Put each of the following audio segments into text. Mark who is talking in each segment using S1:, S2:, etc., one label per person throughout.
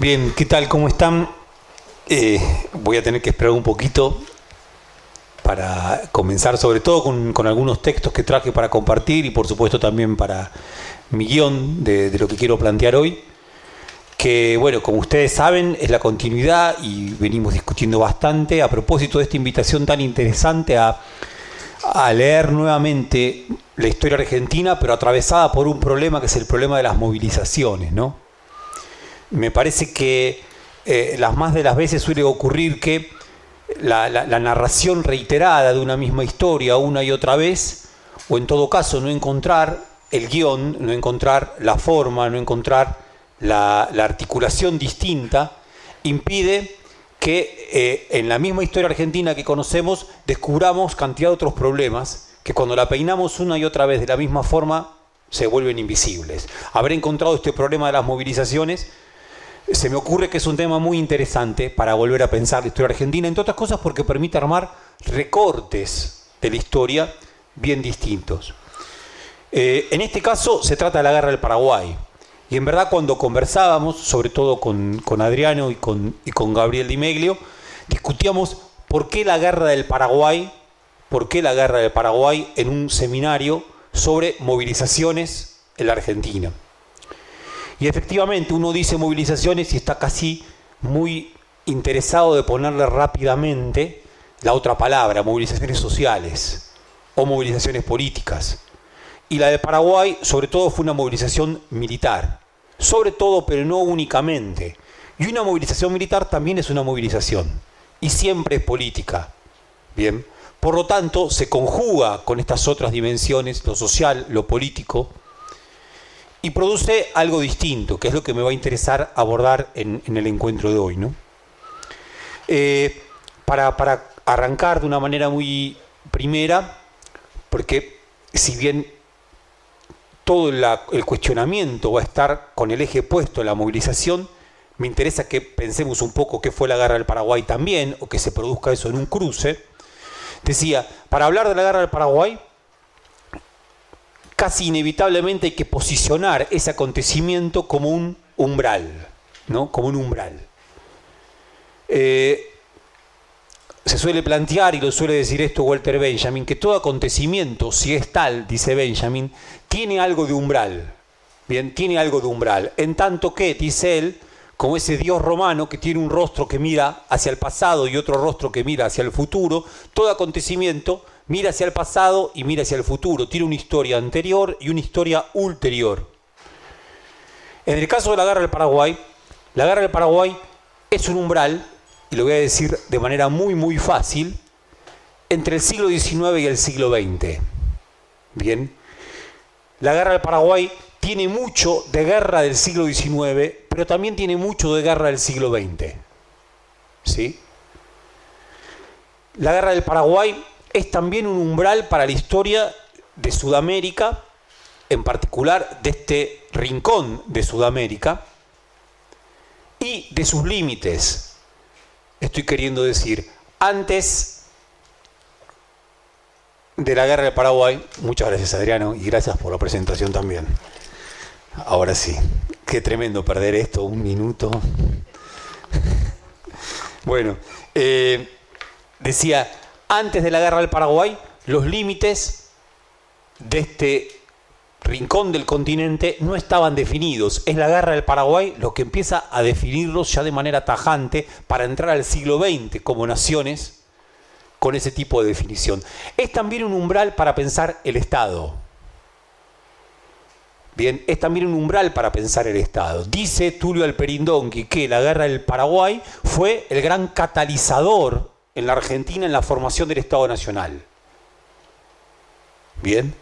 S1: Bien, ¿qué tal? ¿Cómo están? Eh, voy a tener que esperar un poquito para comenzar, sobre todo con, algunos textos que traje para compartir y por supuesto también para mi guion de, lo que quiero plantear hoy, que bueno, como ustedes saben, es la continuidad y venimos discutiendo bastante a propósito de esta invitación tan interesante a, a leer nuevamente la historia argentina, pero atravesada por un problema que es el problema de las movilizaciones, ¿no? Me parece que eh, las más de las veces suele ocurrir que la, narración reiterada de una misma historia una y otra vez, o en todo caso no encontrar el guion, no encontrar la forma, no encontrar la, articulación distinta, impide que eh, en la misma historia argentina que conocemos descubramos cantidad de otros problemas que cuando la peinamos una y otra vez de la misma forma se vuelven invisibles. Habré encontrado este problema de las movilizaciones se me ocurre que es un tema muy interesante para volver a pensar la historia argentina, entre otras cosas porque permite armar recortes de la historia bien distintos. Eh, en este caso se trata de la guerra del Paraguay. Y en verdad cuando conversábamos, sobre todo con, Adriano y con, y con Gabriel Di Meglio, discutíamos por qué la guerra del Paraguay, por qué la guerra del Paraguay en un seminario sobre movilizaciones en la Argentina. Y efectivamente uno dice movilizaciones y está casi muy interesado de ponerle rápidamente la otra palabra, movilizaciones sociales o movilizaciones políticas. Y la de Paraguay sobre todo fue una movilización militar, sobre todo pero no únicamente. Y una movilización militar también es una movilización y siempre es política. Bien, por lo tanto se conjuga con estas otras dimensiones, lo social, lo político, y produce algo distinto, que es lo que me va a interesar abordar en, el encuentro de hoy. ¿no? Eh, para, arrancar de una manera muy primera, porque si bien todo el cuestionamiento va a estar con el eje puesto en la movilización, me interesa que pensemos un poco qué fue la guerra del Paraguay también, o que se produzca eso en un cruce. Decía, para hablar de la guerra del Paraguay, casi inevitablemente hay que posicionar ese acontecimiento como un umbral, ¿no? Como un umbral. Eh, se suele plantear, y lo suele decir esto Walter Benjamin, que todo acontecimiento, si es tal, dice Benjamin, tiene algo de umbral. Bien, tiene algo de umbral. En tanto que, dice él, como ese dios romano que tiene un rostro que mira hacia el pasado y otro rostro que mira hacia el futuro, todo acontecimiento mira hacia el pasado y mira hacia el futuro. Tiene una historia anterior y una historia ulterior. En el caso de la guerra del Paraguay, la guerra del Paraguay es un umbral, y lo voy a decir de manera muy, muy fácil, entre el siglo XIX y el siglo XX. Bien, la guerra del Paraguay tiene mucho de guerra del siglo XIX, pero también tiene mucho de guerra del siglo XX. ¿Sí? La guerra del Paraguay es también un umbral para la historia de Sudamérica, en particular de este rincón de Sudamérica, y de sus límites. Estoy queriendo decir, antes de la guerra del Paraguay, muchas gracias Adriano y gracias por la presentación también. Ahora sí, qué tremendo perder esto, un minuto. Bueno, eh, decía, antes de la guerra del Paraguay, los límites de este rincón del continente no estaban definidos. Es la guerra del Paraguay lo que empieza a definirlos ya de manera tajante para entrar al siglo XX como naciones con ese tipo de definición. Es también un umbral para pensar el Estado. Bien, es también un umbral para pensar el Estado. Dice Tulio Alperindonqui que la guerra del Paraguay fue el gran catalizador en la Argentina en la formación del Estado Nacional. Bien,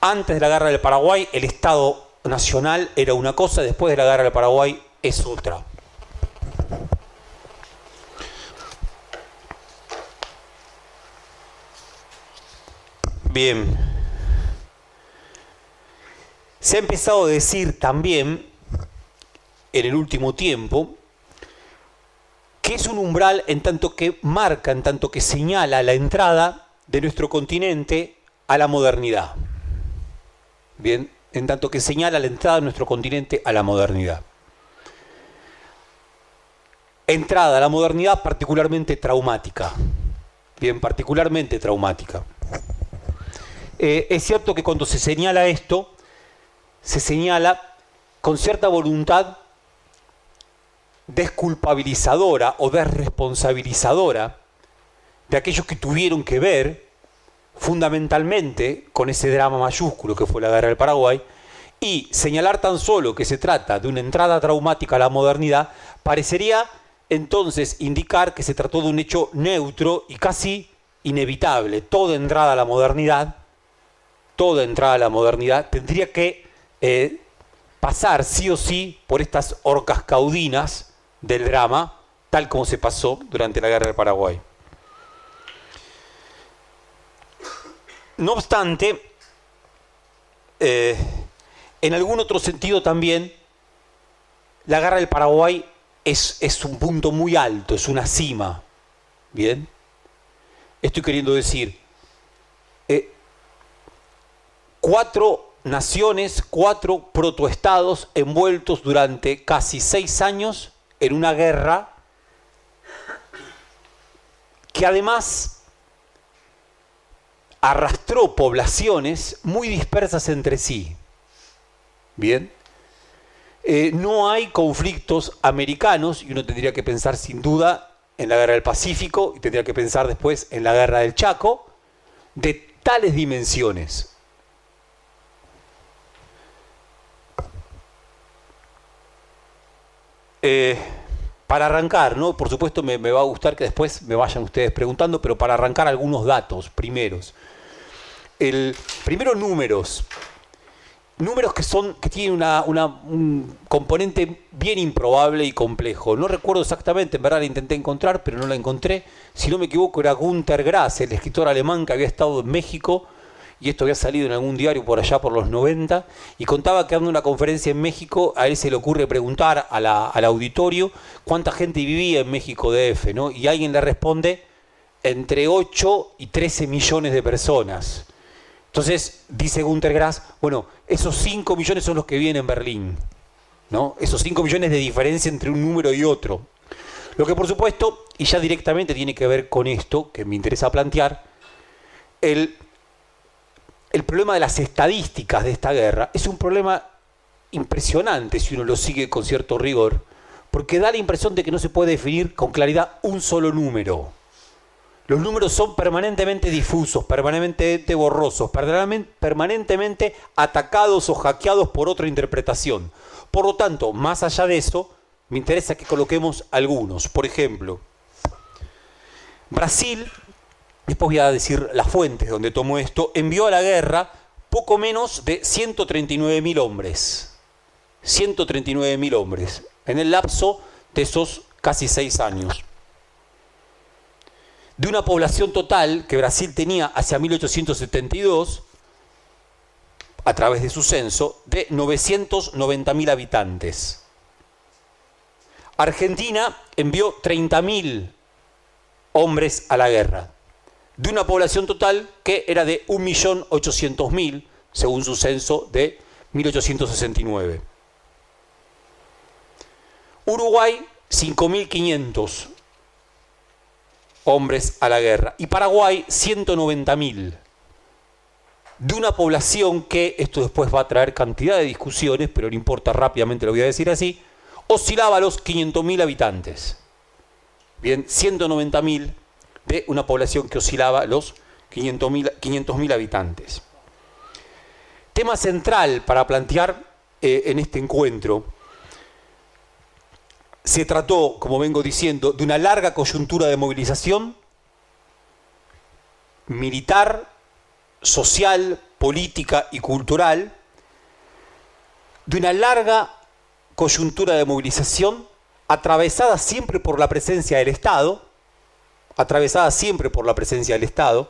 S1: antes de la guerra del Paraguay el Estado Nacional era una cosa, después de la guerra del Paraguay es otra. Bien. Se ha empezado a decir también en el último tiempo que es un umbral en tanto que marca, en tanto que señala la entrada de nuestro continente a la modernidad. Bien, en tanto que señala la entrada de nuestro continente a la modernidad. entrada a la modernidad particularmente traumática. Bien, particularmente traumática. Eh, es cierto que cuando se señala esto, se señala con cierta voluntad desculpabilizadora o desresponsabilizadora de aquellos que tuvieron que ver fundamentalmente con ese drama mayúsculo que fue la guerra del Paraguay, y señalar tan solo que se trata de una entrada traumática a la modernidad, parecería entonces indicar que se trató de un hecho neutro y casi inevitable. Toda entrada a la modernidad, toda entrada a la modernidad tendría que eh, pasar sí o sí por estas orcas caudinas del drama, tal como se pasó durante la guerra del Paraguay. No obstante, eh, en algún otro sentido también, la guerra del Paraguay es, es, un punto muy alto, es una cima. ¿Bien? Estoy queriendo decir, eh, cuatro naciones, cuatro protoestados envueltos durante casi seis años en una guerra que además arrastró poblaciones muy dispersas entre sí. Bien. Eh, no hay conflictos americanos, y uno tendría que pensar sin duda en la guerra del Pacífico, y tendría que pensar después en la guerra del Chaco, de tales dimensiones. Eh, para arrancar, ¿no? Por supuesto me, va a gustar que después me vayan ustedes preguntando, pero para arrancar algunos datos primeros. El, primero números. Números que son, que tienen una, una, un componente bien improbable y complejo. No recuerdo exactamente, en verdad la intenté encontrar, pero no la encontré. Si no me equivoco, era Gunther Grass, el escritor alemán que había estado en México y esto había salido en algún diario por allá por los 90, y contaba que dando una conferencia en México, a él se le ocurre preguntar a la, al auditorio cuánta gente vivía en México DF, ¿no? Y alguien le responde entre 8 y 13 millones de personas. Entonces, dice Gunter Grass, bueno, esos 5 millones son los que viven en Berlín, ¿no? Esos 5 millones de diferencia entre un número y otro. Lo que por supuesto, y ya directamente tiene que ver con esto, que me interesa plantear, el el problema de las estadísticas de esta guerra es un problema impresionante si uno lo sigue con cierto rigor, porque da la impresión de que no se puede definir con claridad un solo número. Los números son permanentemente difusos, permanentemente borrosos, permanentemente atacados o hackeados por otra interpretación. Por lo tanto, más allá de eso, me interesa que coloquemos algunos. Por ejemplo, Brasil después voy a decir las fuentes donde tomó esto, envió a la guerra poco menos de 139.000 hombres. 139.000 hombres en el lapso de esos casi seis años. De una población total que Brasil tenía hacia 1872, a través de su censo, de 990.000 habitantes. Argentina envió 30.000 hombres a la guerra de una población total que era de 1.800.000, según su censo de 1869. Uruguay, 5.500 hombres a la guerra. Y Paraguay, 190.000. De una población que, esto después va a traer cantidad de discusiones, pero no importa, rápidamente lo voy a decir así, oscilaba los 500.000 habitantes. Bien, 190.000 de una población que oscilaba los 500.000 habitantes. Tema central para plantear eh, en este encuentro. Se trató, como vengo diciendo, de una larga coyuntura de movilización militar, social, política y cultural, de una larga coyuntura de movilización atravesada siempre por la presencia del Estado, atravesada siempre por la presencia del Estado.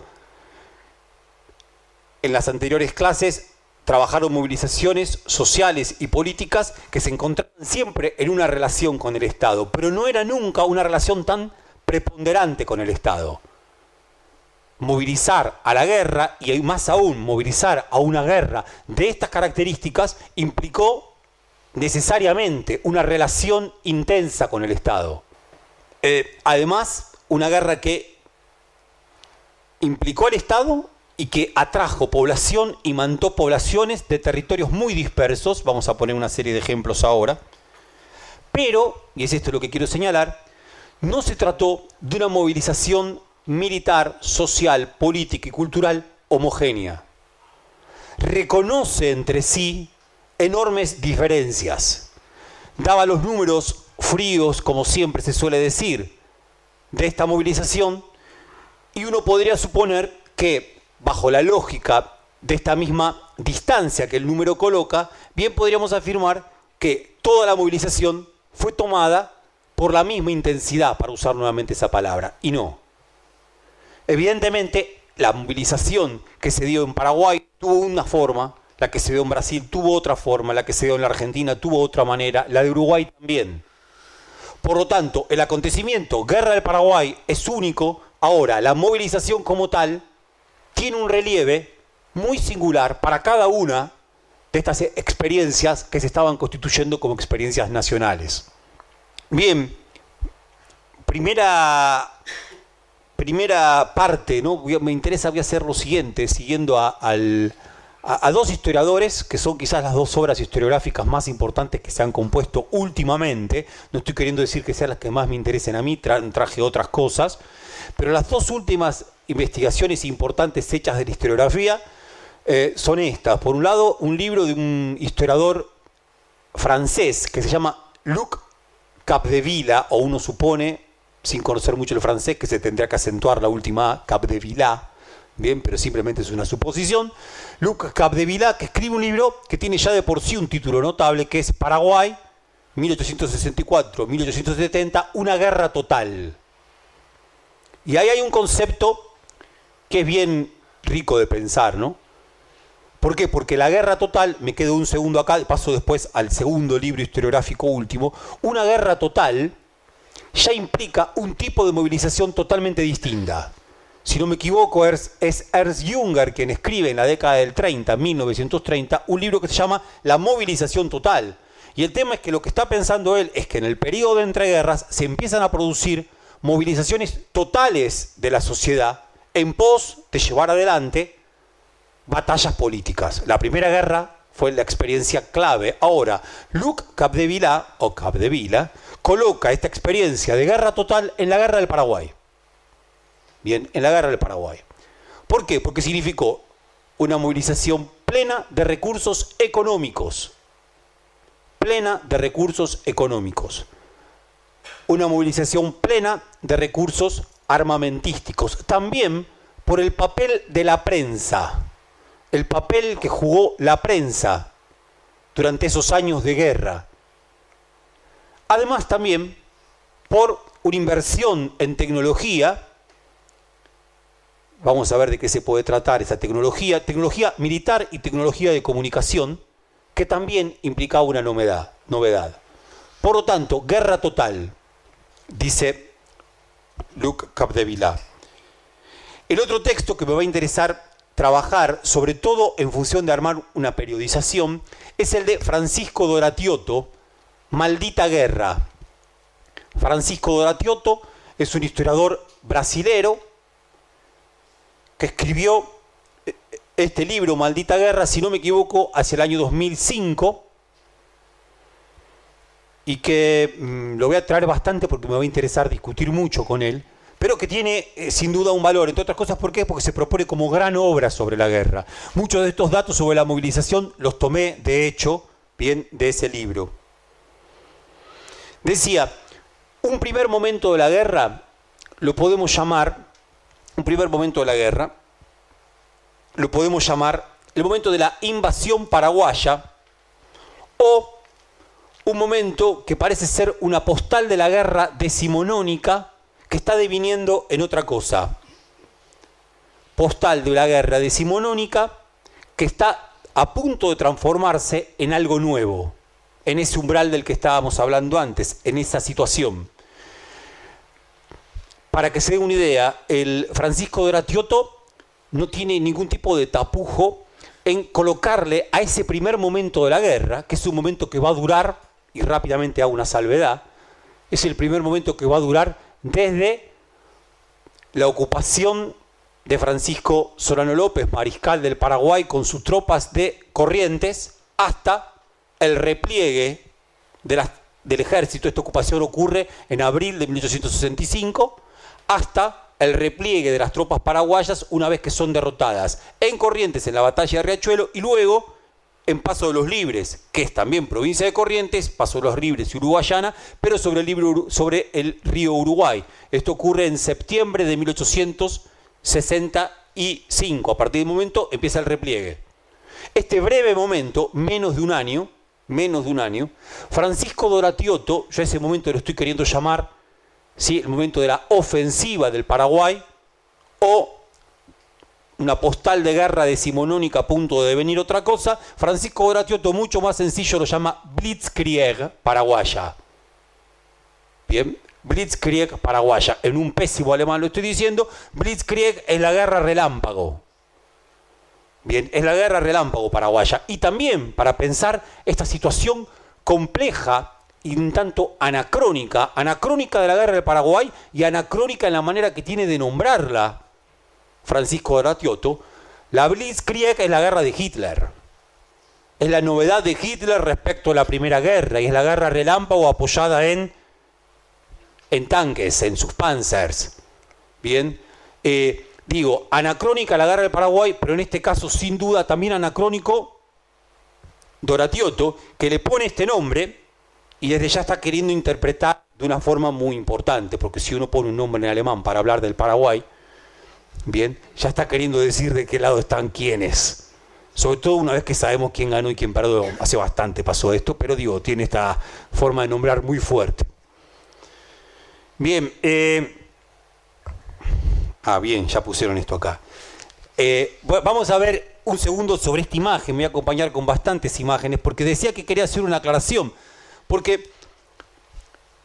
S1: En las anteriores clases trabajaron movilizaciones sociales y políticas que se encontraban siempre en una relación con el Estado, pero no era nunca una relación tan preponderante con el Estado. Movilizar a la guerra, y más aún movilizar a una guerra de estas características, implicó necesariamente una relación intensa con el Estado. Eh, además, una guerra que implicó al Estado y que atrajo población y mantó poblaciones de territorios muy dispersos, vamos a poner una serie de ejemplos ahora, pero, y es esto lo que quiero señalar, no se trató de una movilización militar, social, política y cultural homogénea. Reconoce entre sí enormes diferencias. Daba los números fríos, como siempre se suele decir, de esta movilización, y uno podría suponer que, bajo la lógica de esta misma distancia que el número coloca, bien podríamos afirmar que toda la movilización fue tomada por la misma intensidad, para usar nuevamente esa palabra, y no. Evidentemente, la movilización que se dio en Paraguay tuvo una forma, la que se dio en Brasil tuvo otra forma, la que se dio en la Argentina tuvo otra manera, la de Uruguay también. Por lo tanto, el acontecimiento Guerra del Paraguay es único. Ahora, la movilización como tal tiene un relieve muy singular para cada una de estas experiencias que se estaban constituyendo como experiencias nacionales. Bien, primera, primera parte, ¿no? me interesa, voy a hacer lo siguiente, siguiendo a, a, dos historiadores, que son quizás las dos obras historiográficas más importantes que se han compuesto últimamente. No estoy queriendo decir que sean las que más me interesen a mí, traje otras cosas, pero las dos últimas investigaciones importantes hechas de la historiografía eh, son estas. Por un lado, un libro de un historiador francés que se llama Luc Capdevila, o uno supone, sin conocer mucho el francés, que se tendría que acentuar la última Capdevila, bien, pero simplemente es una suposición. Luc Capdevila, que escribe un libro que tiene ya de por sí un título notable, que es Paraguay, 1864-1870, una guerra total. Y ahí hay un concepto que es bien rico de pensar, ¿no? ¿Por qué? Porque la guerra total, me quedo un segundo acá, paso después al segundo libro historiográfico último, una guerra total ya implica un tipo de movilización totalmente distinta. Si no me equivoco, es, Ernst Junger quien escribe en la década del 30, 1930, un libro que se llama La movilización total. Y el tema es que lo que está pensando él es que en el periodo de entreguerras se empiezan a producir movilizaciones totales de la sociedad en pos de llevar adelante batallas políticas. La Primera Guerra fue la experiencia clave. Ahora, Luc Capdevila, o Capdevila, coloca esta experiencia de guerra total en la Guerra del Paraguay. Bien, en la Guerra del Paraguay. ¿Por qué? Porque significó una movilización plena de recursos económicos. Plena de recursos económicos. Una movilización plena de recursos armamentísticos. También por el papel de la prensa el papel que jugó la prensa durante esos años de guerra. Además también por una inversión en tecnología, vamos a ver de qué se puede tratar esa tecnología, tecnología militar y tecnología de comunicación, que también implicaba una novedad. Por lo tanto, guerra total, dice Luc Capdevila. El otro texto que me va a interesar trabajar, sobre todo en función de armar una periodización, es el de Francisco Doratiotto, Maldita Guerra. Francisco Doratiotto es un historiador brasilero que escribió eh, este libro, Maldita Guerra, si no me equivoco, hacia el año 2005, y que mm, lo voy a traer bastante porque me va a interesar discutir mucho con él, pero que tiene eh, sin duda un valor, entre otras cosas, ¿por qué? Porque se propone como gran obra sobre la guerra. Muchos de estos datos sobre la movilización los tomé, de hecho, bien, de ese libro. Decía, un primer momento de la guerra lo podemos llamar, un primer momento de la guerra, lo podemos llamar el momento de la invasión paraguaya o un momento que parece ser una postal de la guerra decimonónica que está deviniendo en otra cosa. Postal de la guerra decimonónica que está a punto de transformarse en algo nuevo, en ese umbral del que estábamos hablando antes, en esa situación. Para que se dé una idea, el Francisco de Ratioto no tiene ningún tipo de tapujo en colocarle a ese primer momento de la guerra, que es un momento que va a durar, y rápidamente hago una salvedad, es el primer momento que va a durar desde la ocupación de Francisco Solano López, mariscal del Paraguay, con sus tropas de Corrientes, hasta el repliegue del ejército. Esta ocupación ocurre en abril de 1865, hasta el repliegue de las tropas paraguayas una vez que son derrotadas en Corrientes en la batalla de Riachuelo y luego en Paso de los Libres, que es también provincia de Corrientes, Paso de los Libres y Uruguayana, pero sobre el, río Uruguay. Esto ocurre en septiembre de 1865. A partir del momento empieza el repliegue. Este breve momento, menos de un año, menos de un año, Francisco Doratioto, yo a ese momento lo estoy queriendo llamar, ¿sí? el momento de la ofensiva del Paraguay, o una postal de guerra decimonónica a punto de devenir otra cosa, Francisco Doratioto mucho más sencillo lo llama Blitzkrieg paraguaya. Bien, Blitzkrieg paraguaya. En un pésimo alemán lo estoy diciendo, Blitzkrieg es la guerra relámpago. Bien, es la guerra relámpago paraguaya. Y también para pensar esta situación compleja y un tanto anacrónica, anacrónica de la guerra del Paraguay y anacrónica en la manera que tiene de nombrarla Francisco Doratioto, la Blitzkrieg es la guerra de Hitler. Es la novedad de Hitler respecto a la Primera Guerra y es la guerra relámpago apoyada en, en tanques, en sus panzers. Bien, eh, digo, anacrónica la guerra del Paraguay, pero en este caso sin duda también anacrónico Doratioto, que le pone este nombre y desde ya está queriendo interpretar de una forma muy importante, porque si uno pone un nombre en alemán para hablar del Paraguay, Bien, ya está queriendo decir de qué lado están quiénes. Sobre todo una vez que sabemos quién ganó y quién perdió. Hace bastante pasó esto, pero digo, tiene esta forma de nombrar muy fuerte. Bien, eh, ah, bien, ya pusieron esto acá. Eh, vamos a ver un segundo sobre esta imagen. Me voy a acompañar con bastantes imágenes porque decía que quería hacer una aclaración. Porque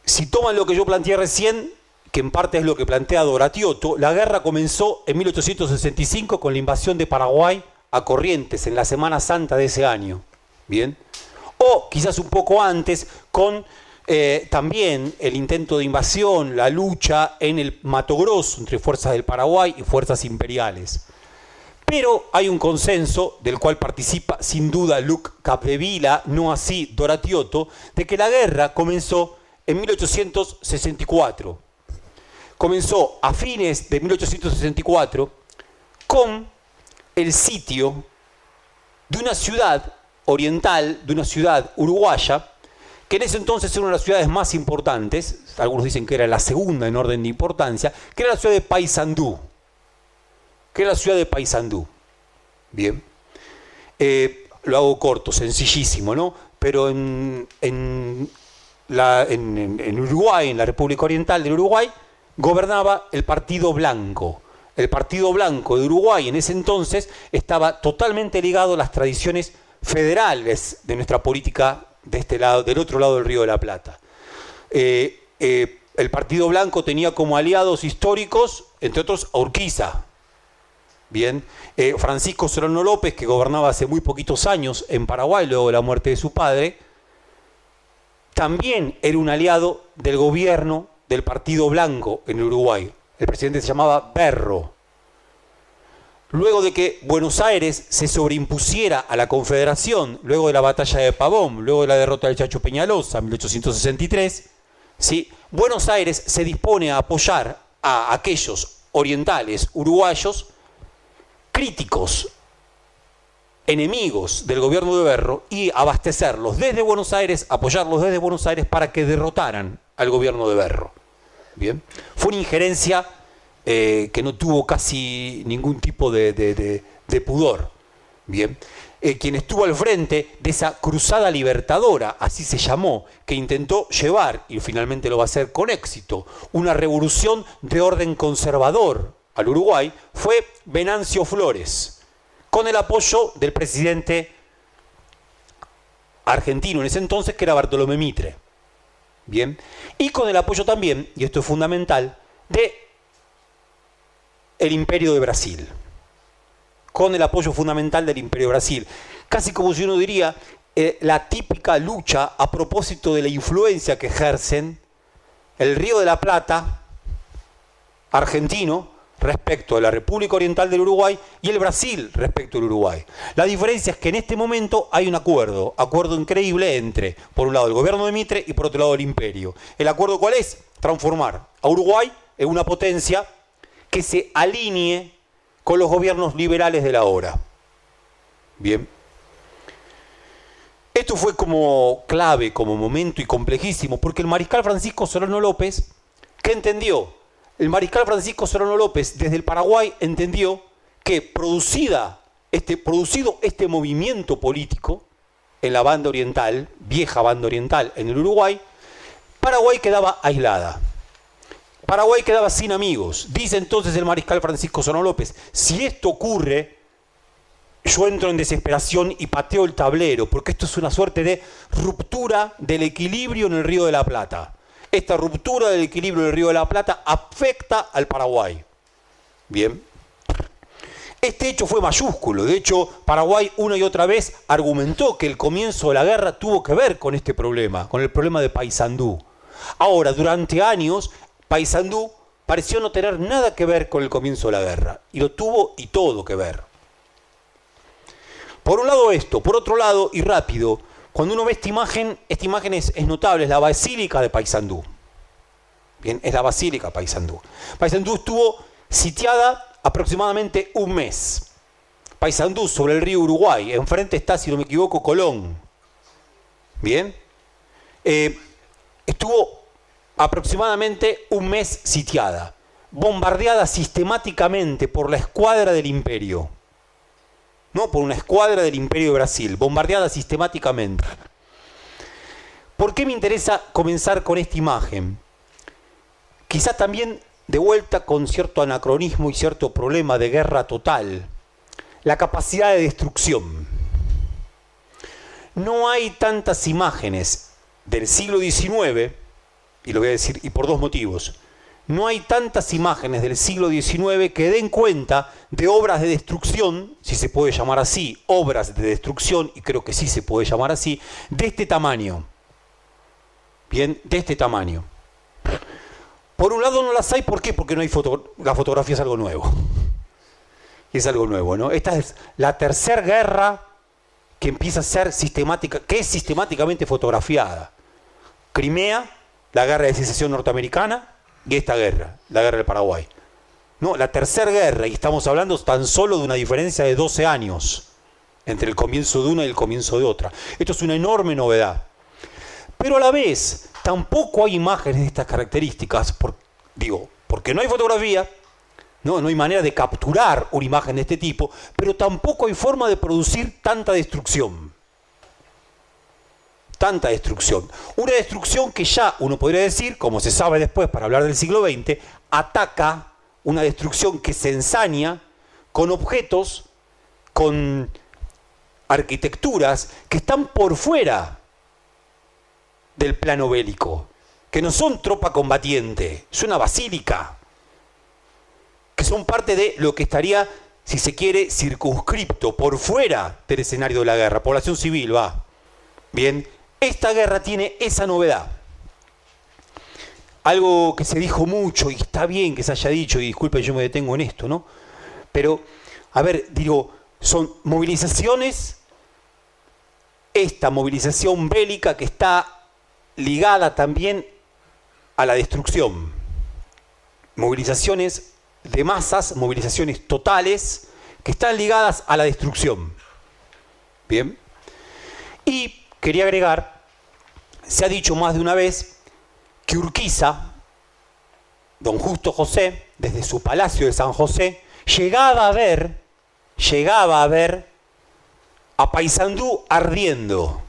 S1: si toman lo que yo planteé recién, que en parte es lo que plantea Doratioto, la guerra comenzó en 1865 con la invasión de Paraguay a Corrientes en la Semana Santa de ese año. Bien. O quizás un poco antes con eh, también el intento de invasión, la lucha en el Mato Grosso entre fuerzas del Paraguay y fuerzas imperiales. Pero hay un consenso del cual participa sin duda Luc Capdevila, no así Doratioto, de que la guerra comenzó en 1864 comenzó a fines de 1864 con el sitio de una ciudad oriental, de una ciudad uruguaya, que en ese entonces era una de las ciudades más importantes, algunos dicen que era la segunda en orden de importancia, que era la ciudad de Paysandú, que era la ciudad de Paysandú. Bien, eh, lo hago corto, sencillísimo, ¿no? Pero en, en, en Uruguay, en la República Oriental del Uruguay, gobernaba el Partido Blanco. El Partido Blanco de Uruguay en ese entonces estaba totalmente ligado a las tradiciones federales de nuestra política de este lado, del otro lado del Río de la Plata. Eh, eh, el Partido Blanco tenía como aliados históricos, entre otros, a Urquiza. Bien, eh, Francisco Solano López, que gobernaba hace muy poquitos años en Paraguay, luego de la muerte de su padre, también era un aliado del gobierno del Partido Blanco en Uruguay. El presidente se llamaba Berro. Luego de que Buenos Aires se sobreimpusiera a la Confederación, luego de la batalla de Pavón, luego de la derrota del Chacho Peñalosa en 1863, ¿sí? Buenos Aires se dispone a apoyar a aquellos orientales uruguayos críticos, enemigos del gobierno de Berro y abastecerlos desde Buenos Aires, apoyarlos desde Buenos Aires para que derrotaran al gobierno de Berro. Bien. Fue una injerencia eh, que no tuvo casi ningún tipo de, pudor. Bien. Eh, quien estuvo al frente de esa cruzada libertadora, así se llamó, que intentó llevar, y finalmente lo va a hacer con éxito, una revolución de orden conservador al Uruguay, fue Venancio Flores, con el apoyo del presidente argentino en ese entonces, que era Bartolomé Mitre. Bien. Y con el apoyo también, y esto es fundamental, de el Imperio de Brasil. Con el apoyo fundamental del Imperio de Brasil. Casi como si uno diría, eh, la típica lucha a propósito de la influencia que ejercen el Río de la Plata argentino respecto de la República Oriental del Uruguay y el Brasil respecto del Uruguay. La diferencia es que en este momento hay un acuerdo, acuerdo increíble entre, por un lado, el gobierno de Mitre y por otro lado, el imperio. ¿El acuerdo cuál es? Transformar a Uruguay en una potencia que se alinee con los gobiernos liberales de la hora. Bien. Esto fue como clave, como momento y complejísimo, porque el mariscal Francisco Solano López, ¿qué entendió? El mariscal Francisco Solano López desde el Paraguay entendió que producida este, producido este movimiento político en la banda oriental, vieja banda oriental en el Uruguay, Paraguay quedaba aislada. Paraguay quedaba sin amigos. Dice entonces el mariscal Francisco Solano López, si esto ocurre, yo entro en desesperación y pateo el tablero, porque esto es una suerte de ruptura del equilibrio en el Río de la Plata. Esta ruptura del equilibrio del Río de la Plata afecta al Paraguay. Bien. Este hecho fue mayúsculo. De hecho, Paraguay una y otra vez argumentó que el comienzo de la guerra tuvo que ver con este problema, con el problema de Paysandú. Ahora, durante años, Paysandú pareció no tener nada que ver con el comienzo de la guerra. Y lo tuvo y todo que ver. Por un lado esto, por otro lado, y rápido, cuando uno ve esta imagen, esta imagen es, notable, es la basílica de Paysandú. Bien, es la basílica de Paysandú. Paysandú estuvo sitiada aproximadamente un mes. Paysandú sobre el río Uruguay, enfrente está, si no me equivoco, Colón. Bien, eh, estuvo aproximadamente un mes sitiada, bombardeada sistemáticamente por la escuadra del imperio no por una escuadra del Imperio de Brasil, bombardeada sistemáticamente. ¿Por qué me interesa comenzar con esta imagen? Quizá también de vuelta con cierto anacronismo y cierto problema de guerra total, la capacidad de destrucción. No hay tantas imágenes del siglo XIX, y lo voy a decir, y por dos motivos no hay tantas imágenes del siglo XIX que den cuenta de obras de destrucción, si se puede llamar así, obras de destrucción, y creo que sí se puede llamar así, de este tamaño. Bien, de este tamaño. Por un lado no las hay, ¿por qué? Porque no hay foto la fotografía es algo nuevo. Es algo nuevo, ¿no? Esta es la tercera guerra que empieza a ser sistemática, que es sistemáticamente fotografiada. Crimea, la guerra de secesión norteamericana, y esta guerra, la guerra del Paraguay. No, la tercera guerra, y estamos hablando tan solo de una diferencia de 12 años entre el comienzo de una y el comienzo de otra. Esto es una enorme novedad. Pero a la vez, tampoco hay imágenes de estas características, digo, porque no hay fotografía, no, no hay manera de capturar una imagen de este tipo, pero tampoco hay forma de producir tanta destrucción tanta destrucción. Una destrucción que ya uno podría decir, como se sabe después para hablar del siglo XX, ataca una destrucción que se ensaña con objetos, con arquitecturas que están por fuera del plano bélico, que no son tropa combatiente, es una basílica, que son parte de lo que estaría, si se quiere, circunscripto por fuera del escenario de la guerra, población civil, va. Bien, esta guerra tiene esa novedad. Algo que se dijo mucho y está bien que se haya dicho, y disculpen, yo me detengo en esto, ¿no? Pero, a ver, digo, son movilizaciones, esta movilización bélica que está ligada también a la destrucción. Movilizaciones de masas, movilizaciones totales, que están ligadas a la destrucción. Bien. Y quería agregar, se ha dicho más de una vez que Urquiza, don Justo José, desde su palacio de San José, llegaba a ver, llegaba a ver a Paysandú ardiendo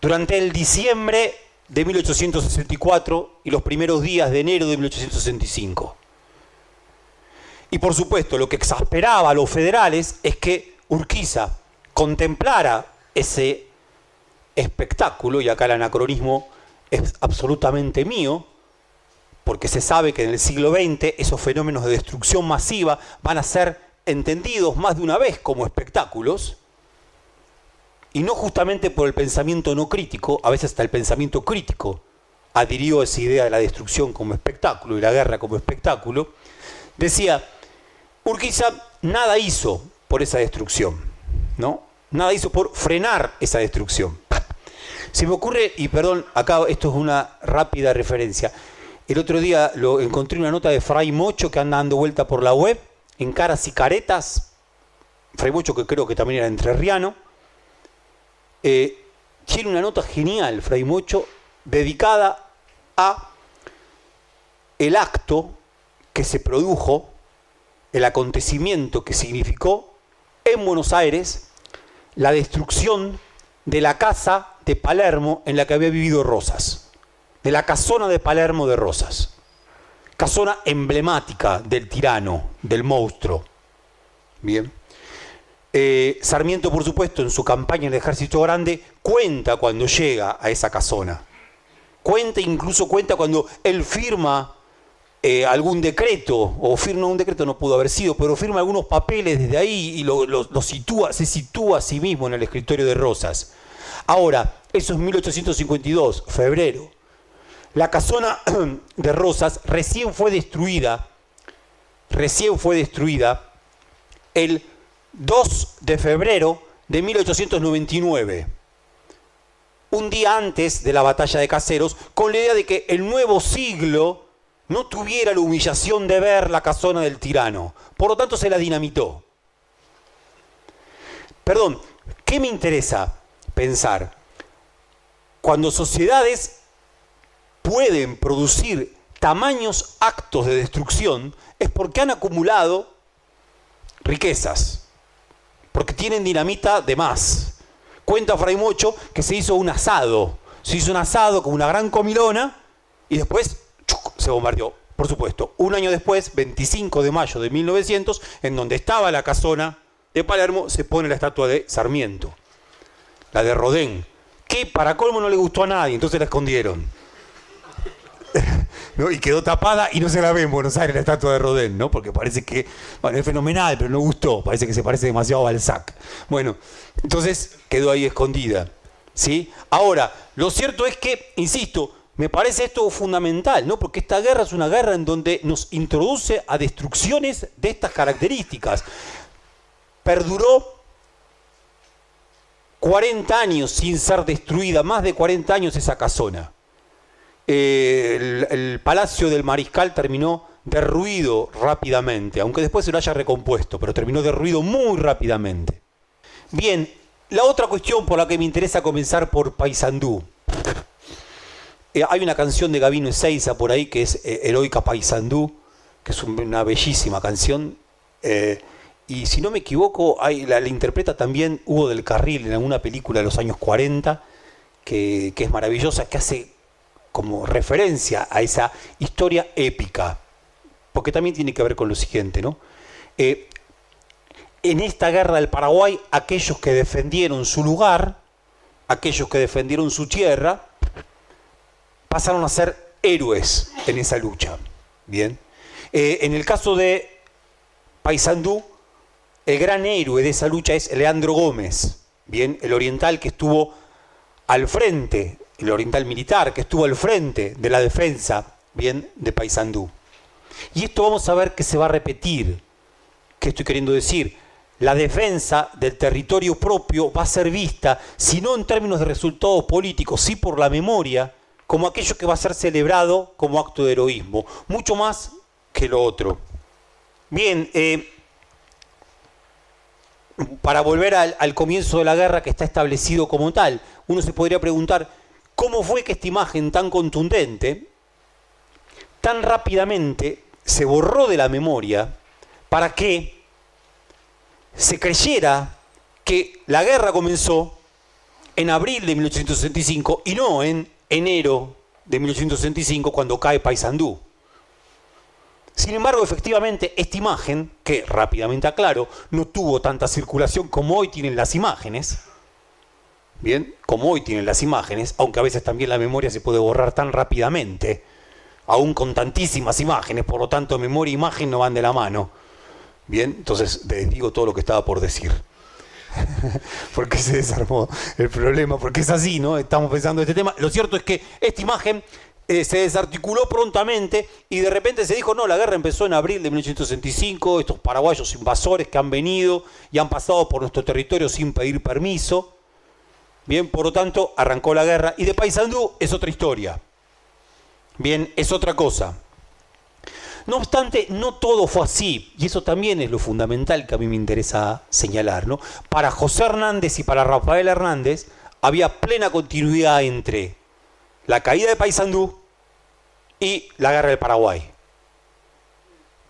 S1: durante el diciembre de 1864 y los primeros días de enero de 1865. Y por supuesto, lo que exasperaba a los federales es que Urquiza contemplara ese espectáculo, y acá el anacronismo es absolutamente mío, porque se sabe que en el siglo XX esos fenómenos de destrucción masiva van a ser entendidos más de una vez como espectáculos, y no justamente por el pensamiento no crítico, a veces hasta el pensamiento crítico adhirió a esa idea de la destrucción como espectáculo y la guerra como espectáculo, decía, Urquiza nada hizo por esa destrucción, ¿no? Nada hizo por frenar esa destrucción. Se me ocurre, y perdón, acá esto es una rápida referencia, el otro día lo encontré una nota de Fray Mocho que anda dando vuelta por la web, en caras y caretas, Fray Mocho que creo que también era entrerriano, eh, tiene una nota genial, Fray Mocho, dedicada a el acto que se produjo, el acontecimiento que significó en Buenos Aires la destrucción de la casa de Palermo en la que había vivido Rosas, de la casona de Palermo de Rosas, casona emblemática del tirano, del monstruo. Bien. Eh, Sarmiento, por supuesto, en su campaña en el Ejército Grande, cuenta cuando llega a esa casona. Cuenta, incluso cuenta cuando él firma eh, algún decreto, o firma un decreto, no pudo haber sido, pero firma algunos papeles desde ahí y lo, sitúa, se sitúa a sí mismo en el escritorio de Rosas. Ahora, eso es 1852, febrero. La casona de Rosas recién fue destruida, recién fue destruida el 2 de febrero de 1899, un día antes de la batalla de Caseros, con la idea de que el nuevo siglo no tuviera la humillación de ver la casona del tirano. Por lo tanto, se la dinamitó. Perdón, ¿qué me interesa pensar? Cuando sociedades pueden producir tamaños actos de destrucción, es porque han acumulado riquezas porque tienen dinamita de más. Cuenta Fray Mocho que se hizo un asado, se hizo un asado con una gran comilona y después se bombardeó. Por supuesto, un año después, 25 de mayo de 1900, en donde estaba la casona de Palermo, se pone la estatua de Sarmiento, la de Rodén, que para colmo no le gustó a nadie, entonces la escondieron. y quedó tapada y no se la ve en Buenos Aires la estatua de Rodin, ¿no? Porque parece que, bueno, es fenomenal, pero no gustó, parece que se parece demasiado a Balzac. Bueno, entonces quedó ahí escondida, ¿sí? Ahora, lo cierto es que, insisto, me parece esto fundamental, ¿no? Porque esta guerra es una guerra en donde nos introduce a destrucciones de estas características. Perduró 40 años sin ser destruida, más de 40 años esa casona. Eh, el, palacio del mariscal terminó derruido rápidamente, aunque después se lo haya recompuesto, pero terminó derruido muy rápidamente. Bien, la otra cuestión por la que me interesa comenzar por Paysandú. Eh, hay una canción de Gabino Ezeiza por ahí que es eh, Heroica Paysandú, que es una bellísima canción. Y si no me equivoco, la, interpreta también Hugo del Carril en alguna película de los años 40, que, que es maravillosa, que hace como referencia a esa historia épica, porque también tiene que ver con lo siguiente, ¿no? Eh, en esta guerra del Paraguay, aquellos que defendieron su lugar, aquellos que defendieron su tierra, pasaron a ser héroes en esa lucha. Bien. Eh, en el caso de Paysandú, el gran héroe de esa lucha es Leandro Gómez, bien, el oriental que estuvo al frente el oriental militar, que estuvo al frente de la defensa, bien, de Paysandú. Y esto vamos a ver que se va a repetir. ¿Qué estoy queriendo decir? La defensa del territorio propio va a ser vista, si no en términos de resultados políticos, sí por la memoria, como aquello que va a ser celebrado como acto de heroísmo, mucho más que lo otro. Bien, eh, para volver al, comienzo de la guerra que está establecido como tal, uno se podría preguntar, ¿Cómo fue que esta imagen tan contundente, tan rápidamente, se borró de la memoria para que se creyera que la guerra comenzó en abril de 1865 y no en enero de 1865 cuando cae Paysandú? Sin embargo, efectivamente, esta imagen, que rápidamente aclaro, no tuvo tanta circulación como hoy tienen las imágenes, bien, como hoy tienen las imágenes, aunque a veces también la memoria se puede borrar tan rápidamente, aún con tantísimas imágenes, por lo tanto memoria e imagen no van de la mano. Bien, entonces les digo todo lo que estaba por decir. porque se desarmó el problema, porque es así, ¿no? Estamos pensando en este tema. Lo cierto es que esta imagen eh, se desarticuló prontamente y de repente se dijo, no, la guerra empezó en abril de 1865, estos paraguayos invasores que han venido y han pasado por nuestro territorio sin pedir permiso. Bien, por lo tanto, arrancó la guerra y de Paysandú es otra historia. Bien, es otra cosa. No obstante, no todo fue así, y eso también es lo fundamental que a mí me interesa señalar. ¿no? Para José Hernández y para Rafael Hernández había plena continuidad entre la caída de Paysandú y la guerra del Paraguay.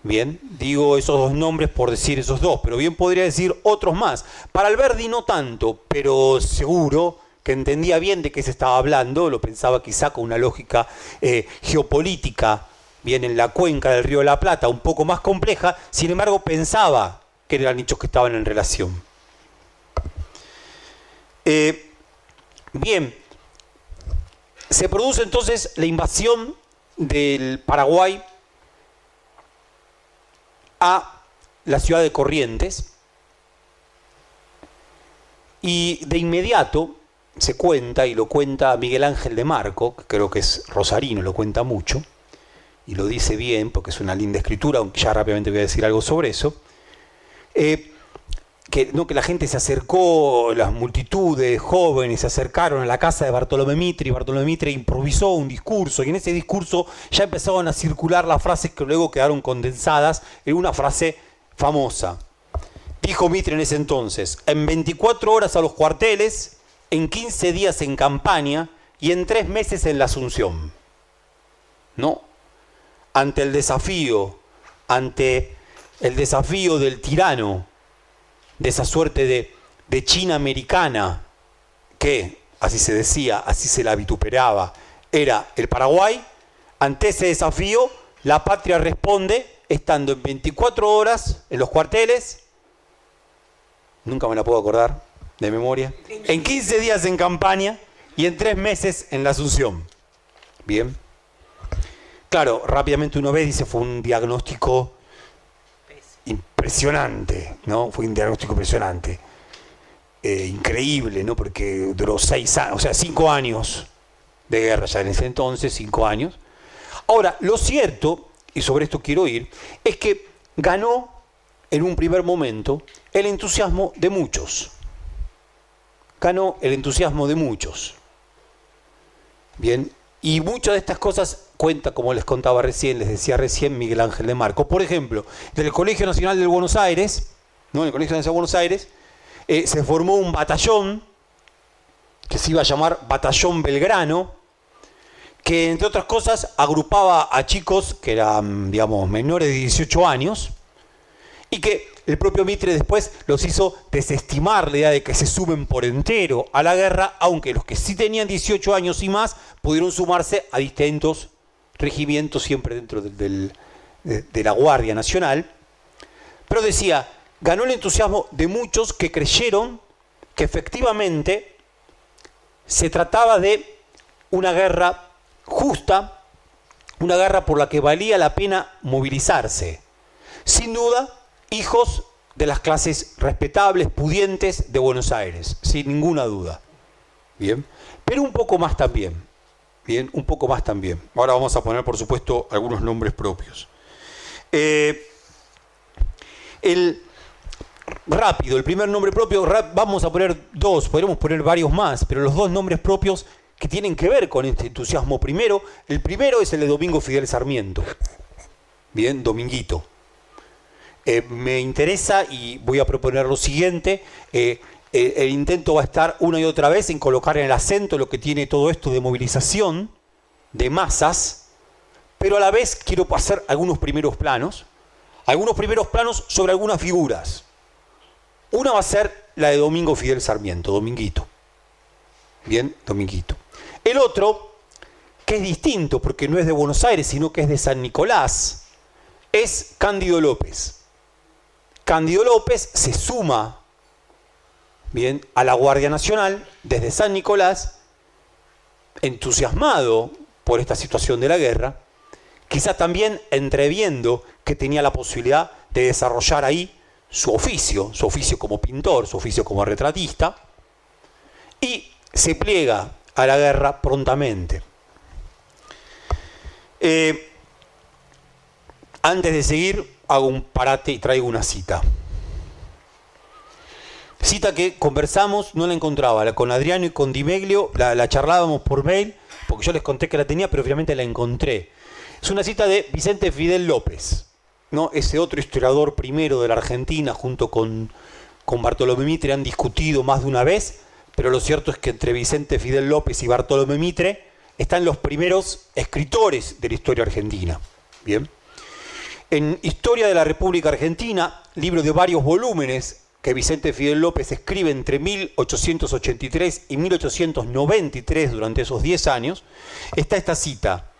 S1: Bien, digo esos dos nombres por decir esos dos, pero bien podría decir otros más. Para Alberdi no tanto, pero seguro que entendía bien de qué se estaba hablando, lo pensaba quizá con una lógica eh, geopolítica bien en la cuenca del río de la Plata, un poco más compleja, sin embargo pensaba que eran hechos que estaban en relación. Eh, bien, se produce entonces la invasión del Paraguay a la ciudad de Corrientes y de inmediato se cuenta, y lo cuenta Miguel Ángel de Marco, que creo que es rosarino, lo cuenta mucho, y lo dice bien porque es una linda escritura, aunque ya rápidamente voy a decir algo sobre eso, eh, que, no, que la gente se acercó, las multitudes jóvenes se acercaron a la casa de Bartolomé Mitre y Bartolomé Mitre improvisó un discurso y en ese discurso ya empezaban a circular las frases que luego quedaron condensadas en una frase famosa. Dijo Mitre en ese entonces, en 24 horas a los cuarteles, en 15 días en campaña y en 3 meses en la Asunción. ¿No? ante el desafío, ante el desafío del tirano, de esa suerte de, de China americana, que, así se decía, así se la vituperaba, era el Paraguay, ante ese desafío, la patria responde estando en 24 horas en los cuarteles, nunca me la puedo acordar de memoria, en 15 días en campaña y en 3 meses en la Asunción. Bien. Claro, rápidamente uno ve dice, fue un diagnóstico impresionante, ¿no? Fue un diagnóstico impresionante. Eh, increíble, ¿no? Porque duró seis años, o sea, cinco años de guerra ya en ese entonces, cinco años. Ahora, lo cierto, y sobre esto quiero ir, es que ganó en un primer momento el entusiasmo de muchos. Ganó el entusiasmo de muchos. Bien, y muchas de estas cosas cuenta, como les contaba recién, les decía recién Miguel Ángel de Marco. Por ejemplo, del Colegio Nacional de Buenos Aires, ¿no? el Colegio Nacional de Buenos Aires, eh, se formó un batallón que se iba a llamar Batallón Belgrano, que entre otras cosas agrupaba a chicos que eran, digamos, menores de 18 años, y que el propio Mitre después los hizo desestimar la idea de que se suben por entero a la guerra, aunque los que sí tenían 18 años y más pudieron sumarse a distintos regimientos, siempre dentro de, de la Guardia Nacional. Pero decía, ganó el entusiasmo de muchos que creyeron que efectivamente se trataba de una guerra justa, una guerra por la que valía la pena movilizarse. Sin duda, hijos de las clases respetables, pudientes de Buenos Aires, sin ninguna duda. Bien, pero un poco más también. Bien, un poco más también. Ahora vamos a poner, por supuesto, algunos nombres propios. Eh, el rápido, el primer nombre propio, vamos a poner dos, podríamos poner varios más, pero los dos nombres propios que tienen que ver con este entusiasmo primero, el primero es el de Domingo Fidel Sarmiento. Bien, Dominguito. Eh, me interesa y voy a proponer lo siguiente. Eh, el intento va a estar una y otra vez en colocar en el acento lo que tiene todo esto de movilización, de masas, pero a la vez quiero pasar algunos primeros planos, algunos primeros planos sobre algunas figuras. Una va a ser la de Domingo Fidel Sarmiento, Dominguito. Bien, Dominguito. El otro, que es distinto porque no es de Buenos Aires, sino que es de San Nicolás, es Cándido López. Cándido López se suma bien, a la Guardia Nacional desde San Nicolás, entusiasmado por esta situación de la guerra, quizá también entreviendo que tenía la posibilidad de desarrollar ahí su oficio, su oficio como pintor, su oficio como retratista, y se pliega a la guerra prontamente. Eh, antes de seguir, hago un parate y traigo una cita. Cita que conversamos, no la encontraba, con Adriano y con Dimeglio, la, la charlábamos por mail, porque yo les conté que la tenía, pero finalmente la encontré. Es una cita de Vicente Fidel López, ¿no? ese otro historiador primero de la Argentina, junto con, con Bartolomé Mitre, han discutido más de una vez, pero lo cierto es que entre Vicente Fidel López y Bartolomé Mitre están los primeros escritores de la historia argentina. Bien. En Historia de la República Argentina, libro de varios volúmenes que Vicente Fidel López escribe entre 1883 y 1893 durante esos 10 años, está esta cita.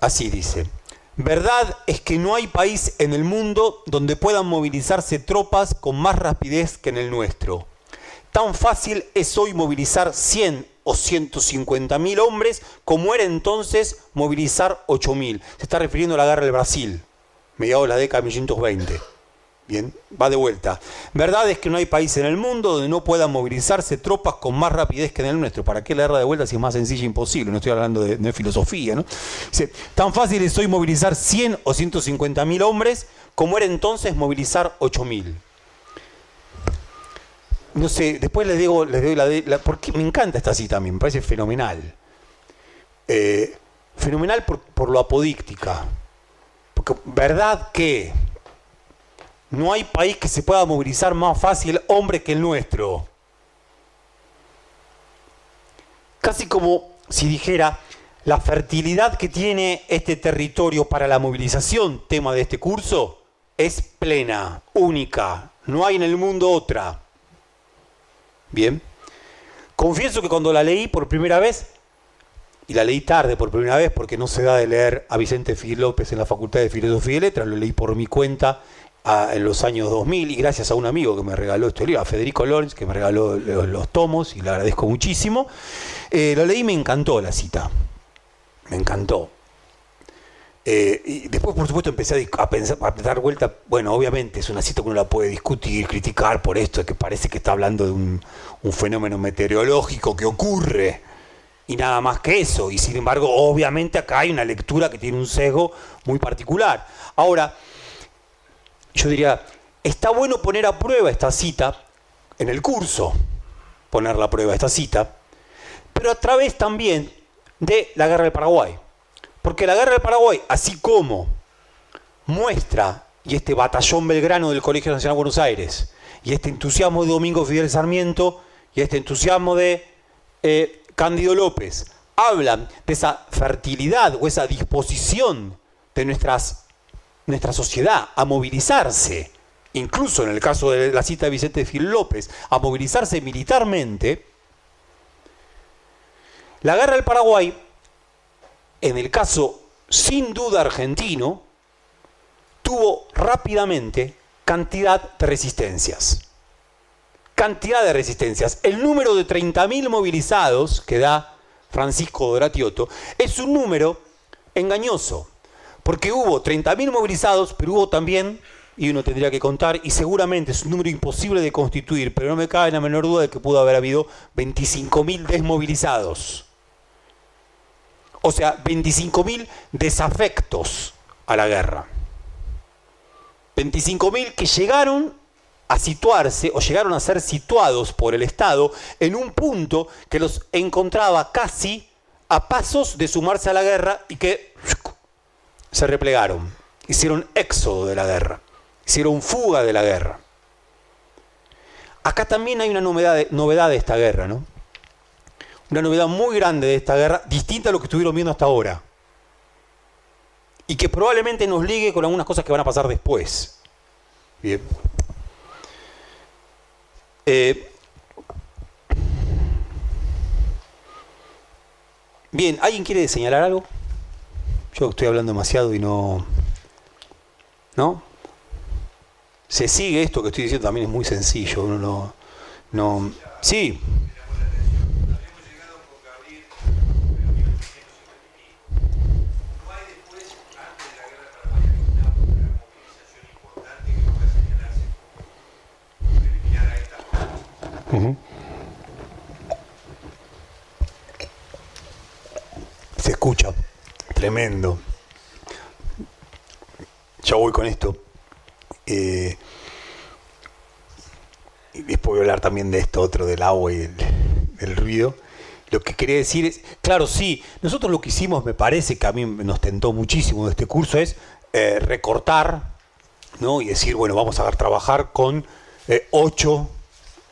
S1: Así dice, verdad es que no hay país en el mundo donde puedan movilizarse tropas con más rapidez que en el nuestro. Tan fácil es hoy movilizar 100 o 150 mil hombres como era entonces movilizar 8 mil. Se está refiriendo a la guerra del Brasil, mediados de la década de 1920. Bien, va de vuelta. Verdad es que no hay país en el mundo donde no puedan movilizarse tropas con más rapidez que en el nuestro. ¿Para qué la guerra de vuelta si es más sencilla e imposible? No estoy hablando de, filosofía, ¿no? Tan fácil es hoy movilizar 100 o 150 mil hombres como era entonces movilizar 8 mil. No sé, después les digo, les doy la, porque me encanta esta cita a mí, me parece fenomenal. Eh, fenomenal por lo apodíctica. Porque verdad que no hay país que se pueda movilizar más fácil hombre que el nuestro. Casi como si dijera, la fertilidad que tiene este territorio para la movilización, tema de este curso, es plena, única. No hay en el mundo otra. Bien. Confieso que cuando la leí por primera vez, y la leí tarde por primera vez porque no se da de leer a Vicente Fidel López en la Facultad de Filosofía y Letras, lo leí por mi cuenta en los años 2000 y gracias a un amigo que me regaló este libro, a Federico Lorenz, que me regaló los, tomos y le agradezco muchísimo. Eh, lo leí y me encantó la cita. Me encantó. Eh, y después, por supuesto, empecé a, pensar, a dar vuelta. Bueno, obviamente es una cita que uno la puede discutir, criticar por esto, que parece que está hablando de un fenómeno meteorológico que ocurre y nada más que eso. Y sin embargo, obviamente acá hay una lectura que tiene un sesgo muy particular. Ahora, yo diría, está bueno poner a prueba esta cita en el curso, poner la prueba esta cita, pero a través también de la guerra del Paraguay. Porque la guerra del Paraguay, así como muestra, y este batallón belgrano del Colegio Nacional de Buenos Aires, y este entusiasmo de Domingo Fidel Sarmiento, y este entusiasmo de eh, Cándido López, hablan de esa fertilidad o esa disposición de nuestras nuestra sociedad a movilizarse, incluso en el caso de la cita de Vicente Fil López, a movilizarse militarmente, la guerra del Paraguay, en el caso sin duda argentino, tuvo rápidamente cantidad de resistencias. Cantidad de resistencias. El número de 30.000 movilizados que da Francisco Doratioto es un número engañoso. Porque hubo 30.000 movilizados, pero hubo también, y uno tendría que contar, y seguramente es un número imposible de constituir, pero no me cabe la menor duda de que pudo haber habido 25.000 desmovilizados. O sea, 25.000 desafectos a la guerra. 25.000 que llegaron a situarse o llegaron a ser situados por el Estado en un punto que los encontraba casi a pasos de sumarse a la guerra y que se replegaron, hicieron éxodo de la guerra, hicieron fuga de la guerra. Acá también hay una novedad de, novedad de esta guerra, ¿no? Una novedad muy grande de esta guerra, distinta a lo que estuvieron viendo hasta ahora. Y que probablemente nos ligue con algunas cosas que van a pasar después. Bien. Eh, bien, ¿alguien quiere señalar algo? Yo estoy hablando demasiado y no... ¿No? Se sigue esto que estoy diciendo, también es muy sencillo. Uno no... no sí. Se escucha. tremendo. Ya voy con esto. Eh, y después voy a hablar también de esto otro, del agua y del, ruido. Lo que quería decir es, claro, sí, nosotros lo que hicimos, me parece que a mí nos tentó muchísimo de este curso, es eh, recortar, ¿no? Y decir, bueno, vamos a trabajar con eh, ocho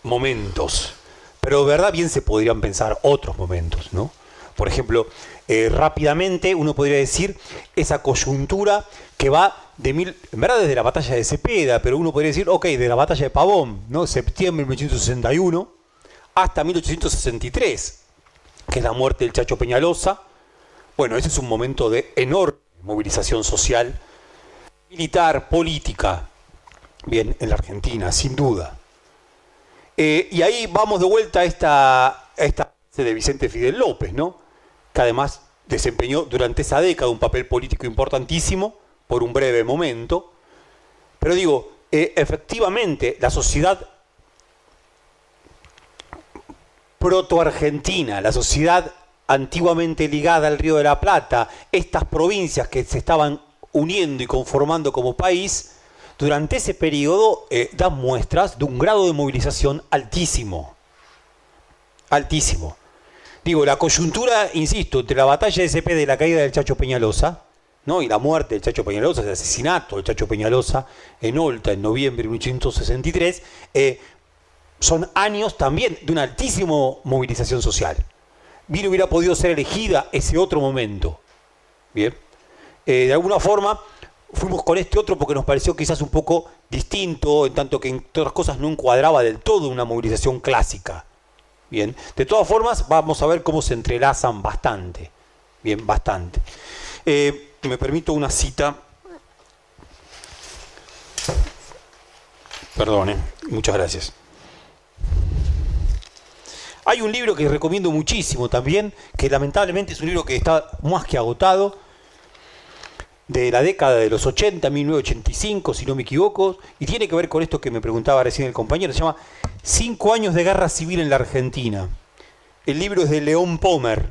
S1: momentos. Pero verdad bien se podrían pensar otros momentos, ¿no? Por ejemplo, eh, rápidamente uno podría decir esa coyuntura que va de mil, en verdad desde la batalla de Cepeda, pero uno podría decir, ok, de la batalla de Pavón, ¿no? Septiembre de 1861 hasta 1863, que es la muerte del Chacho Peñalosa. Bueno, ese es un momento de enorme movilización social, militar, política, bien, en la Argentina, sin duda. Eh, y ahí vamos de vuelta a esta, a esta de Vicente Fidel López, ¿no? que además desempeñó durante esa década un papel político importantísimo por un breve momento. Pero digo, eh, efectivamente, la sociedad proto-argentina, la sociedad antiguamente ligada al Río de la Plata, estas provincias que se estaban uniendo y conformando como país, durante ese periodo eh, dan muestras de un grado de movilización altísimo. Altísimo. Digo, la coyuntura, insisto, entre la batalla de SP de la caída del Chacho Peñalosa, ¿no? y la muerte del Chacho Peñalosa, el asesinato del Chacho Peñalosa en Olta en noviembre de 1863, eh, son años también de una altísima movilización social. Bien hubiera podido ser elegida ese otro momento. Bien. Eh, de alguna forma fuimos con este otro porque nos pareció quizás un poco distinto, en tanto que en todas cosas no encuadraba del todo una movilización clásica. Bien, de todas formas vamos a ver cómo se entrelazan bastante. Bien, bastante. Eh, me permito una cita. Perdone, muchas gracias. Hay un libro que recomiendo muchísimo también, que lamentablemente es un libro que está más que agotado, de la década de los 80, 1985, si no me equivoco, y tiene que ver con esto que me preguntaba recién el compañero, se llama Cinco años de guerra civil en la Argentina. El libro es de León Pomer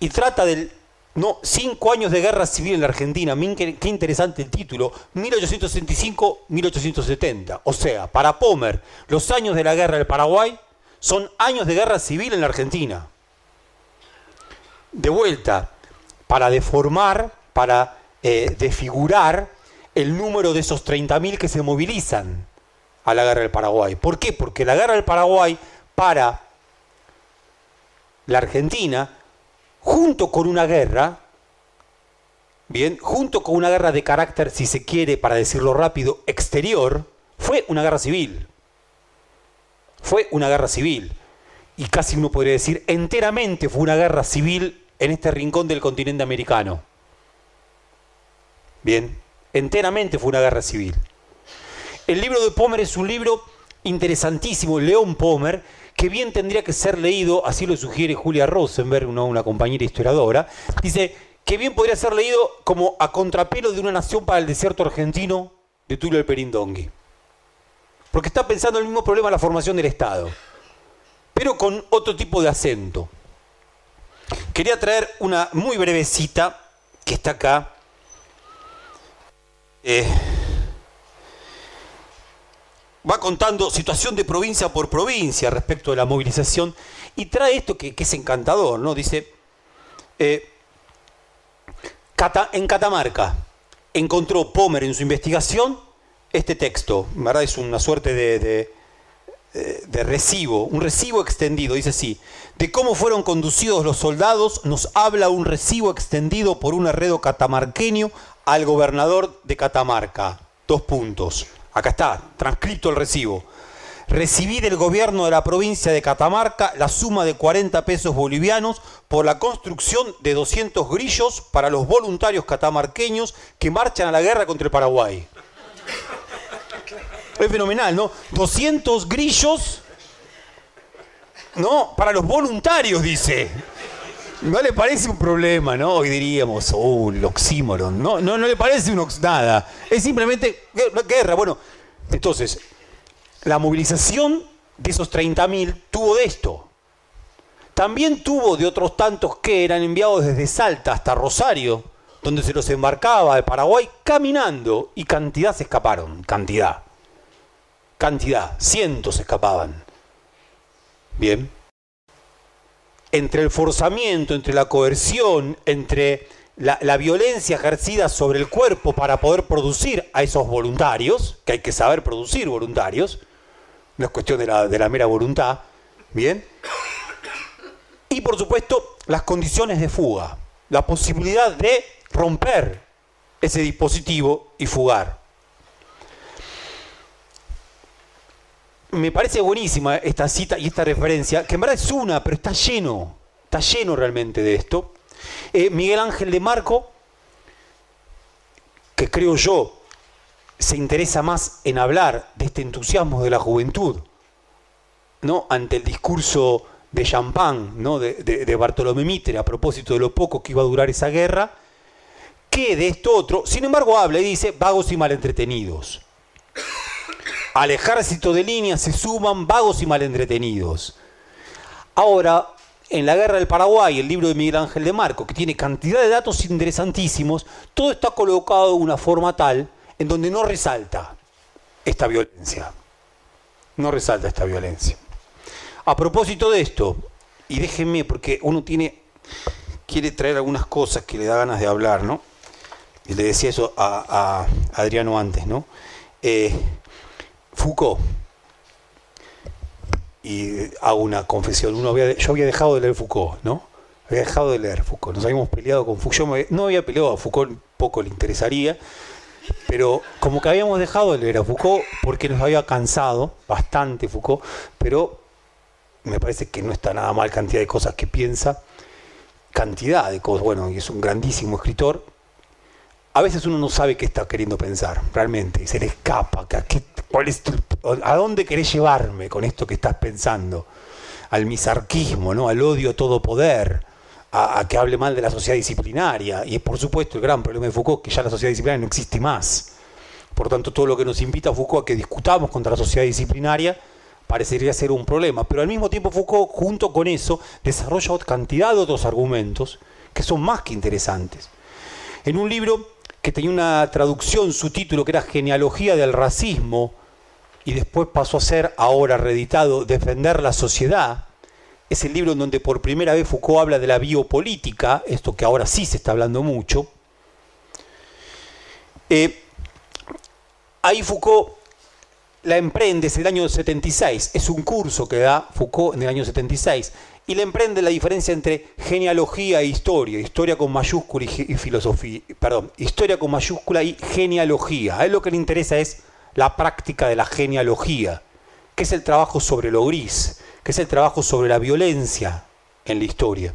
S1: y trata del... No, cinco años de guerra civil en la Argentina. Qué interesante el título. 1865-1870. O sea, para Pomer, los años de la guerra del Paraguay son años de guerra civil en la Argentina. De vuelta, para deformar, para eh, desfigurar el número de esos 30.000 que se movilizan a la guerra del Paraguay. ¿Por qué? Porque la guerra del Paraguay para la Argentina, junto con una guerra, bien, junto con una guerra de carácter, si se quiere, para decirlo rápido, exterior, fue una guerra civil. Fue una guerra civil. Y casi uno podría decir, enteramente fue una guerra civil en este rincón del continente americano. Bien, enteramente fue una guerra civil. El libro de Pomer es un libro interesantísimo, León Pomer, que bien tendría que ser leído, así lo sugiere Julia Rosenberg, una, una compañera historiadora, dice que bien podría ser leído como a contrapelo de una nación para el desierto argentino de Tulio el Perindongui. Porque está pensando el mismo problema la formación del Estado, pero con otro tipo de acento. Quería traer una muy breve cita que está acá. Eh, va contando situación de provincia por provincia respecto de la movilización y trae esto que, es encantador, ¿no? Dice, eh, en Catamarca encontró Pomer en su investigación este texto, ¿verdad? Es una suerte de, de, eh, de recibo, un recibo extendido, dice así, de cómo fueron conducidos los soldados, nos habla un recibo extendido por un herredo catamarqueño al gobernador de Catamarca. Dos puntos. Acá está, transcrito el recibo. Recibí del gobierno de la provincia de Catamarca la suma de 40 pesos bolivianos por la construcción de 200 grillos para los voluntarios catamarqueños que marchan a la guerra contra el Paraguay. Es fenomenal, ¿no? 200 grillos, ¿no? Para los voluntarios, dice. No le parece un problema, ¿no? Hoy diríamos, oh, oxímoron. No, no, no le parece un nada. Es simplemente guerra. Bueno, entonces, la movilización de esos 30.000 tuvo de esto. también tuvo de otros tantos que eran enviados desde Salta hasta Rosario, donde se los embarcaba de Paraguay caminando y cantidad se escaparon, cantidad, cantidad, cientos escapaban. Bien. Entre el forzamiento, entre la coerción, entre la, violencia ejercida sobre el cuerpo para poder producir a esos voluntarios, que hay que saber producir voluntarios, no es cuestión de la, de la mera voluntad, ¿bien? Y por supuesto, las condiciones de fuga, la posibilidad de romper ese dispositivo y fugar. Me parece buenísima esta cita y esta referencia, que en verdad es una, pero está lleno, está lleno realmente de esto. Eh, Miguel Ángel de Marco, que creo yo se interesa más en hablar de este entusiasmo de la juventud, ¿no? ante el discurso de champán ¿no? de, de Bartolomé Mitre a propósito de lo poco que iba a durar esa guerra, que de esto otro. Sin embargo, habla y dice vagos y malentretenidos. Al ejército de línea se suman vagos y malentretenidos. Ahora, en la guerra del Paraguay, el libro de Miguel Ángel de Marco, que tiene cantidad de datos interesantísimos, todo está colocado de una forma tal en donde no resalta esta violencia. No resalta esta violencia. A propósito de esto, y déjenme, porque uno tiene, quiere traer algunas cosas que le da ganas de hablar, ¿no? Y le decía eso a, Adriano antes, ¿no? Eh, Foucault y hago una confesión. Uno había, yo había dejado de leer Foucault, ¿no? Había dejado de leer Foucault. Nos habíamos peleado con Foucault. Yo no había peleado a Foucault, poco le interesaría. Pero como que habíamos dejado de leer a Foucault porque nos había cansado bastante Foucault, pero me parece que no está nada mal cantidad de cosas que piensa, cantidad de cosas, bueno, y es un grandísimo escritor. A veces uno no sabe qué está queriendo pensar, realmente, y se le escapa, ¿a qué ¿A dónde querés llevarme con esto que estás pensando? Al misarquismo, ¿no? al odio a todo poder, a, que hable mal de la sociedad disciplinaria. Y por supuesto el gran problema de Foucault que ya la sociedad disciplinaria no existe más. Por tanto, todo lo que nos invita a Foucault a que discutamos contra la sociedad disciplinaria parecería ser un problema. Pero al mismo tiempo Foucault, junto con eso, desarrolla cantidad de otros argumentos que son más que interesantes. En un libro que tenía una traducción, su título que era Genealogía del Racismo, y después pasó a ser, ahora reeditado, Defender la Sociedad. Es el libro en donde por primera vez Foucault habla de la biopolítica, esto que ahora sí se está hablando mucho. Eh, ahí Foucault la emprende, es el año 76, es un curso que da Foucault en el año 76, y la emprende la diferencia entre genealogía e historia, historia con mayúscula y, filosofía, perdón, historia con mayúscula y genealogía. A él lo que le interesa es la práctica de la genealogía, que es el trabajo sobre lo gris, que es el trabajo sobre la violencia en la historia,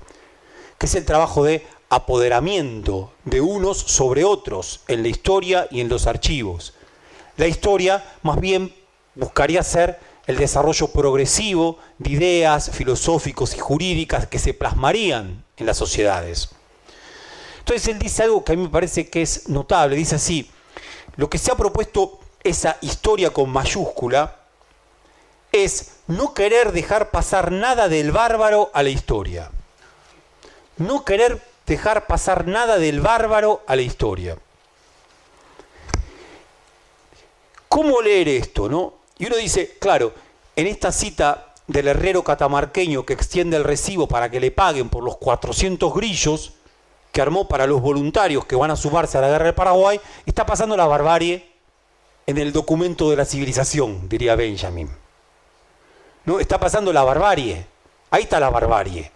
S1: que es el trabajo de apoderamiento de unos sobre otros en la historia y en los archivos. La historia más bien buscaría ser el desarrollo progresivo de ideas filosóficos y jurídicas que se plasmarían en las sociedades. Entonces él dice algo que a mí me parece que es notable, dice así, lo que se ha propuesto esa historia con mayúscula es no querer dejar pasar nada del bárbaro a la historia. No querer dejar pasar nada del bárbaro a la historia. ¿Cómo leer esto, no? Y uno dice, claro, en esta cita del herrero catamarqueño que extiende el recibo para que le paguen por los 400 grillos que armó para los voluntarios que van a sumarse a la guerra del Paraguay, está pasando la barbarie en el documento de la civilización, diría Benjamin. ¿No? Está pasando la barbarie. Ahí está la barbarie.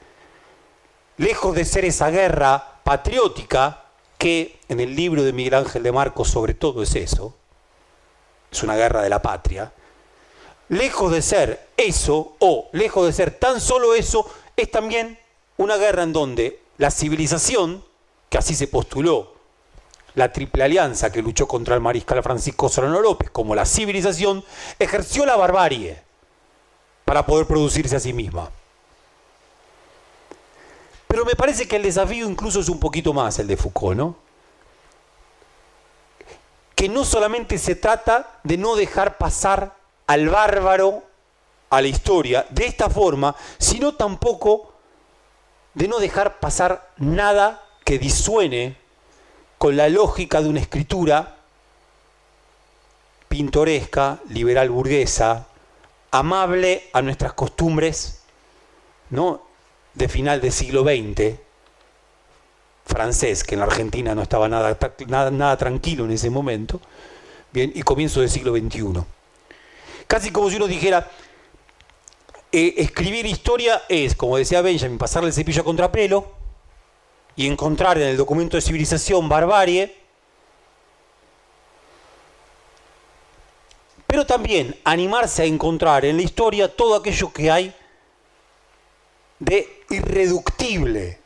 S1: Lejos de ser esa guerra patriótica, que en el libro de Miguel Ángel de Marcos sobre todo es eso, es una guerra de la patria, lejos de ser eso, o lejos de ser tan solo eso, es también una guerra en donde la civilización, que así se postuló la Triple Alianza que luchó contra el mariscal Francisco Solano López, como la civilización, ejerció la barbarie para poder producirse a sí misma. Pero me parece que el desafío incluso es un poquito más el de Foucault, ¿no? Que no solamente se trata de no dejar pasar al bárbaro a la historia de esta forma, sino tampoco de no dejar pasar nada que disuene con la lógica de una escritura pintoresca, liberal burguesa, amable a nuestras costumbres, ¿no? de final del siglo XX, francés, que en la Argentina no estaba nada, nada, nada tranquilo en ese momento, bien, y comienzo del siglo XXI. Casi como si uno dijera, eh, escribir historia es, como decía Benjamin, pasarle el cepillo a contrapelo y encontrar en el documento de civilización barbarie, pero también animarse a encontrar en la historia todo aquello que hay de irreductible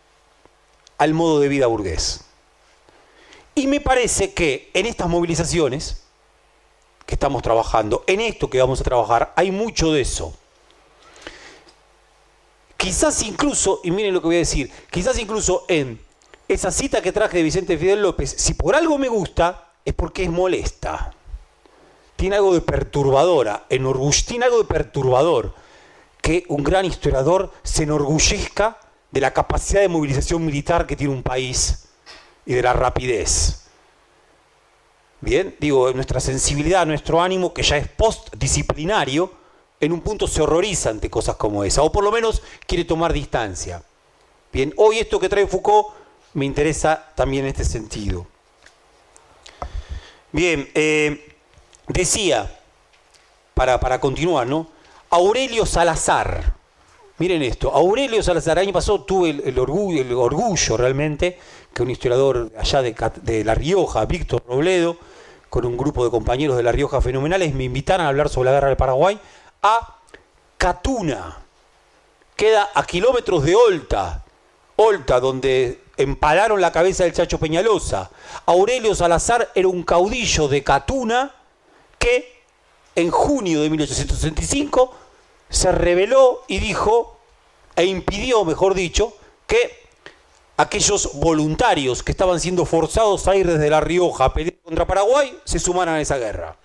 S1: al modo de vida burgués. Y me parece que en estas movilizaciones que estamos trabajando, en esto que vamos a trabajar, hay mucho de eso. Quizás incluso, y miren lo que voy a decir, quizás incluso en esa cita que traje de Vicente Fidel López, si por algo me gusta, es porque es molesta. Tiene algo de perturbadora, algo de perturbador que un gran historiador se enorgullezca de la capacidad de movilización militar que tiene un país y de la rapidez. Bien, digo, nuestra sensibilidad, nuestro ánimo, que ya es postdisciplinario, en un punto se horroriza ante cosas como esa, o por lo menos quiere tomar distancia. Bien, hoy esto que trae Foucault me interesa también en este sentido. Bien, eh, decía, para, para continuar, ¿no? Aurelio Salazar, miren esto, Aurelio Salazar, año pasado tuve el, orgullo, el orgullo realmente que un historiador allá de, de La Rioja, Víctor Robledo, con un grupo de compañeros de La Rioja fenomenales, me invitaron a hablar sobre la guerra del Paraguay a Catuna. Queda a kilómetros de Olta, Olta, donde empalaron la cabeza del Chacho Peñalosa. Aurelio Salazar era un caudillo de Catuna que en junio de 1865 se rebeló y dijo, e impidió, mejor dicho, que aquellos voluntarios que estaban siendo forzados a ir desde La Rioja a pelear contra Paraguay se sumaran a esa guerra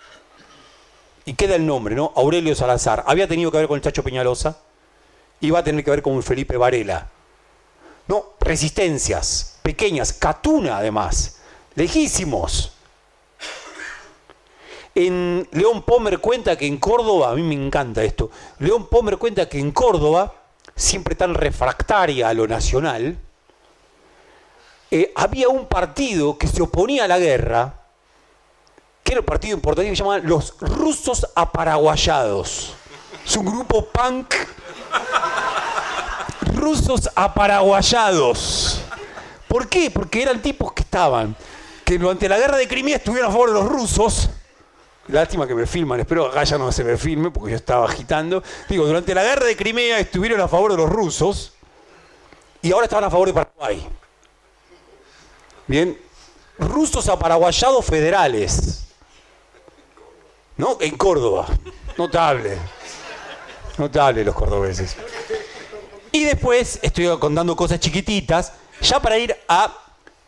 S1: y queda el nombre, ¿no? Aurelio Salazar. Había tenido que ver con el Chacho Peñalosa y va a tener que ver con Felipe Varela. No, resistencias, pequeñas, Catuna además, lejísimos. En León Pomer cuenta que en Córdoba, a mí me encanta esto, León Pomer cuenta que en Córdoba, siempre tan refractaria a lo nacional, eh, había un partido que se oponía a la guerra, que era un partido importante que se llamaban los rusos aparaguayados. Es un grupo punk. rusos aparaguayados. ¿Por qué? Porque eran tipos que estaban, que durante la guerra de Crimea estuvieron a favor de los rusos. Lástima que me filman, espero que acá ya no se me filme porque yo estaba agitando. Digo, durante la guerra de Crimea estuvieron a favor de los rusos y ahora estaban a favor de Paraguay. Bien, rusos aparaguayados federales. ¿no? En Córdoba. Notable. Notable los cordobeses. Y después estoy contando cosas chiquititas, ya para ir a,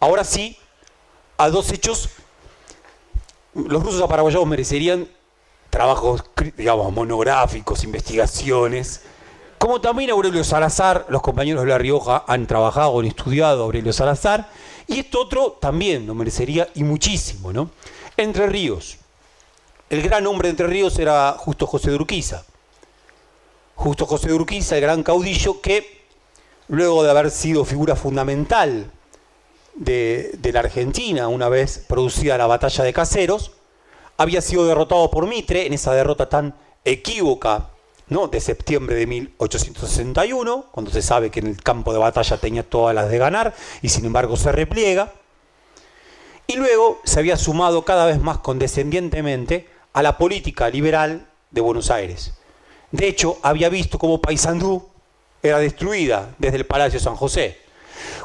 S1: ahora sí, a dos hechos. Los rusos aparaguayados merecerían trabajos, digamos, monográficos, investigaciones. Como también Aurelio Salazar, los compañeros de La Rioja han trabajado, han estudiado a Aurelio Salazar. Y esto otro también lo merecería y muchísimo, ¿no? Entre Ríos. El gran hombre de Entre Ríos era Justo José de Urquiza. Justo José de Urquiza, el gran caudillo que, luego de haber sido figura fundamental de, la Argentina, una vez producida la batalla de Caseros, había sido derrotado por Mitre en esa derrota tan equívoca ¿no? de septiembre de 1861, cuando se sabe que en el campo de batalla tenía todas las de ganar y sin embargo se repliega. Y luego se había sumado cada vez más condescendientemente a la política liberal de Buenos Aires. De hecho, había visto cómo Paysandú era destruida desde el Palacio San José.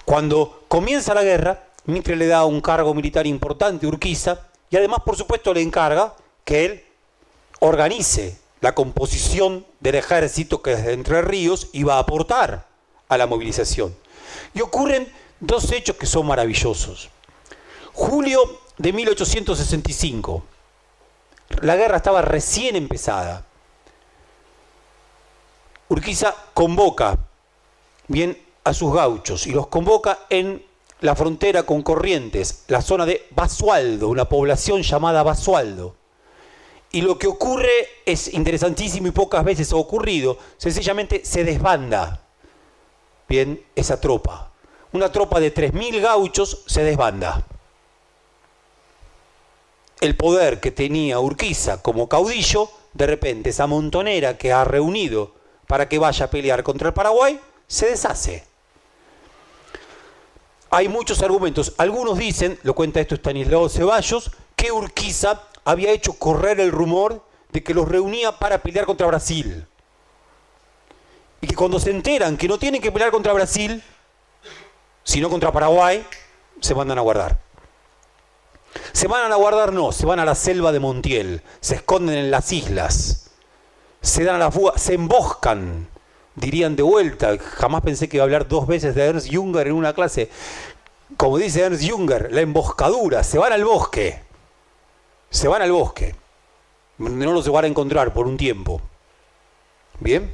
S1: Cuando comienza la guerra, Mitre le da un cargo militar importante a Urquiza y además, por supuesto, le encarga que él organice la composición del ejército que desde Entre Ríos iba a aportar a la movilización. Y ocurren dos hechos que son maravillosos. Julio de 1865, la guerra estaba recién empezada. Urquiza convoca bien a sus gauchos y los convoca en la frontera con Corrientes, la zona de Basualdo, una población llamada Basualdo. Y lo que ocurre es interesantísimo y pocas veces ha ocurrido, sencillamente se desbanda, bien, esa tropa. Una tropa de 3.000 gauchos se desbanda. El poder que tenía Urquiza como caudillo, de repente esa montonera que ha reunido para que vaya a pelear contra el Paraguay, se deshace. Hay muchos argumentos. Algunos dicen, lo cuenta esto Stanislao Ceballos, que Urquiza había hecho correr el rumor de que los reunía para pelear contra Brasil. Y que cuando se enteran que no tienen que pelear contra Brasil, sino contra Paraguay, se mandan a guardar. Se mandan a guardar, no, se van a la selva de Montiel, se esconden en las islas, se dan a la fuga, se emboscan, dirían de vuelta. Jamás pensé que iba a hablar dos veces de Ernst Junger en una clase. Como dice Ernst Junger, la emboscadura, se van al bosque se van al bosque, donde no los van a encontrar por un tiempo. ¿Bien?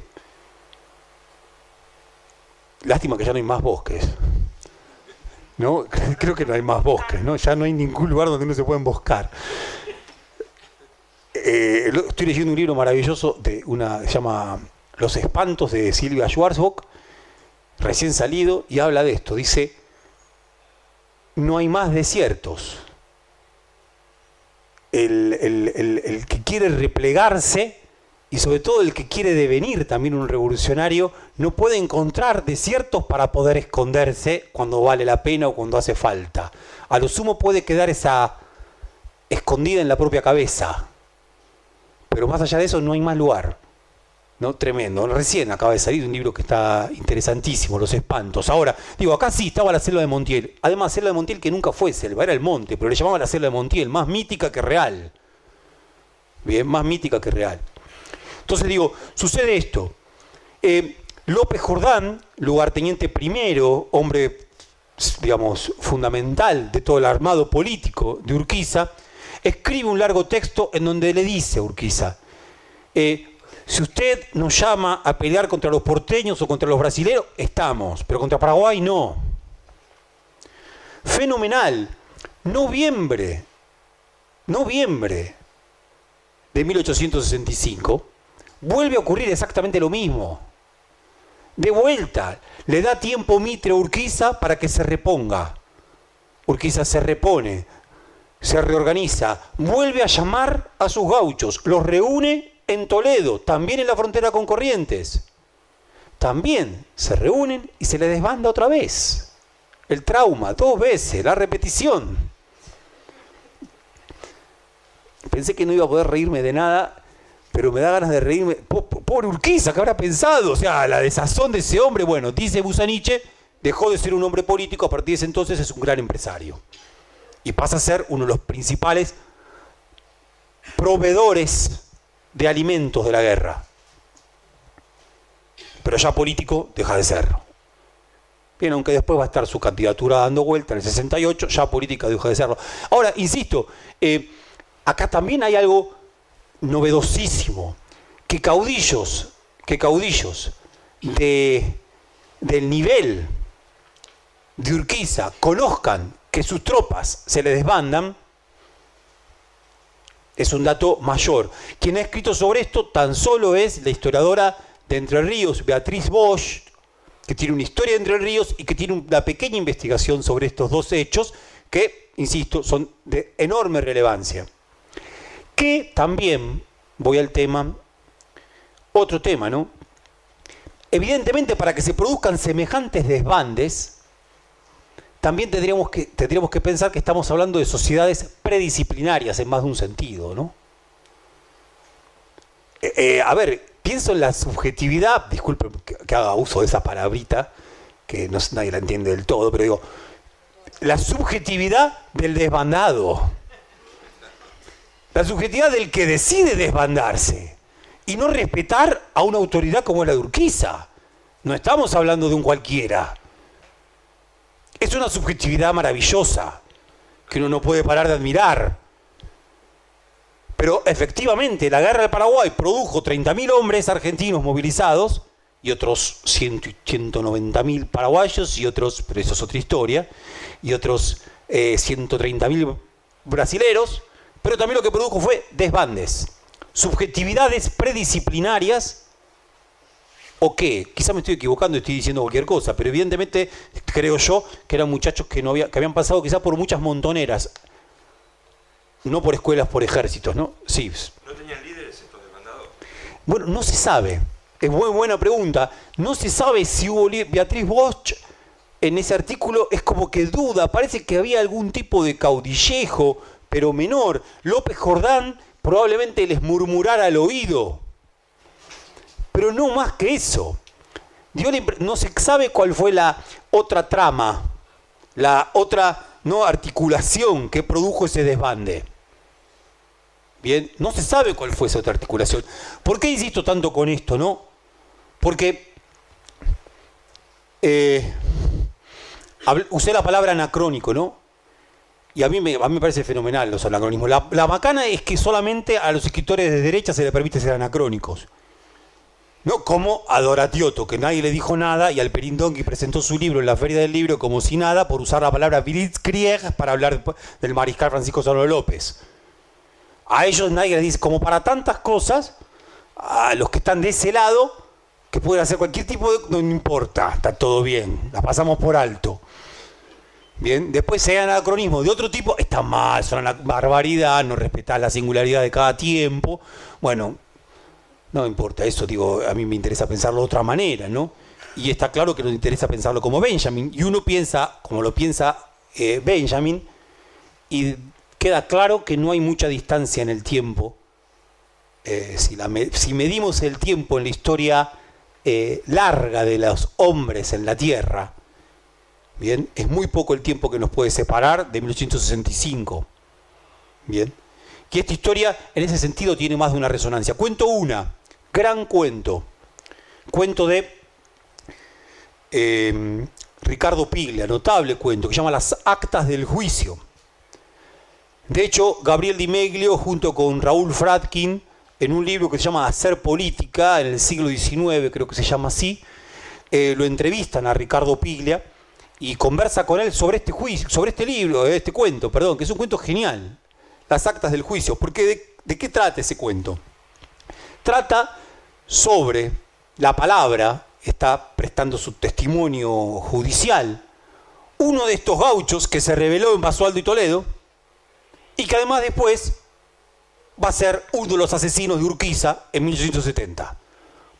S1: Lástima que ya no hay más bosques. ¿No? Creo que no hay más bosques, ¿no? Ya no hay ningún lugar donde no se pueda emboscar. Eh, estoy leyendo un libro maravilloso de una se llama Los espantos de Silvia Schwarzbock, recién salido, y habla de esto. Dice, no hay más desiertos el, que quiere replegarse y sobre todo el que quiere devenir también un revolucionario no puede encontrar desiertos para poder esconderse cuando vale la pena o cuando hace falta. A lo sumo puede quedar esa escondida en la propia cabeza. Pero más allá de eso no hay más lugar. ¿No? Tremendo. Recién acaba de salir un libro que está interesantísimo, Los Espantos. Ahora, digo, acá sí estaba la selva de Montiel. Además, selva de Montiel que nunca fue selva, era el monte, pero le llamaban la selva de Montiel, más mítica que real. Bien, más mítica que real. Entonces digo, sucede esto. Eh, López Jordán, lugarteniente primero, hombre, digamos, fundamental de todo el armado político de Urquiza, escribe un largo texto en donde le dice a Urquiza, eh, si usted nos llama a pelear contra los porteños o contra los brasileños, estamos, pero contra Paraguay no. Fenomenal. Noviembre, noviembre de 1865, vuelve a ocurrir exactamente lo mismo. De vuelta, le da tiempo Mitre a Urquiza para que se reponga. Urquiza se repone, se reorganiza, vuelve a llamar a sus gauchos, los reúne en Toledo, también en la frontera con Corrientes. También se reúnen y se les desbanda otra vez. El trauma, dos veces, la repetición. Pensé que no iba a poder reírme de nada, pero me da ganas de reírme. Pobre Urquiza, ¿qué habrá pensado? O sea, la desazón de ese hombre, bueno, dice Busaniche, dejó de ser un hombre político, a partir de ese entonces es un gran empresario. Y pasa a ser uno de los principales proveedores de alimentos de la guerra. Pero ya político deja de serlo. Bien, aunque después va a estar su candidatura dando vuelta en el 68, ya política deja de serlo. Ahora, insisto, eh, acá también hay algo novedosísimo, que caudillos, que caudillos de, del nivel de Urquiza conozcan que sus tropas se le desbandan, es un dato mayor. Quien ha escrito sobre esto tan solo es la historiadora de Entre Ríos, Beatriz Bosch, que tiene una historia de Entre Ríos y que tiene una pequeña investigación sobre estos dos hechos que, insisto, son de enorme relevancia. Que también, voy al tema, otro tema, ¿no? Evidentemente, para que se produzcan semejantes desbandes, también tendríamos que, tendríamos que pensar que estamos hablando de sociedades predisciplinarias en más de un sentido, ¿no? Eh, eh, a ver, pienso en la subjetividad, disculpe que, haga uso de esa palabrita, que no, nadie la entiende del todo, pero digo, la subjetividad del desbandado, la subjetividad del que decide desbandarse y no respetar a una autoridad como la de Urquiza. No estamos hablando de un cualquiera. Es una subjetividad maravillosa que uno no puede parar de admirar. Pero efectivamente, la guerra del Paraguay produjo 30.000 hombres argentinos movilizados y otros 190 mil paraguayos y otros, pero eso es otra historia, y otros eh, 130 mil brasileros, pero también lo que produjo fue desbandes, subjetividades predisciplinarias ¿O qué? Quizá me estoy equivocando y estoy diciendo cualquier cosa, pero evidentemente creo yo que eran muchachos que, no había, que habían pasado quizás por muchas montoneras, no por escuelas, por ejércitos, ¿no? Sí. ¿No tenían líderes estos demandados? Bueno, no se sabe. Es muy buena pregunta. No se sabe si hubo Beatriz Bosch en ese artículo es como que duda, parece que había algún tipo de caudillejo, pero menor. López Jordán probablemente les murmurara al oído, pero no más que eso. no se sabe cuál fue la otra trama, la otra no articulación que produjo ese desbande. Bien, no se sabe cuál fue esa otra articulación. ¿Por qué insisto tanto con esto, no? Porque eh, usé la palabra anacrónico, ¿no? Y a mí me, me parece fenomenal los anacronismos. La, la macana es que solamente a los escritores de derecha se les permite ser anacrónicos. No como a Doratioto, que nadie le dijo nada, y al Perindonqui presentó su libro en la Feria del Libro como si nada, por usar la palabra Blitzkrieg para hablar del mariscal Francisco Solano López. A ellos nadie les dice, como para tantas cosas, a los que están de ese lado, que pueden hacer cualquier tipo de... No, importa, está todo bien, la pasamos por alto. Bien, después se anacronismo de otro tipo, está mal, son una barbaridad, no respetar la singularidad de cada tiempo. Bueno, no importa eso, digo, a mí me interesa pensarlo de otra manera, ¿no? Y está claro que nos interesa pensarlo como Benjamin. Y uno piensa, como lo piensa eh, Benjamin, y queda claro que no hay mucha distancia en el tiempo. Eh, si, si, medimos el tiempo en la historia eh, larga de los hombres en la Tierra, bien, es muy poco el tiempo que nos puede separar de 1865. Bien que esta historia en ese sentido tiene más de una resonancia. Cuento una, gran cuento, cuento de em, Ricardo Piglia, notable cuento, que se llama Las Actas del Juicio. De hecho, Gabriel Di Meglio, junto con Raúl Fratkin, en un libro que se llama Hacer Política, en el siglo XIX, creo que se llama así, eh, lo entrevistan a Ricardo Piglia y conversa con él sobre este juicio, sobre este libro, este cuento, perdón, que es un cuento genial, las actas del juicio. Porque de, qué trata ese cuento? Trata sobre la palabra, está prestando su testimonio judicial, uno de estos gauchos que se reveló en Basualdo y Toledo, y que además después va a ser uno de los asesinos de Urquiza en 1870.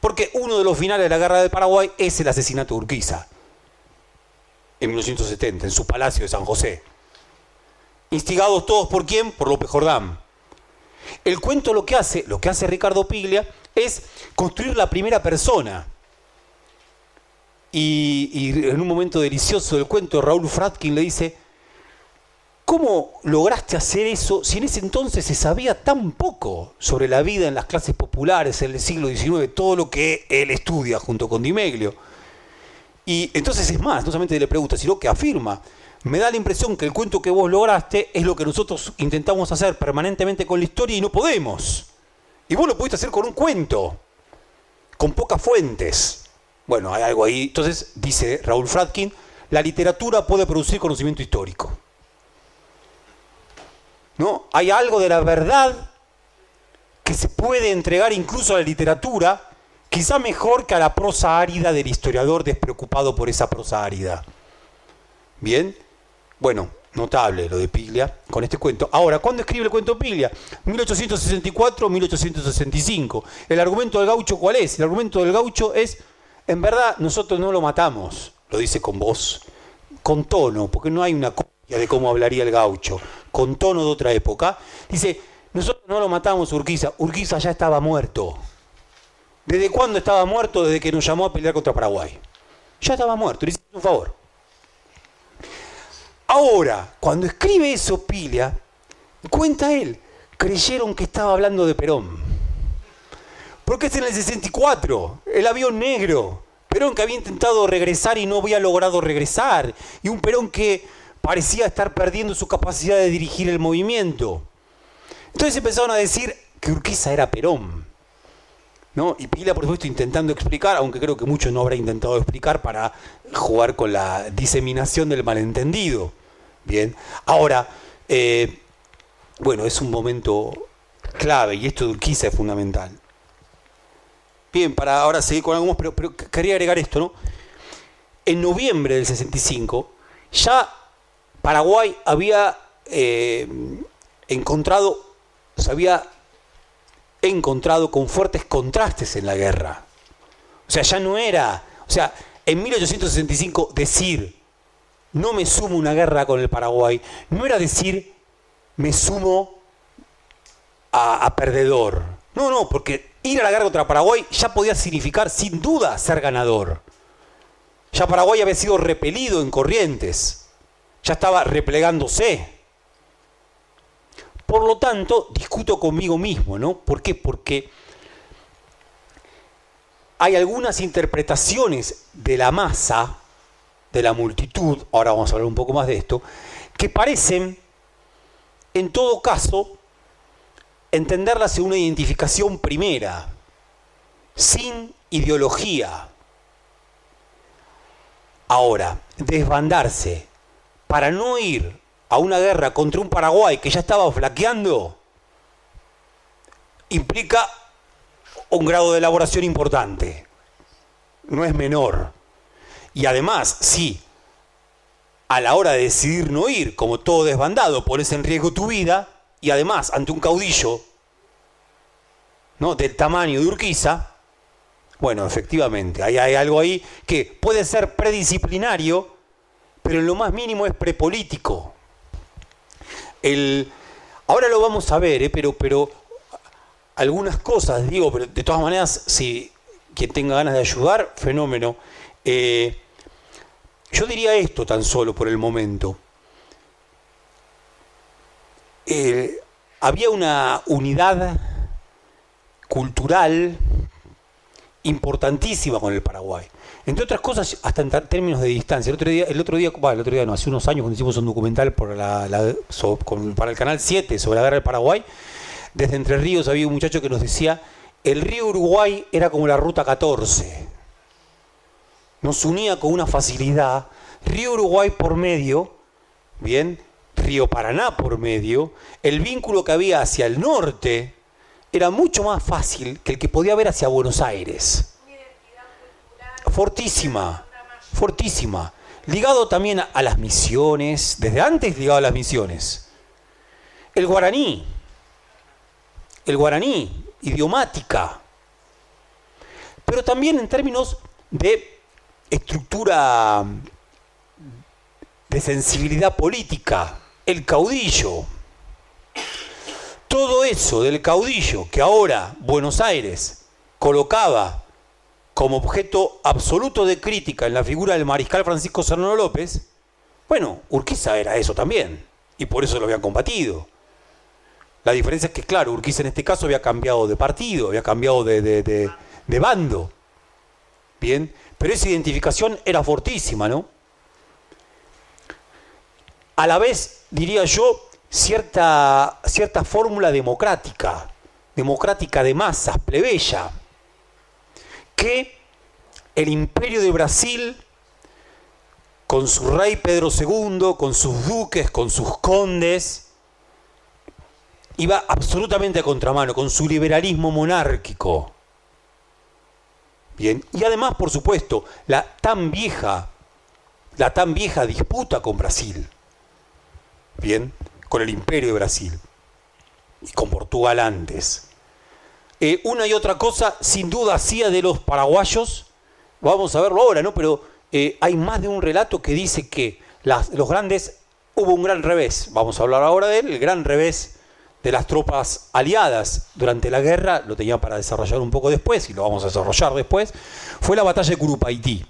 S1: Porque uno de los finales de la guerra de Paraguay es el asesinato de Urquiza, en 1870, en su palacio de San José. Instigados todos por quién? Por López Jordán. El cuento lo que hace, lo que hace Ricardo Piglia, es construir la primera persona. Y, en un momento delicioso del cuento, Raúl Fratkin le dice, ¿cómo lograste hacer eso si en ese entonces se sabía tan poco sobre la vida en las clases populares en el siglo XIX, todo lo que él estudia junto con Dimeglio? Y entonces es más, no solamente le pregunta, sino que afirma, me da la impresión que el cuento que vos lograste es lo que nosotros intentamos hacer permanentemente con la historia y no podemos. Y vos lo pudiste hacer con un cuento, con pocas fuentes. Bueno, hay algo ahí. Entonces, dice Raúl Fratkin, la literatura puede producir conocimiento histórico. ¿No? Hay algo de la verdad que se puede entregar incluso a la literatura, quizá mejor que a la prosa árida del historiador despreocupado por esa prosa árida. Bien, bueno, notable lo de Piglia con este cuento. Ahora, ¿cuándo escribe el cuento Piglia? 1864-1865. ¿El argumento del gaucho cuál es? El argumento del gaucho es, en verdad, nosotros no lo matamos, lo dice con voz, con tono, porque no hay una copia de cómo hablaría el gaucho, con tono de otra época. Dice, nosotros no lo matamos Urquiza, Urquiza ya estaba muerto. ¿Desde cuándo estaba muerto? Desde que nos llamó a pelear contra Paraguay. Ya estaba muerto, le hicimos un favor. Ahora, cuando escribe eso Pilia, cuenta él, creyeron que estaba hablando de Perón. Porque es en el 64, el avión negro. Perón que había intentado regresar y no había logrado regresar. Y un Perón que parecía estar perdiendo su capacidad de dirigir el movimiento. Entonces empezaron a decir que Urquiza era Perón. ¿No? Y Pila, por supuesto, intentando explicar, aunque creo que mucho no habrá intentado explicar para jugar con la diseminación del malentendido. Bien, ahora, eh, bueno, es un momento clave y esto de es fundamental. Bien, para ahora seguir con algo más, pero, pero quería agregar esto, ¿no? En noviembre del 65, ya Paraguay había eh, encontrado, se había encontrado con fuertes contrastes en la guerra. O sea, ya no era, o sea, en 1865 decir, no me sumo una guerra con el Paraguay, no era decir, me sumo a, a perdedor. No, no, porque ir a la guerra contra Paraguay ya podía significar sin duda ser ganador. Ya Paraguay había sido repelido en corrientes, ya estaba replegándose. Por lo tanto, discuto conmigo mismo, ¿no? ¿Por qué? Porque hay algunas interpretaciones de la masa, de la multitud, ahora vamos a hablar un poco más de esto, que parecen, en todo caso, entenderlas en una identificación primera, sin ideología. Ahora, desbandarse para no ir a una guerra contra un Paraguay que ya estaba flaqueando, implica un grado de elaboración importante. No es menor. Y además, si a la hora de decidir no ir, como todo desbandado, pones en riesgo tu vida, y además ante un caudillo ¿no? del tamaño de Urquiza, bueno, efectivamente, hay, hay algo ahí que puede ser predisciplinario, pero en lo más mínimo es prepolítico ahora lo vamos a ver, ¿eh? pero, pero algunas cosas, digo, pero de todas maneras, si quien tenga ganas de ayudar, fenómeno. Eh, yo diría esto tan solo por el momento. Eh, había una unidad cultural importantísima con el Paraguay. Entre otras cosas, hasta en términos de distancia. El otro día, el otro día, el otro día no, hace unos años cuando hicimos un documental para el canal 7 sobre la guerra del Paraguay, desde Entre Ríos había un muchacho que nos decía, el río Uruguay era como la ruta 14. Nos unía con una facilidad. Río Uruguay por medio, bien, Río Paraná por medio, el vínculo que había hacia el norte era mucho más fácil que el que podía haber hacia Buenos Aires fortísima, fortísima. Ligado también a las misiones, desde antes ligado a las misiones. El guaraní, el guaraní, idiomática, pero también en términos de estructura de sensibilidad política, el caudillo. Todo eso del caudillo que ahora Buenos Aires colocaba como objeto absoluto de crítica en la figura del mariscal Francisco Serrano López, bueno, Urquiza era eso también, y por eso lo habían combatido. La diferencia es que, claro, Urquiza en este caso había cambiado de partido, había cambiado de, bando. Bien, pero esa identificación era fortísima, ¿no? A la vez, diría yo, cierta, cierta fórmula democrática, democrática de masas, plebeya, que el imperio de Brasil, con su rey Pedro II, con sus duques, con sus condes, iba absolutamente a contramano, con su liberalismo monárquico. Bien, y además, por supuesto, la tan vieja, la tan vieja disputa con Brasil. Bien, con el imperio de Brasil y con Portugal antes. Eh, una y otra cosa, sin duda, hacía de los paraguayos, vamos a verlo ahora, ¿no? Pero eh, hay más de un relato que dice que los grandes, hubo un gran revés, vamos a hablar ahora de él, el gran revés de las tropas aliadas durante la guerra, lo tenía para desarrollar un poco después, y lo vamos a desarrollar después, fue la batalla de Curupaití,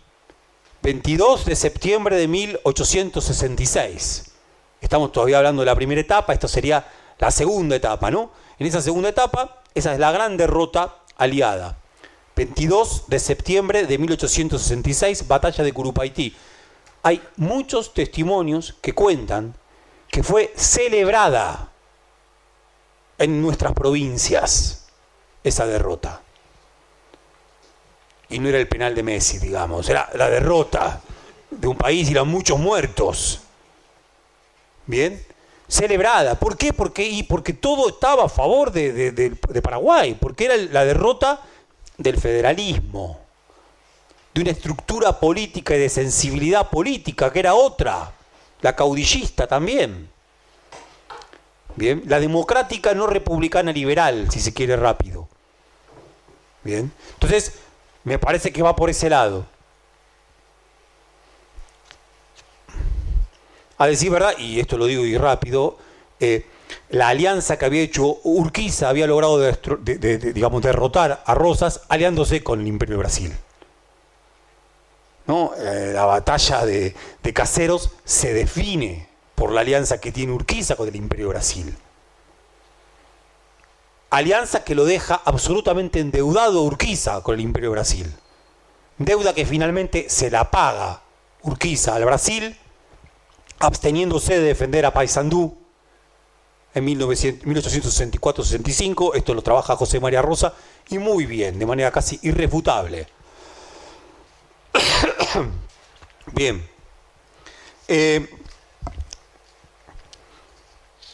S1: 22 de septiembre de 1866. Estamos todavía hablando de la primera etapa, esto sería la segunda etapa, ¿no? En esa segunda etapa, esa es la gran derrota aliada. 22 de septiembre de 1866, batalla de Curupaití. Hay muchos testimonios que cuentan que fue celebrada en nuestras provincias esa derrota. y no era el penal de Messi, digamos, era la derrota de un país y eran muchos muertos. Bien, celebrada. ¿Por qué? Porque, y porque todo estaba a favor de, de Paraguay, porque era la derrota del federalismo, de una estructura política y de sensibilidad política que era otra, la caudillista también. Bien, la democrática no republicana liberal, si se quiere rápido. Bien, entonces me parece que va por ese lado. A decir verdad, y esto lo digo y rápido, eh, la alianza que había hecho Urquiza había logrado derrotar a Rosas aliándose con el Imperio Brasil. ¿No? Eh, la batalla de Caseros se define por la alianza que tiene Urquiza con el Imperio Brasil. Alianza que lo deja absolutamente endeudado Urquiza con el Imperio Brasil. Deuda que finalmente se la paga Urquiza al Brasil, absteniéndose de defender a Paysandú en 1864-65. Esto lo trabaja José María Rosa y muy bien, de manera casi irrefutable. bien. Eh,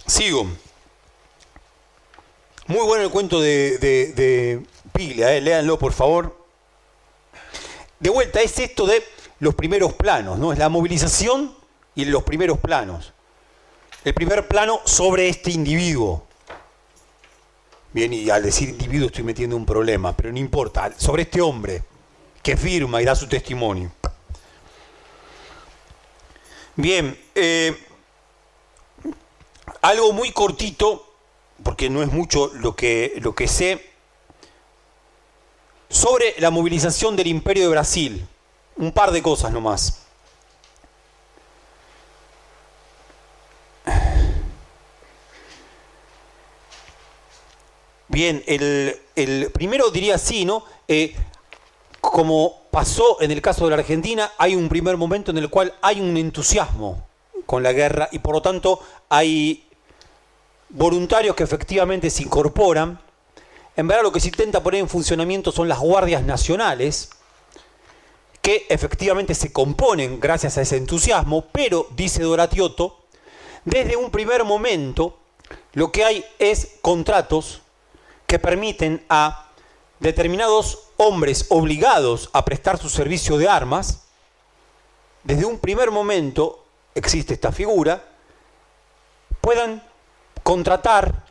S1: Sigo. Muy bueno el cuento de, de, Piglia, eh, léanlo por favor. De vuelta, es esto de los primeros planos, ¿no? Es la movilización y los primeros planos. El primer plano sobre este individuo. Bien, y al decir individuo estoy metiendo un problema, pero no importa. Sobre este hombre que firma y da su testimonio. Bien, eh, algo muy cortito, porque no es mucho lo que, lo que sé, sobre la movilización del imperio de Brasil. Un par de cosas nomás. Bien, el, primero diría sí, ¿no? Eh, como pasó en el caso de la Argentina, hay un primer momento en el cual hay un entusiasmo con la guerra y por lo tanto hay voluntarios que efectivamente se incorporan. En verdad lo que se intenta poner en funcionamiento son las guardias nacionales, que efectivamente se componen gracias a ese entusiasmo, pero, dice Doratioto, desde un primer momento lo que hay es contratos que permiten a determinados hombres obligados a prestar su servicio de armas, desde un primer momento existe esta figura, puedan contratar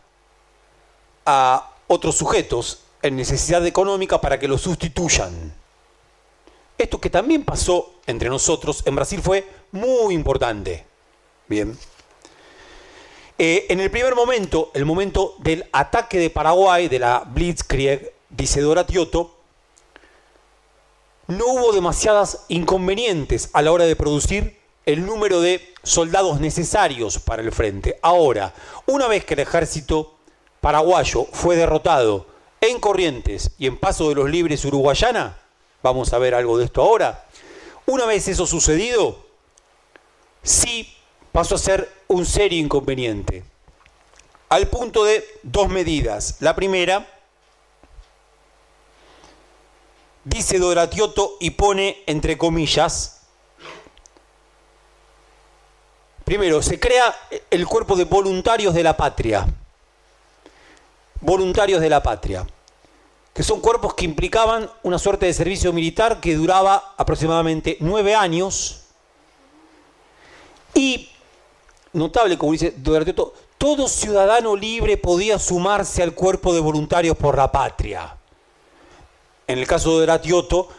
S1: a otros sujetos en necesidad económica para que lo sustituyan. Esto que también pasó entre nosotros en Brasil fue muy importante. Bien. Eh, en el primer momento, el momento del ataque de Paraguay, de la Blitzkrieg, dice Doratioto, no hubo demasiadas inconvenientes a la hora de producir el número de soldados necesarios para el frente. Ahora, una vez que el ejército paraguayo fue derrotado en Corrientes y en Paso de los Libres Uruguayana, vamos a ver algo de esto ahora, una vez eso sucedido, sí pasó a ser un serio inconveniente, al punto de dos medidas. La primera, dice Doratioto y pone entre comillas, Primero, se crea el cuerpo de voluntarios de la patria. Voluntarios de la patria. Que son cuerpos que implicaban una suerte de servicio militar que duraba aproximadamente nueve años. Y, notable, como dice Duerteto, todo ciudadano libre podía sumarse al cuerpo de voluntarios por la patria. En el caso de Ratioto,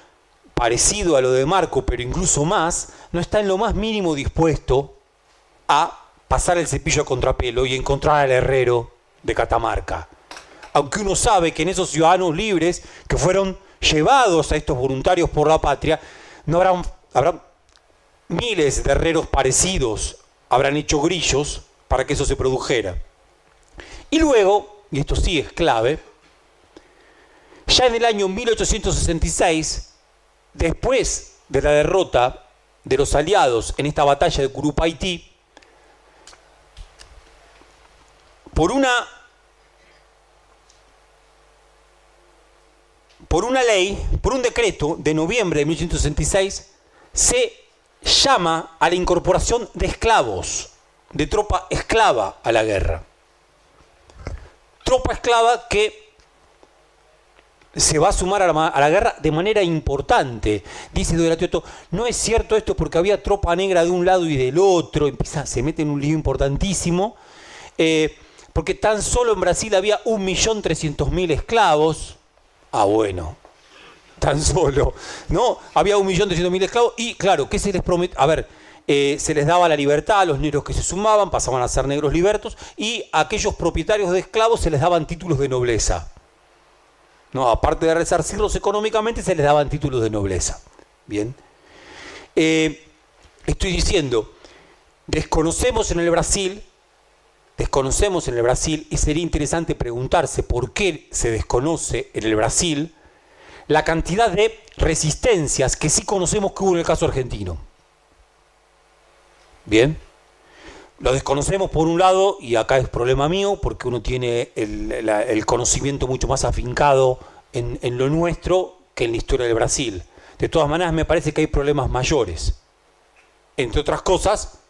S1: parecido a lo de Marco, pero incluso más, no está en lo más mínimo dispuesto a pasar el cepillo a contrapelo y encontrar al herrero de Catamarca. Aunque uno sabe que en esos ciudadanos libres que fueron llevados a estos voluntarios por la patria, no habrán, habrán miles de herreros parecidos, habrán hecho grillos para que eso se produjera. Y luego, y esto sí es clave, ya en el año 1866, después de la derrota de los aliados en esta batalla de Curupaití, por una por una ley, por un decreto de noviembre de 1866, se llama a la incorporación de esclavos, de tropa esclava a la guerra. Tropa esclava que se va a sumar a la, guerra de manera importante. Dice Doratioto, no es cierto esto porque había tropa negra de un lado y del otro, empieza, se mete en un lío importantísimo, eh, porque tan solo en Brasil había 1.300.000 esclavos. Ah, bueno, tan solo, ¿no? Había 1.300.000 esclavos y claro, ¿qué se les promete? A ver, eh, se les daba la libertad a los negros que se sumaban, pasaban a ser negros libertos, y a aquellos propietarios de esclavos se les daban títulos de nobleza. No, aparte de resarcirlos económicamente, se les daban títulos de nobleza. Bien. Eh, estoy diciendo, desconocemos en el Brasil, desconocemos en el Brasil, y sería interesante preguntarse por qué se desconoce en el Brasil la cantidad de resistencias que sí conocemos que hubo en el caso argentino. Bien. Lo desconocemos por un lado, y acá es problema mío, porque uno tiene el, conocimiento mucho más afincado en, en, lo nuestro que en la historia del Brasil. De todas maneras, me parece que hay problemas mayores. Entre otras cosas,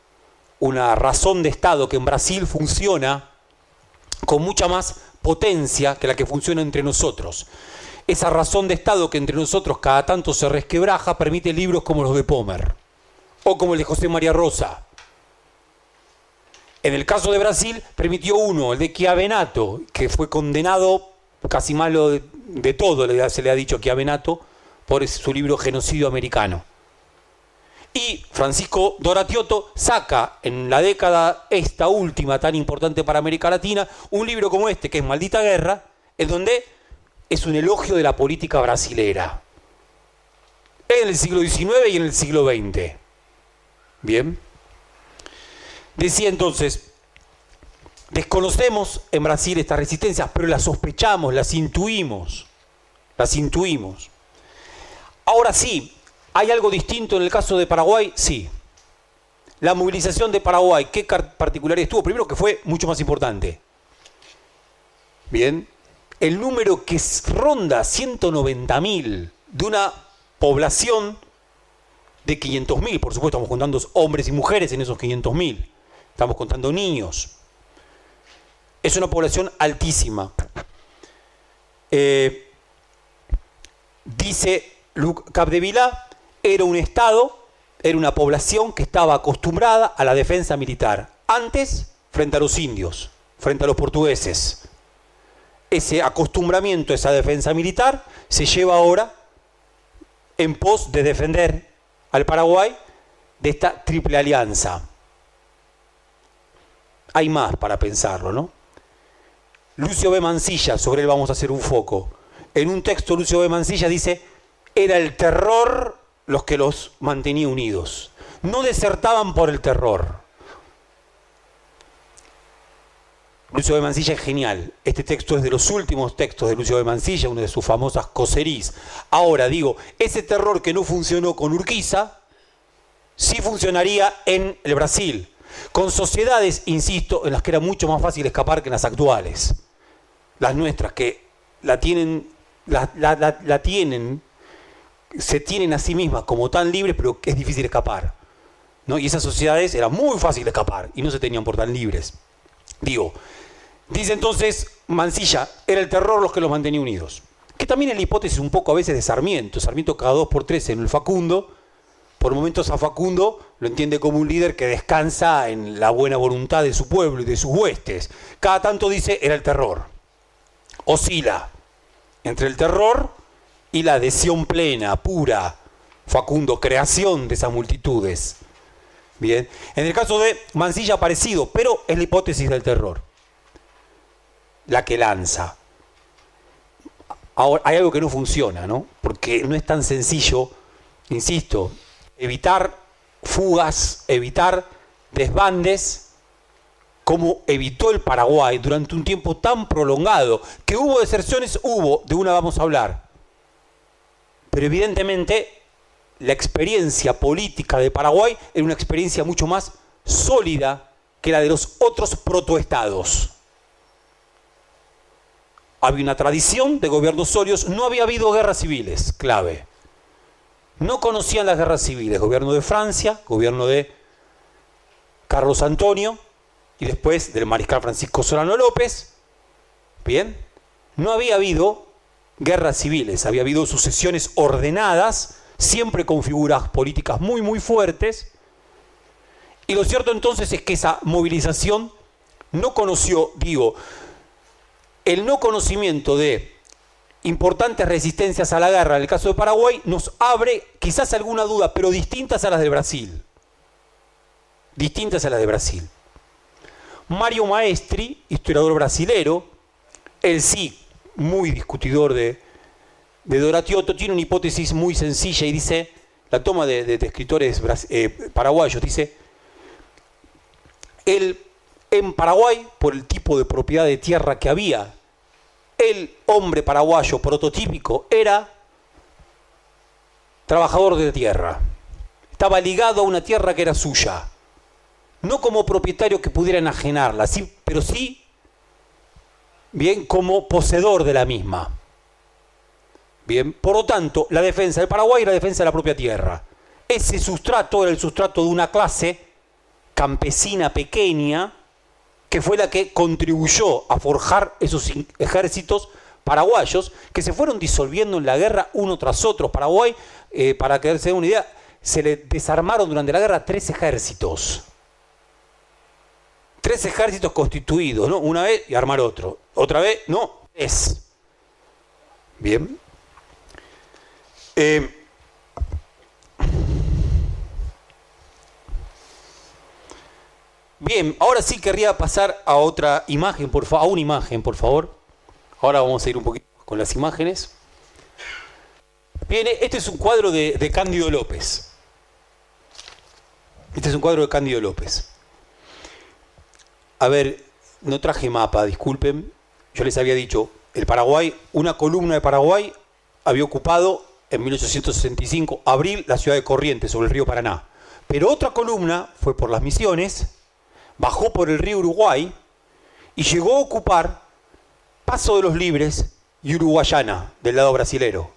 S1: una razón de Estado que en Brasil funciona con mucha más potencia que la que funciona entre nosotros. Esa razón de Estado que entre nosotros cada tanto se resquebraja permite libros como los de Pomer o como el de José María Rosa en el caso de Brasil, permitió uno, el de Chiavenato, que fue condenado casi malo de, todo, se le ha dicho Chiavenato, por su libro Genocidio Americano. Y Francisco Doratiotto saca en la década esta última tan importante para América Latina un libro como este, que es Maldita Guerra, en donde es un elogio de la política brasilera. En el siglo XIX y en el siglo XX. Bien. Decía entonces, desconocemos en Brasil estas resistencias, pero las sospechamos, las intuimos, las intuimos. Ahora sí, ¿hay algo distinto en el caso de Paraguay? Sí. La movilización de Paraguay, ¿qué particularidades tuvo? Primero que fue mucho más importante. Bien, el número que ronda 190.000 de una población de 500.000, por supuesto estamos contando hombres y mujeres en esos 500.000 estamos contando niños. Es una población altísima. Eh, dice Luc Capdevila, era un Estado, era una población que estaba acostumbrada a la defensa militar. Antes, frente a los indios, frente a los portugueses. Ese acostumbramiento, esa defensa militar, se lleva ahora en pos de defender al Paraguay de esta triple alianza hay más para pensarlo, ¿no? Lucio B. Mancilla, sobre él vamos a hacer un foco. En un texto Lucio B. Mancilla dice, era el terror los que los mantenía unidos. No desertaban por el terror. Lucio B. Mancilla es genial. Este texto es de los últimos textos de Lucio B. Mancilla, una de sus famosas coserís. Ahora digo, ese terror que no funcionó con Urquiza, sí funcionaría en el Brasil con sociedades, insisto, en las que era mucho más fácil escapar que en las actuales. Las nuestras, que la tienen, la, tienen, se tienen a sí mismas como tan libres, pero que es difícil escapar. ¿no? Y esas sociedades era muy fácil escapar y no se tenían por tan libres. Digo, dice entonces Mancilla, era el terror los que los mantenía unidos. Que también es la hipótesis un poco a veces de Sarmiento. Sarmiento cada dos por tres en el Facundo por momentos a Facundo lo entiende como un líder que descansa en la buena voluntad de su pueblo y de sus huestes. Cada tanto dice era el terror. Oscila entre el terror y la adhesión plena, pura, Facundo, creación de esas multitudes. Bien, en el caso de Mancilla parecido, pero es la hipótesis del terror, la que lanza. Ahora, hay algo que no funciona, ¿no? Porque no es tan sencillo, insisto, evitar fugas, evitar desbandes, como evitó el Paraguay durante un tiempo tan prolongado, que hubo deserciones, hubo, de una vamos a hablar. Pero evidentemente la experiencia política de Paraguay era una experiencia mucho más sólida que la de los otros protoestados. Había una tradición de gobiernos sólidos, no había habido guerras civiles, clave. No conocían las guerras civiles, gobierno de Francia, gobierno de Carlos Antonio y después del mariscal Francisco Solano López. Bien, no había habido guerras civiles, había habido sucesiones ordenadas, siempre con figuras políticas muy, muy fuertes. Y lo cierto entonces es que esa movilización no conoció, digo, el no conocimiento de importantes resistencias a la guerra en el caso de Paraguay nos abre quizás alguna duda, pero distintas a las de Brasil. Distintas a las de Brasil. Mario Maestri, historiador brasilero, él sí, muy discutidor de, de Doratioto, tiene una hipótesis muy sencilla y dice, la toma de, escritores eh, paraguayos, dice, el en Paraguay, por el tipo de propiedad de tierra que había, el hombre paraguayo prototípico era trabajador de tierra. Estaba ligado a una tierra que era suya. No como propietario que pudiera enajenarla, sí, pero sí, bien, como poseedor de la misma. Bien, por lo tanto, la defensa del Paraguay era la defensa de la propia tierra. Ese sustrato era el sustrato de una clase campesina pequeña, que fue la que contribuyó a forjar esos ejércitos paraguayos que se fueron disolviendo en la guerra uno tras otro. Paraguay, eh, para que se den una idea, se le desarmaron durante la guerra tres ejércitos. Tres ejércitos constituidos, ¿no? Una vez y armar otro. Otra vez, no, es. Bien. Eh, Bien, ahora sí querría pasar a otra imagen, por a una imagen, por favor. Ahora vamos a ir un poquito con las imágenes. Bien, este es un cuadro de, de Cándido López. Este es un cuadro de Cándido López. A ver, no traje mapa, disculpen. Yo les había dicho, el Paraguay, una columna de Paraguay había ocupado en 1865, abril, la ciudad de Corrientes, sobre el río Paraná. Pero otra columna fue por las misiones bajó por el río Uruguay y llegó a ocupar Paso de los Libres y Uruguayana, del lado brasilero.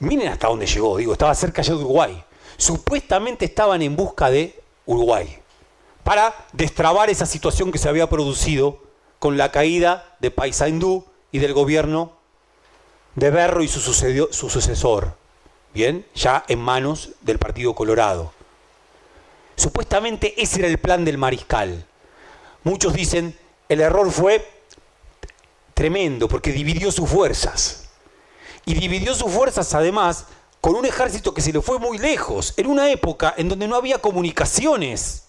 S1: Miren hasta dónde llegó, digo, estaba cerca ya de Uruguay. Supuestamente estaban en busca de Uruguay, para destrabar esa situación que se había producido con la caída de Paysandú y del gobierno de Berro y su, su sucesor, bien, ya en manos del Partido Colorado. Supuestamente ese era el plan del mariscal. Muchos dicen, el error fue tremendo porque dividió sus fuerzas. Y dividió sus fuerzas además con un ejército que se le fue muy lejos, en una época en donde no había comunicaciones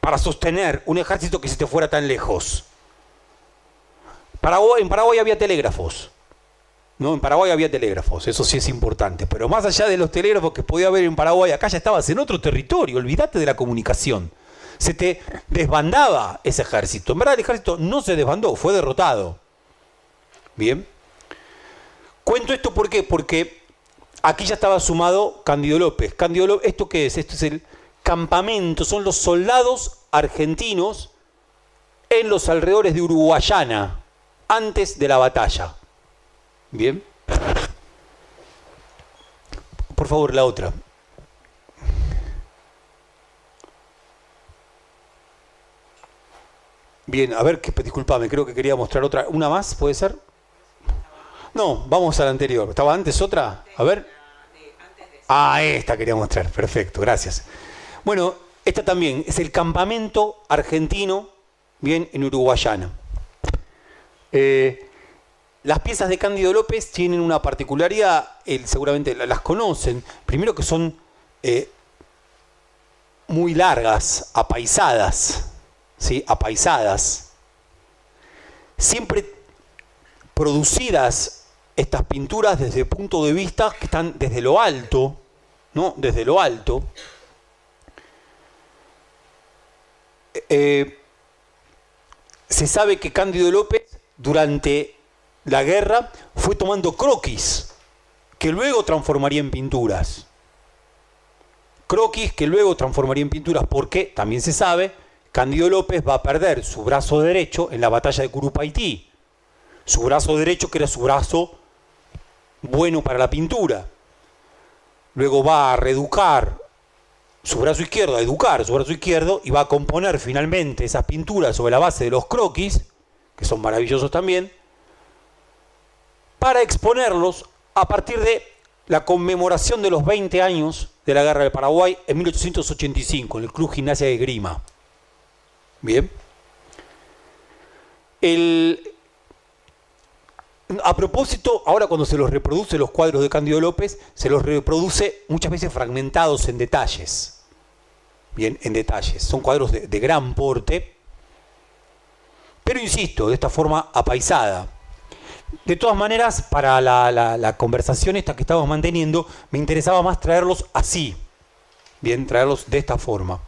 S1: para sostener un ejército que se te fuera tan lejos. en Paraguay había telégrafos. No, en Paraguay había telégrafos, eso sí es importante. Pero más allá de los telégrafos que podía haber en Paraguay, acá ya estabas en otro territorio, olvídate de la comunicación. Se te desbandaba ese ejército. En verdad el ejército no se desbandó, fue derrotado. Bien. Cuento esto ¿por qué? porque aquí ya estaba sumado Cándido López. Cándido López, ¿esto qué es? Esto es el campamento, son los soldados argentinos en los alrededores de Uruguayana, antes de la batalla. Bien. Por favor, la otra. Bien, a ver, que, disculpame, creo que quería mostrar otra. ¿Una más, puede ser? No, vamos a la anterior. ¿Estaba antes otra? A ver. Ah, esta quería mostrar. Perfecto, gracias. Bueno, esta también es el campamento argentino, bien, en Uruguayana. Eh, las piezas de Cándido López tienen una particularidad, él seguramente las conocen, primero que son eh, muy largas, apaisadas, ¿sí? apaisadas, siempre producidas estas pinturas desde punto de vista que están desde lo alto, ¿no? Desde lo alto. Eh, se sabe que Cándido López durante la guerra fue tomando croquis, que luego transformaría en pinturas. Croquis que luego transformaría en pinturas, porque también se sabe, Candido López va a perder su brazo derecho en la batalla de Curupaití. su brazo derecho, que era su brazo bueno para la pintura. Luego va a reeducar su brazo izquierdo, a educar su brazo izquierdo y va a componer finalmente esas pinturas sobre la base de los croquis, que son maravillosos también, para exponerlos a partir de la conmemoración de los 20 años de la Guerra del Paraguay en 1885 en el Club Gimnasia de Grima. Bien. a propósito, ahora cuando se los reproduce los cuadros de Cándido López, se los reproduce muchas veces fragmentados en detalles. Bien, en detalles. Son cuadros de, gran porte, pero insisto, de esta forma apaisada. De todas maneras, para la, la, conversación esta que estamos manteniendo, me interesaba más traerlos así. Bien, traerlos de esta forma.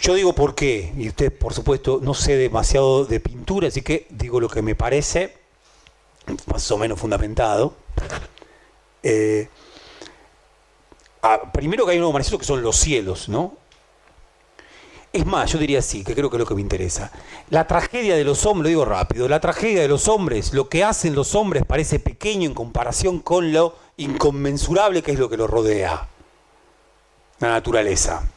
S1: Yo digo por qué, y usted por supuesto no sé demasiado de pintura, así que digo lo que me parece más o menos fundamentado. Eh, ah, primero que hay un maravilloso que son los cielos, ¿no? Es más, yo diría así, que creo que es lo que me interesa. La tragedia de los hombres, lo digo rápido, la tragedia de los hombres, lo que hacen los hombres parece pequeño en comparación con lo inconmensurable que es lo que los rodea. La naturaleza.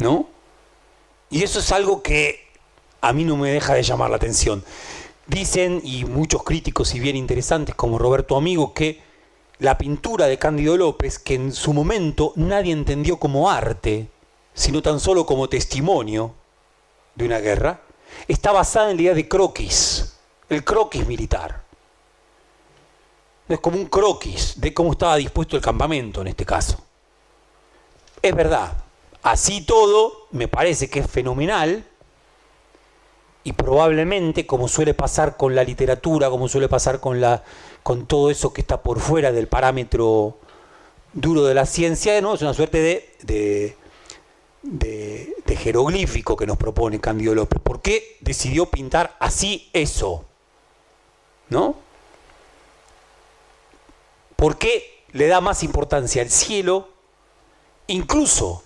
S1: ¿no? Y eso es algo que a mí no me deja de llamar la atención. Dicen, y muchos críticos, y bien interesantes, como Roberto Amigo, que la pintura de Cándido López, que en su momento nadie entendió como arte, sino tan solo como testimonio de una guerra, está basada en la idea de croquis, el croquis militar. Es como un croquis de cómo estaba dispuesto el campamento en este caso. Es verdad, Así todo, me parece que es fenomenal y probablemente, como suele pasar con la literatura, como suele pasar con, la, con todo eso que está por fuera del parámetro duro de la ciencia, ¿no? es una suerte de, de, de, jeroglífico que nos propone Cándido López. ¿Por qué decidió pintar así eso? ¿No? ¿Por qué le da más importancia al cielo, incluso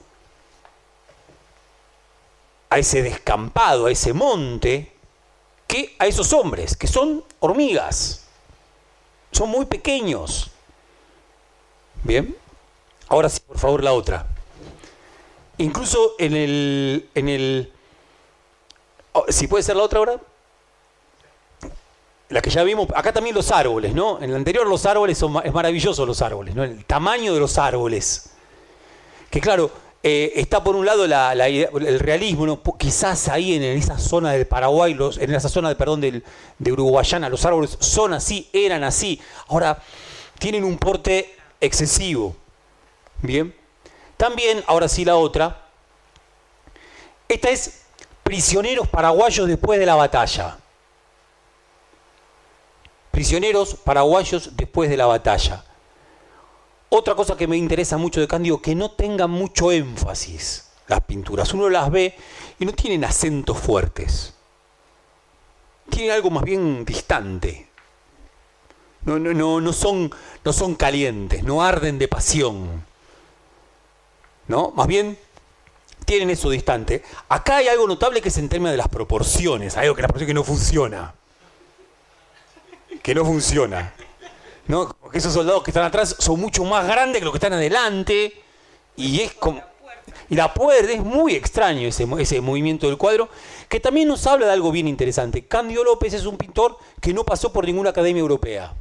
S1: a ese descampado, a ese monte, que a esos hombres, que son hormigas. Son muy pequeños. Bien. Ahora sí, por favor, la otra. Incluso en el. En el oh, si puede ser la otra ahora. La que ya vimos. Acá también los árboles, ¿no? En el anterior los árboles son. Es maravilloso los árboles, ¿no? El tamaño de los árboles. Que claro, eh, está por un lado el realismo, quizás ahí en esa zona del Paraguay, en esa zona de, perdón, del, de Uruguayana, los árboles son así, eran así. Ahora tienen un porte excesivo. Bien. También, ahora sí la otra. Esta es prisioneros paraguayos después de la batalla. Prisioneros paraguayos después de la batalla. Otra cosa que me interesa mucho de Cándido, que no tengan mucho énfasis las pinturas. Uno las ve y no tienen acentos fuertes. Tienen algo más bien distante. No, no, no, no, son, no son calientes, no arden de pasión. ¿No? Más bien tienen eso distante. Acá hay algo notable que es en términos de las proporciones, algo que la que no funciona. Que no funciona. ¿no? Esos soldados que están atrás son mucho más grandes que los que están adelante. Y es como. Y la puerta es muy extraño ese, ese movimiento del cuadro, que también nos habla de algo bien interesante. Cándido López es un pintor que no pasó por ninguna academia europea.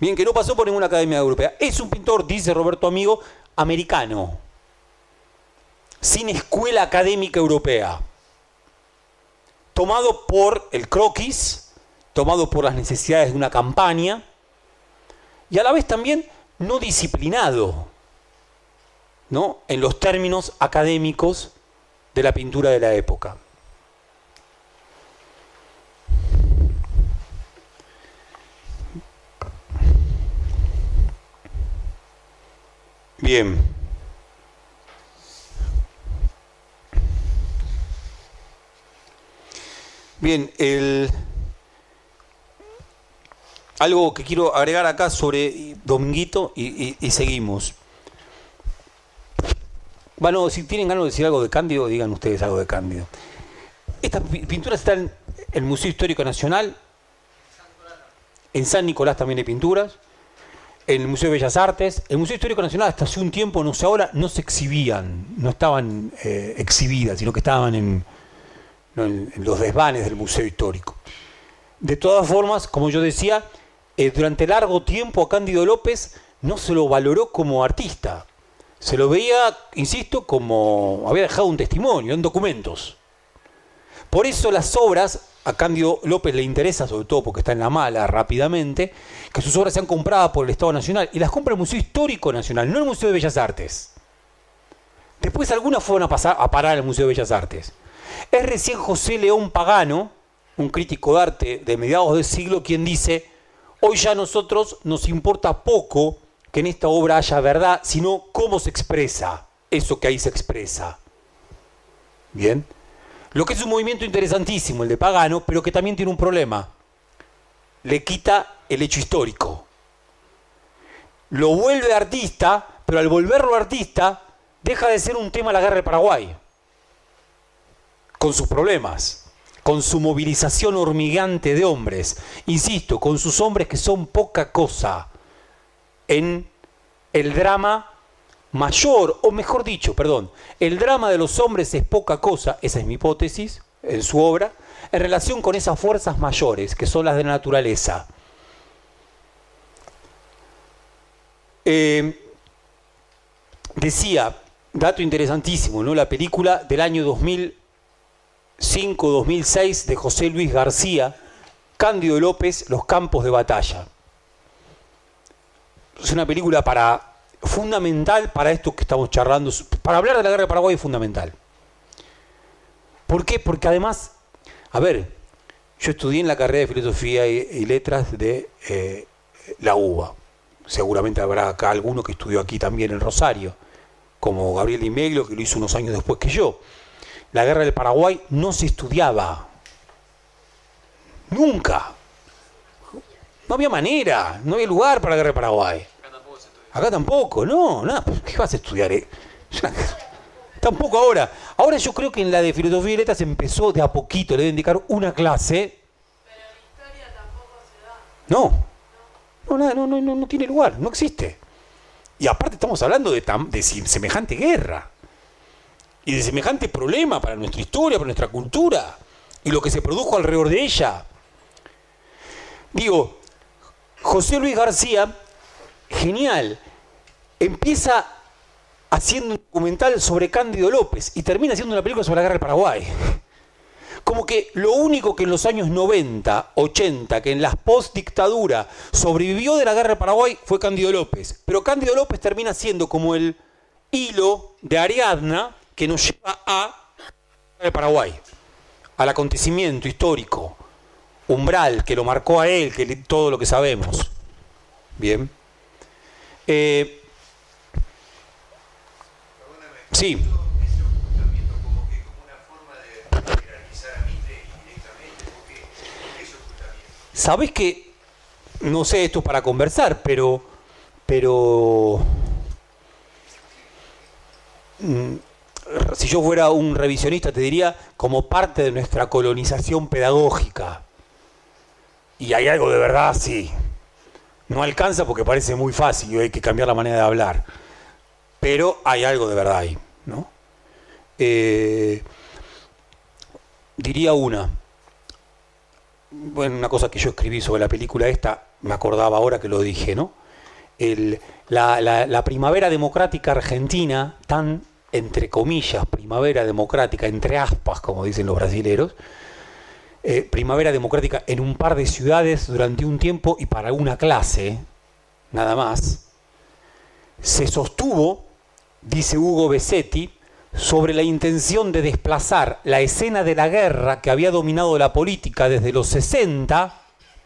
S1: Bien, que no pasó por ninguna academia europea. Es un pintor, dice Roberto Amigo, americano, sin escuela académica europea, tomado por el croquis, tomado por las necesidades de una campaña y a la vez también no disciplinado ¿no? en los términos académicos de la pintura de la época. Bien. Bien, el algo que quiero agregar acá sobre Dominguito y, seguimos. Bueno, si tienen ganas de decir algo de Cándido, digan ustedes algo de Cándido. Estas pinturas están en el Museo Histórico Nacional. En San Nicolás también hay pinturas. En el Museo de Bellas Artes. El Museo Histórico Nacional hasta hace un tiempo, no sé ahora, no se exhibían, no estaban eh, exhibidas, sino que estaban en, en, los desvanes del Museo Histórico. De todas formas, como yo decía, eh, durante largo tiempo a Cándido López no se lo valoró como artista. Se lo veía, insisto, como había dejado un testimonio en documentos. Por eso las obras, a Cándido López le interesa, sobre todo porque está en la mala rápidamente, que sus obras sean compradas por el Estado Nacional y las compra el Museo Histórico Nacional, no el Museo de Bellas Artes. Después algunas fueron a, pasar, a parar al Museo de Bellas Artes. Es recién José León Pagano, un crítico de arte de mediados del siglo, quien dice, hoy ya a nosotros nos importa poco que en esta obra haya verdad, sino cómo se expresa eso que ahí se expresa. Bien. Lo que es un movimiento interesantísimo, el de Pagano, pero que también tiene un problema. Le quita el hecho histórico. Lo vuelve artista, pero al volverlo artista, deja de ser un tema la guerra de Paraguay con sus problemas, con su movilización hormigante de hombres, insisto, con sus hombres que son poca cosa en el drama mayor, o mejor dicho, perdón, el drama de los hombres es poca cosa, esa es mi hipótesis, en su obra, en relación con esas fuerzas mayores, que son las de la naturaleza. Eh, decía, dato interesantísimo, ¿no? La película del año 2000 5-2006 de José Luis García, Cándido López, Los campos de batalla. Es una película para, fundamental para esto que estamos charlando, para hablar de la guerra de Paraguay es fundamental. ¿Por qué? Porque además, a ver, yo estudié en la carrera de Filosofía y, Letras de eh, la UBA. Seguramente habrá acá alguno que estudió aquí también en Rosario, como Gabriel Imeglio, que lo hizo unos años después que yo la guerra del Paraguay no se estudiaba. Nunca. No había manera, no había lugar para la guerra del Paraguay. Acá tampoco, no, nada, pues, ¿qué vas a estudiar? Eh? Tampoco ahora. Ahora yo creo que en la de filosofía y letras empezó de a poquito, le deben indicar una clase. Pero la historia tampoco se da. No. No, no, no, no, no tiene lugar, no existe. Y aparte estamos hablando de semejante guerra y de semejante problema para nuestra historia, para nuestra cultura y lo que se produjo alrededor de ella. Digo, José Luis García, genial, empieza haciendo un documental sobre Cándido López y termina haciendo una película sobre la guerra del Paraguay. Como que lo único que en los años 90, 80, que en las post-dictadura sobrevivió de la guerra del Paraguay fue Cándido López. Pero Cándido López termina siendo como el hilo de Ariadna que nos lleva a Paraguay, al acontecimiento histórico, umbral, que lo marcó a él, que todo lo que sabemos. Bien. Eh, sí. Sabes que, no sé, esto para conversar, pero, pero, mm, si yo fuera un revisionista, te diría como parte de nuestra colonización pedagógica. Y hay algo de verdad, sí. No alcanza porque parece muy fácil y hay que cambiar la manera de hablar. Pero hay algo de verdad ahí, ¿no? Eh, diría una. Bueno, una cosa que yo escribí sobre la película esta, me acordaba ahora que lo dije, ¿no? la, primavera democrática argentina, tan entre comillas, primavera democrática, entre aspas, como dicen los brasileros, eh, primavera democrática en un par de ciudades durante un tiempo y para una clase, nada más, se sostuvo, dice Hugo Besetti, sobre la intención de desplazar la escena de la guerra que había dominado la política desde los 60,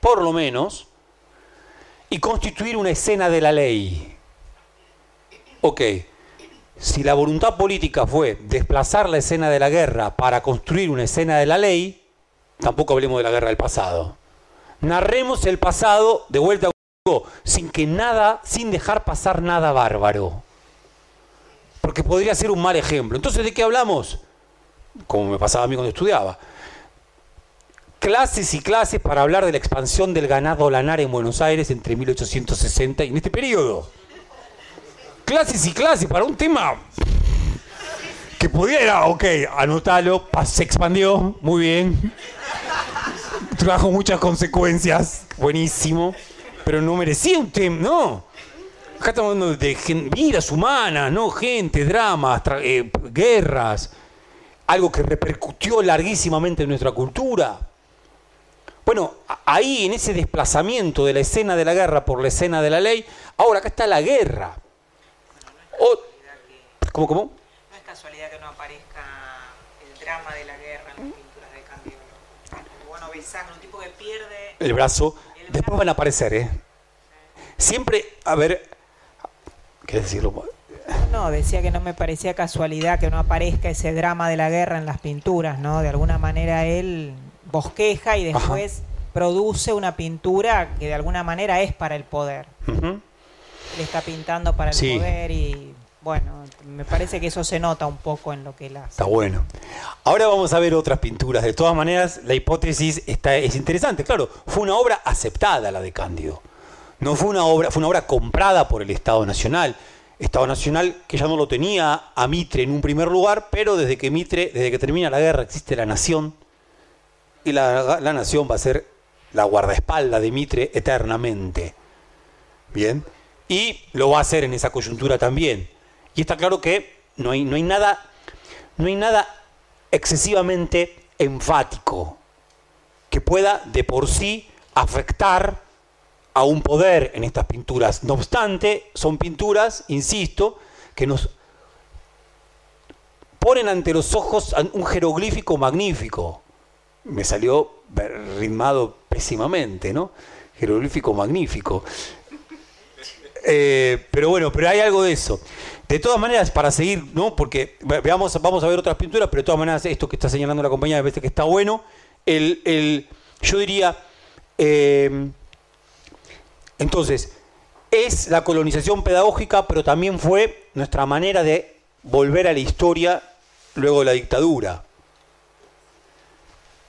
S1: por lo menos, y constituir una escena de la ley. Ok, si la voluntad política fue desplazar la escena de la guerra para construir una escena de la ley, tampoco hablemos de la guerra del pasado. Narremos el pasado de vuelta a sin que nada, sin dejar pasar nada bárbaro. Porque podría ser un mal ejemplo. Entonces, ¿de qué hablamos? Como me pasaba a mí cuando estudiaba. clases y clases para hablar de la expansión del ganado lanar en Buenos Aires entre 1860 y en este periodo. Clases y clases para un tema que pudiera, ok, anótalo, se expandió, muy bien. Trajo muchas consecuencias, buenísimo, pero no merecía un tema, no. Acá estamos hablando de vidas humanas, ¿no? Gente, dramas, eh, guerras, algo que repercutió larguísimamente en nuestra cultura. Bueno, ahí en ese desplazamiento de la escena de la guerra por la escena de la ley, ahora acá está la guerra. ¿Cómo, cómo?
S2: Casualidad que no aparezca el drama de la guerra en las pinturas de Candiolo. Bueno, Besano, un tipo que pierde...
S1: El brazo. Después van a aparecer, ¿eh? Siempre, a ver... ¿Quieres decirlo?
S2: No, decía que no me parecía casualidad que no aparezca ese drama de la guerra en las pinturas, ¿no? De alguna manera él bosqueja y después produce una pintura que de alguna manera es para el poder. Le está pintando para el poder y bueno, me parece que eso se nota un poco en lo que él hace.
S1: Está bueno. Ahora vamos a ver otras pinturas. De todas maneras, la hipótesis está, es interesante. Claro, fue una obra aceptada la de Cándido. No fue una obra, fue una obra comprada por el Estado Nacional. Estado Nacional que ya no lo tenía a Mitre en un primer lugar, pero desde que Mitre, desde que termina la guerra, existe la nación y la, nación va a ser la guardaespaldas de Mitre eternamente. Bien, y lo va a hacer en esa coyuntura también. Y está claro que no hay, no hay nada, no hay nada excesivamente enfático que pueda de por sí afectar a un poder en estas pinturas. No obstante, son pinturas, insisto, que nos ponen ante los ojos un jeroglífico magnífico me salió ritmado pésimamente, ¿no? Jeroglífico magnífico. Eh, pero bueno, pero hay algo de eso. De todas maneras, para seguir, ¿no? Porque veamos, vamos a ver otras pinturas, pero de todas maneras, esto que está señalando la compañía me parece que está bueno. El, yo diría, eh, entonces, es la colonización pedagógica, pero también fue nuestra manera de volver a la historia luego de la dictadura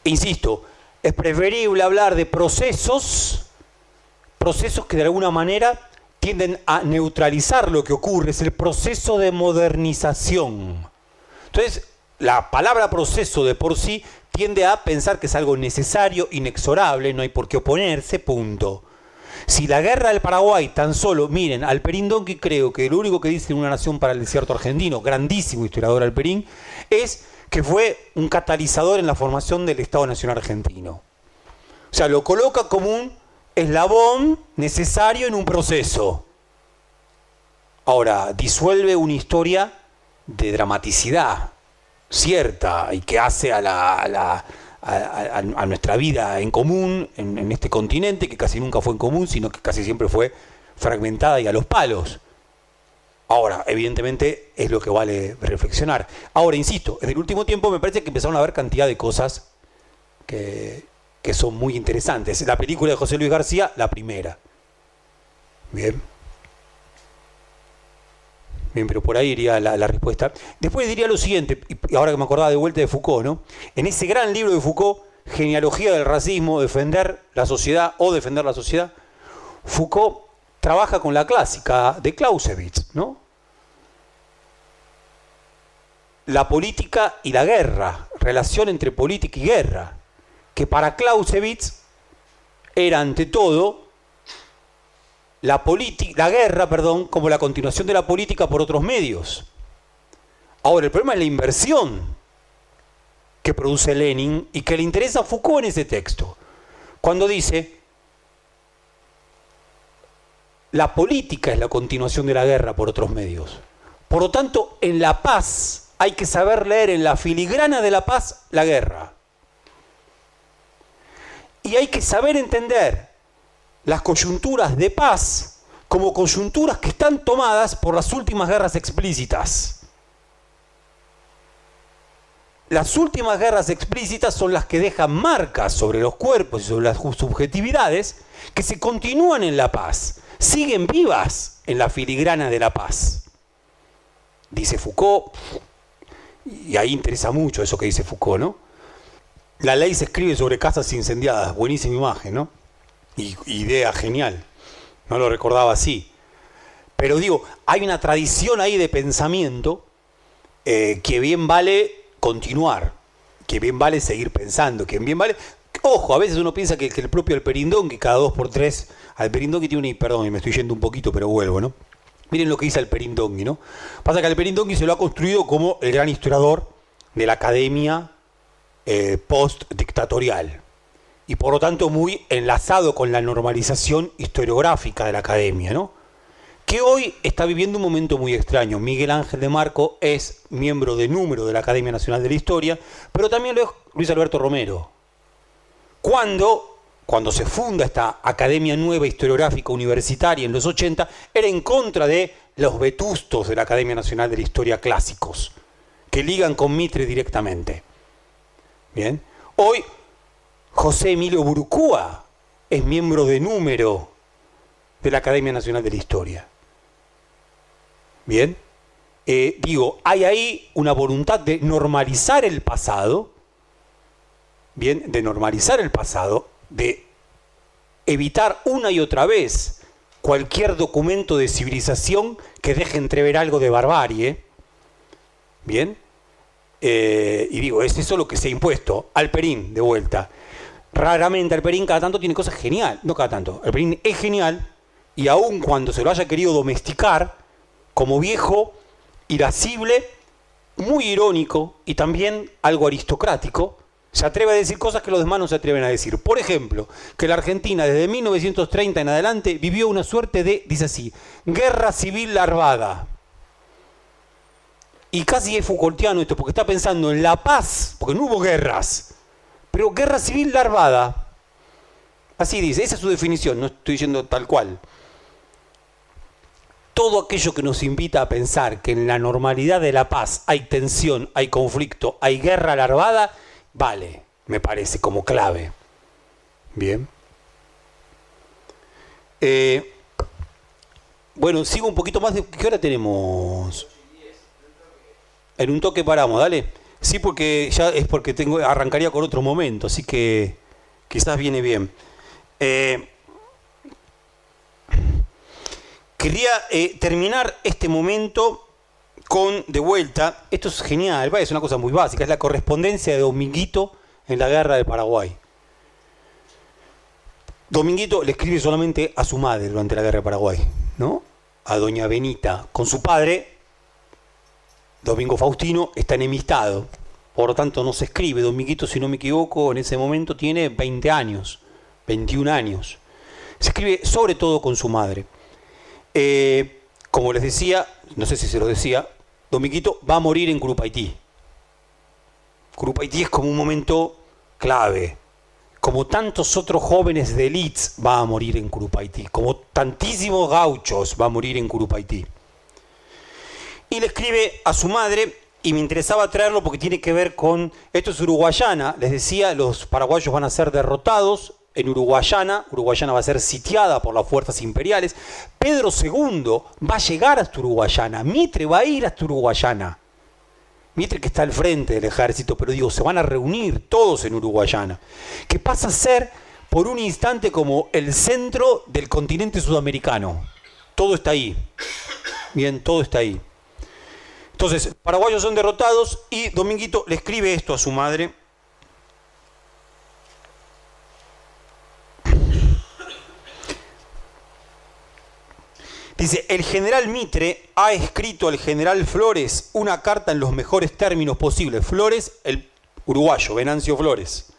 S1: insisto, es preferible hablar de procesos, procesos que de alguna manera tienden a neutralizar lo que ocurre, es el proceso de modernización. Entonces, la palabra proceso de por sí tiende a pensar que es algo necesario, inexorable, no hay por qué oponerse, punto. Si la guerra del Paraguay tan solo, miren, Alperín Donkey creo que lo único que dice una nación para el desierto argentino, grandísimo historiador Alperín, es que fue un catalizador en la formación del Estado Nacional Argentino. O sea, lo coloca como un eslabón necesario en un proceso. Ahora, disuelve una historia de dramaticidad cierta y que hace a, la, a, nuestra vida en común en, en este continente, que casi nunca fue en común, sino que casi siempre fue fragmentada y a los palos. Ahora, evidentemente es lo que vale reflexionar. Ahora, insisto, en el último tiempo me parece que empezaron a haber cantidad de cosas que, son muy interesantes. La película de José Luis García, la primera. Bien. Bien, pero por ahí iría la, la, respuesta. Después diría lo siguiente, y ahora que me acordaba de vuelta de Foucault, ¿no? En ese gran libro de Foucault, Genealogía del Racismo, Defender la Sociedad o Defender la Sociedad, Foucault trabaja con la clásica de Clausewitz, ¿no? La política y la guerra, relación entre política y guerra, que para Clausewitz era ante todo la, la guerra, perdón, como la continuación de la política por otros medios. Ahora, el problema es la inversión que produce Lenin y que le interesa a Foucault en ese texto. Cuando dice, la política es la continuación de la guerra por otros medios. Por lo tanto, en la paz hay que saber leer en la filigrana de la paz la guerra. Y hay que saber entender las coyunturas de paz como coyunturas que están tomadas por las últimas guerras explícitas. Las últimas guerras explícitas son las que dejan marcas sobre los cuerpos y sobre las subjetividades que se continúan en la paz siguen vivas en la filigrana de la paz. Dice Foucault, y ahí interesa mucho eso que dice Foucault, ¿no? La ley se escribe sobre casas incendiadas. Buenísima imagen, ¿no? Idea genial. No lo recordaba así. Pero digo, hay una tradición ahí de pensamiento eh, que bien vale continuar, que bien vale seguir pensando, que bien vale... Ojo, a veces uno piensa que, el propio Alperindón, que cada dos por tres, Alperindón tiene un... Perdón, me estoy yendo un poquito, pero vuelvo, ¿no? Miren lo que dice Alperindongui, ¿no? Pasa que Alperindongui se lo ha construido como el gran historiador de la academia eh, post-dictatorial y por lo tanto muy enlazado con la normalización historiográfica de la academia, ¿no? que hoy está viviendo un momento muy extraño. Miguel Ángel de Marco es miembro de número de la Academia Nacional de la Historia, pero también lo es Luis Alberto Romero. Cuando, cuando se funda esta Academia Nueva Historiográfica Universitaria en los 80, era en contra de los vetustos de la Academia Nacional de la Historia clásicos, que ligan con Mitre directamente. Bien. Hoy, José Emilio Burucúa es miembro de número de la Academia Nacional de la Historia. Bien, eh, digo, hay ahí una voluntad de normalizar el pasado, bien, de normalizar el pasado, de evitar una y otra vez cualquier documento de civilización que deje entrever algo de barbarie, bien, eh, y digo, es eso lo que se ha impuesto. Alperín, de vuelta. Raramente Alperín cada tanto tiene cosas genial, no cada tanto, Alperín es genial, y aun cuando se lo haya querido domesticar, como viejo, irascible, muy irónico y también algo aristocrático, se atreve a decir cosas que los demás no se atreven a decir. Por ejemplo, que la Argentina desde 1930 en adelante vivió una suerte de, dice así, guerra civil larvada. Y casi es Foucaultiano esto, porque está pensando en la paz, porque no hubo guerras, pero guerra civil larvada. Así dice, esa es su definición, no estoy diciendo tal cual todo aquello que nos invita a pensar que en la normalidad de la paz hay tensión, hay conflicto, hay guerra larvada, vale, me parece, como clave. Bien. Eh, bueno, sigo un poquito más de... ¿Qué hora tenemos? En un toque paramos, dale. Sí, porque ya es porque tengo arrancaría con otro momento, así que quizás viene bien. Eh, Quería eh, terminar este momento con, de vuelta, esto es genial, es una cosa muy básica, es la correspondencia de Dominguito en la guerra de Paraguay. Dominguito le escribe solamente a su madre durante la guerra de Paraguay, ¿no? A doña Benita. Con su padre, Domingo Faustino, está enemistado. Por lo tanto, no se escribe. Dominguito, si no me equivoco, en ese momento tiene 20 años, 21 años. Se escribe sobre todo con su madre. Eh, como les decía, no sé si se lo decía, Dominguito va a morir en Curupaití. Curupaití es como un momento clave. Como tantos otros jóvenes de elites va a morir en Curupaití. Como tantísimos gauchos va a morir en Curupaití. Y le escribe a su madre, y me interesaba traerlo porque tiene que ver con, esto es uruguayana, les decía, los paraguayos van a ser derrotados en Uruguayana, Uruguayana va a ser sitiada por las fuerzas imperiales, Pedro II va a llegar hasta Uruguayana, Mitre va a ir hasta Uruguayana. Mitre que está al frente del ejército, pero digo, se van a reunir todos en Uruguayana, que pasa a ser por un instante como el centro del continente sudamericano. Todo está ahí. Bien, todo está ahí. Entonces, paraguayos son derrotados y Dominguito le escribe esto a su madre Dice, el general Mitre ha escrito al general Flores una carta en los mejores términos posibles. Flores, el uruguayo, Venancio Flores.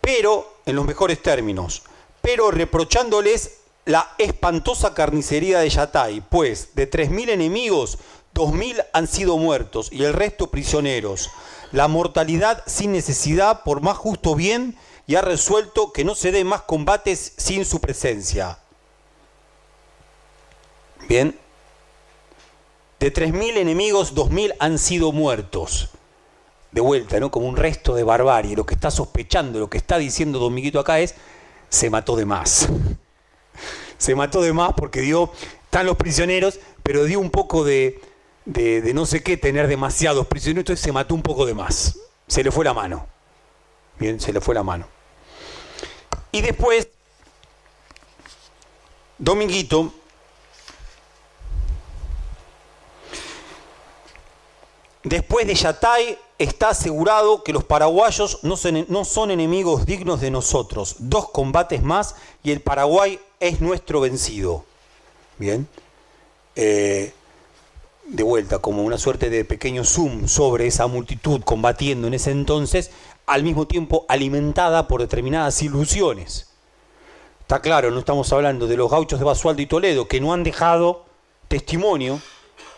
S1: Pero, en los mejores términos, pero reprochándoles la espantosa carnicería de Yatay, pues de 3.000 enemigos, 2.000 han sido muertos y el resto prisioneros. La mortalidad sin necesidad, por más justo bien, y ha resuelto que no se den más combates sin su presencia. Bien. De 3.000 enemigos, 2.000 han sido muertos. De vuelta, ¿no? Como un resto de barbarie. Lo que está sospechando, lo que está diciendo Don Miguito acá es, se mató de más. se mató de más porque dio, están los prisioneros, pero dio un poco de, de, no sé qué, tener demasiados prisioneros, entonces se mató un poco de más. Se le fue la mano. Bien, se le fue la mano. Y después, Dominguito Después de Yatay está asegurado que los paraguayos no son, enemigos dignos de nosotros. Dos combates más y el Paraguay es nuestro vencido. Bien. Eh, de vuelta, como una suerte de pequeño zoom sobre esa multitud combatiendo en ese entonces, al mismo tiempo alimentada por determinadas ilusiones. Está claro, no estamos hablando de los gauchos de Basualdo y Toledo, que no han dejado testimonio,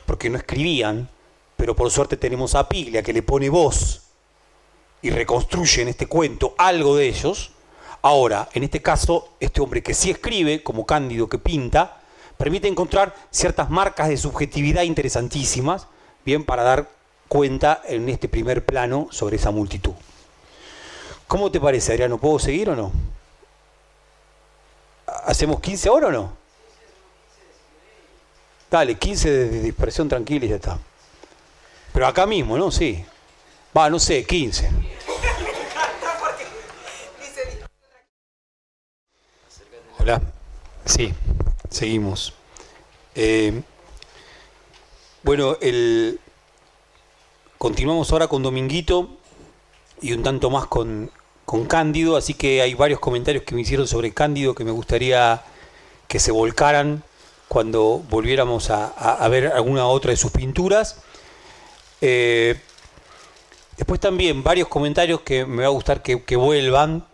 S1: porque no escribían, pero por suerte tenemos a Piglia que le pone voz y reconstruye en este cuento algo de ellos. Ahora, en este caso, este hombre que sí escribe, como Cándido que pinta, permite encontrar ciertas marcas de subjetividad interesantísimas, bien para dar cuenta en este primer plano sobre esa multitud. ¿Cómo te parece, Adriano? ¿Puedo seguir o no? ¿Hacemos 15 ahora o no? Dale, 15 de dispersión tranquila y ya está. Pero acá mismo, ¿no? Sí. Va, no sé, 15. Hola. Sí, seguimos. Eh, bueno, el, continuamos ahora con Dominguito y un tanto más con, con Cándido, así que hay varios comentarios que me hicieron sobre Cándido que me gustaría que se volcaran cuando volviéramos a, a ver alguna otra de sus pinturas. Eh, después también varios comentarios que me va a gustar que, vuelvan.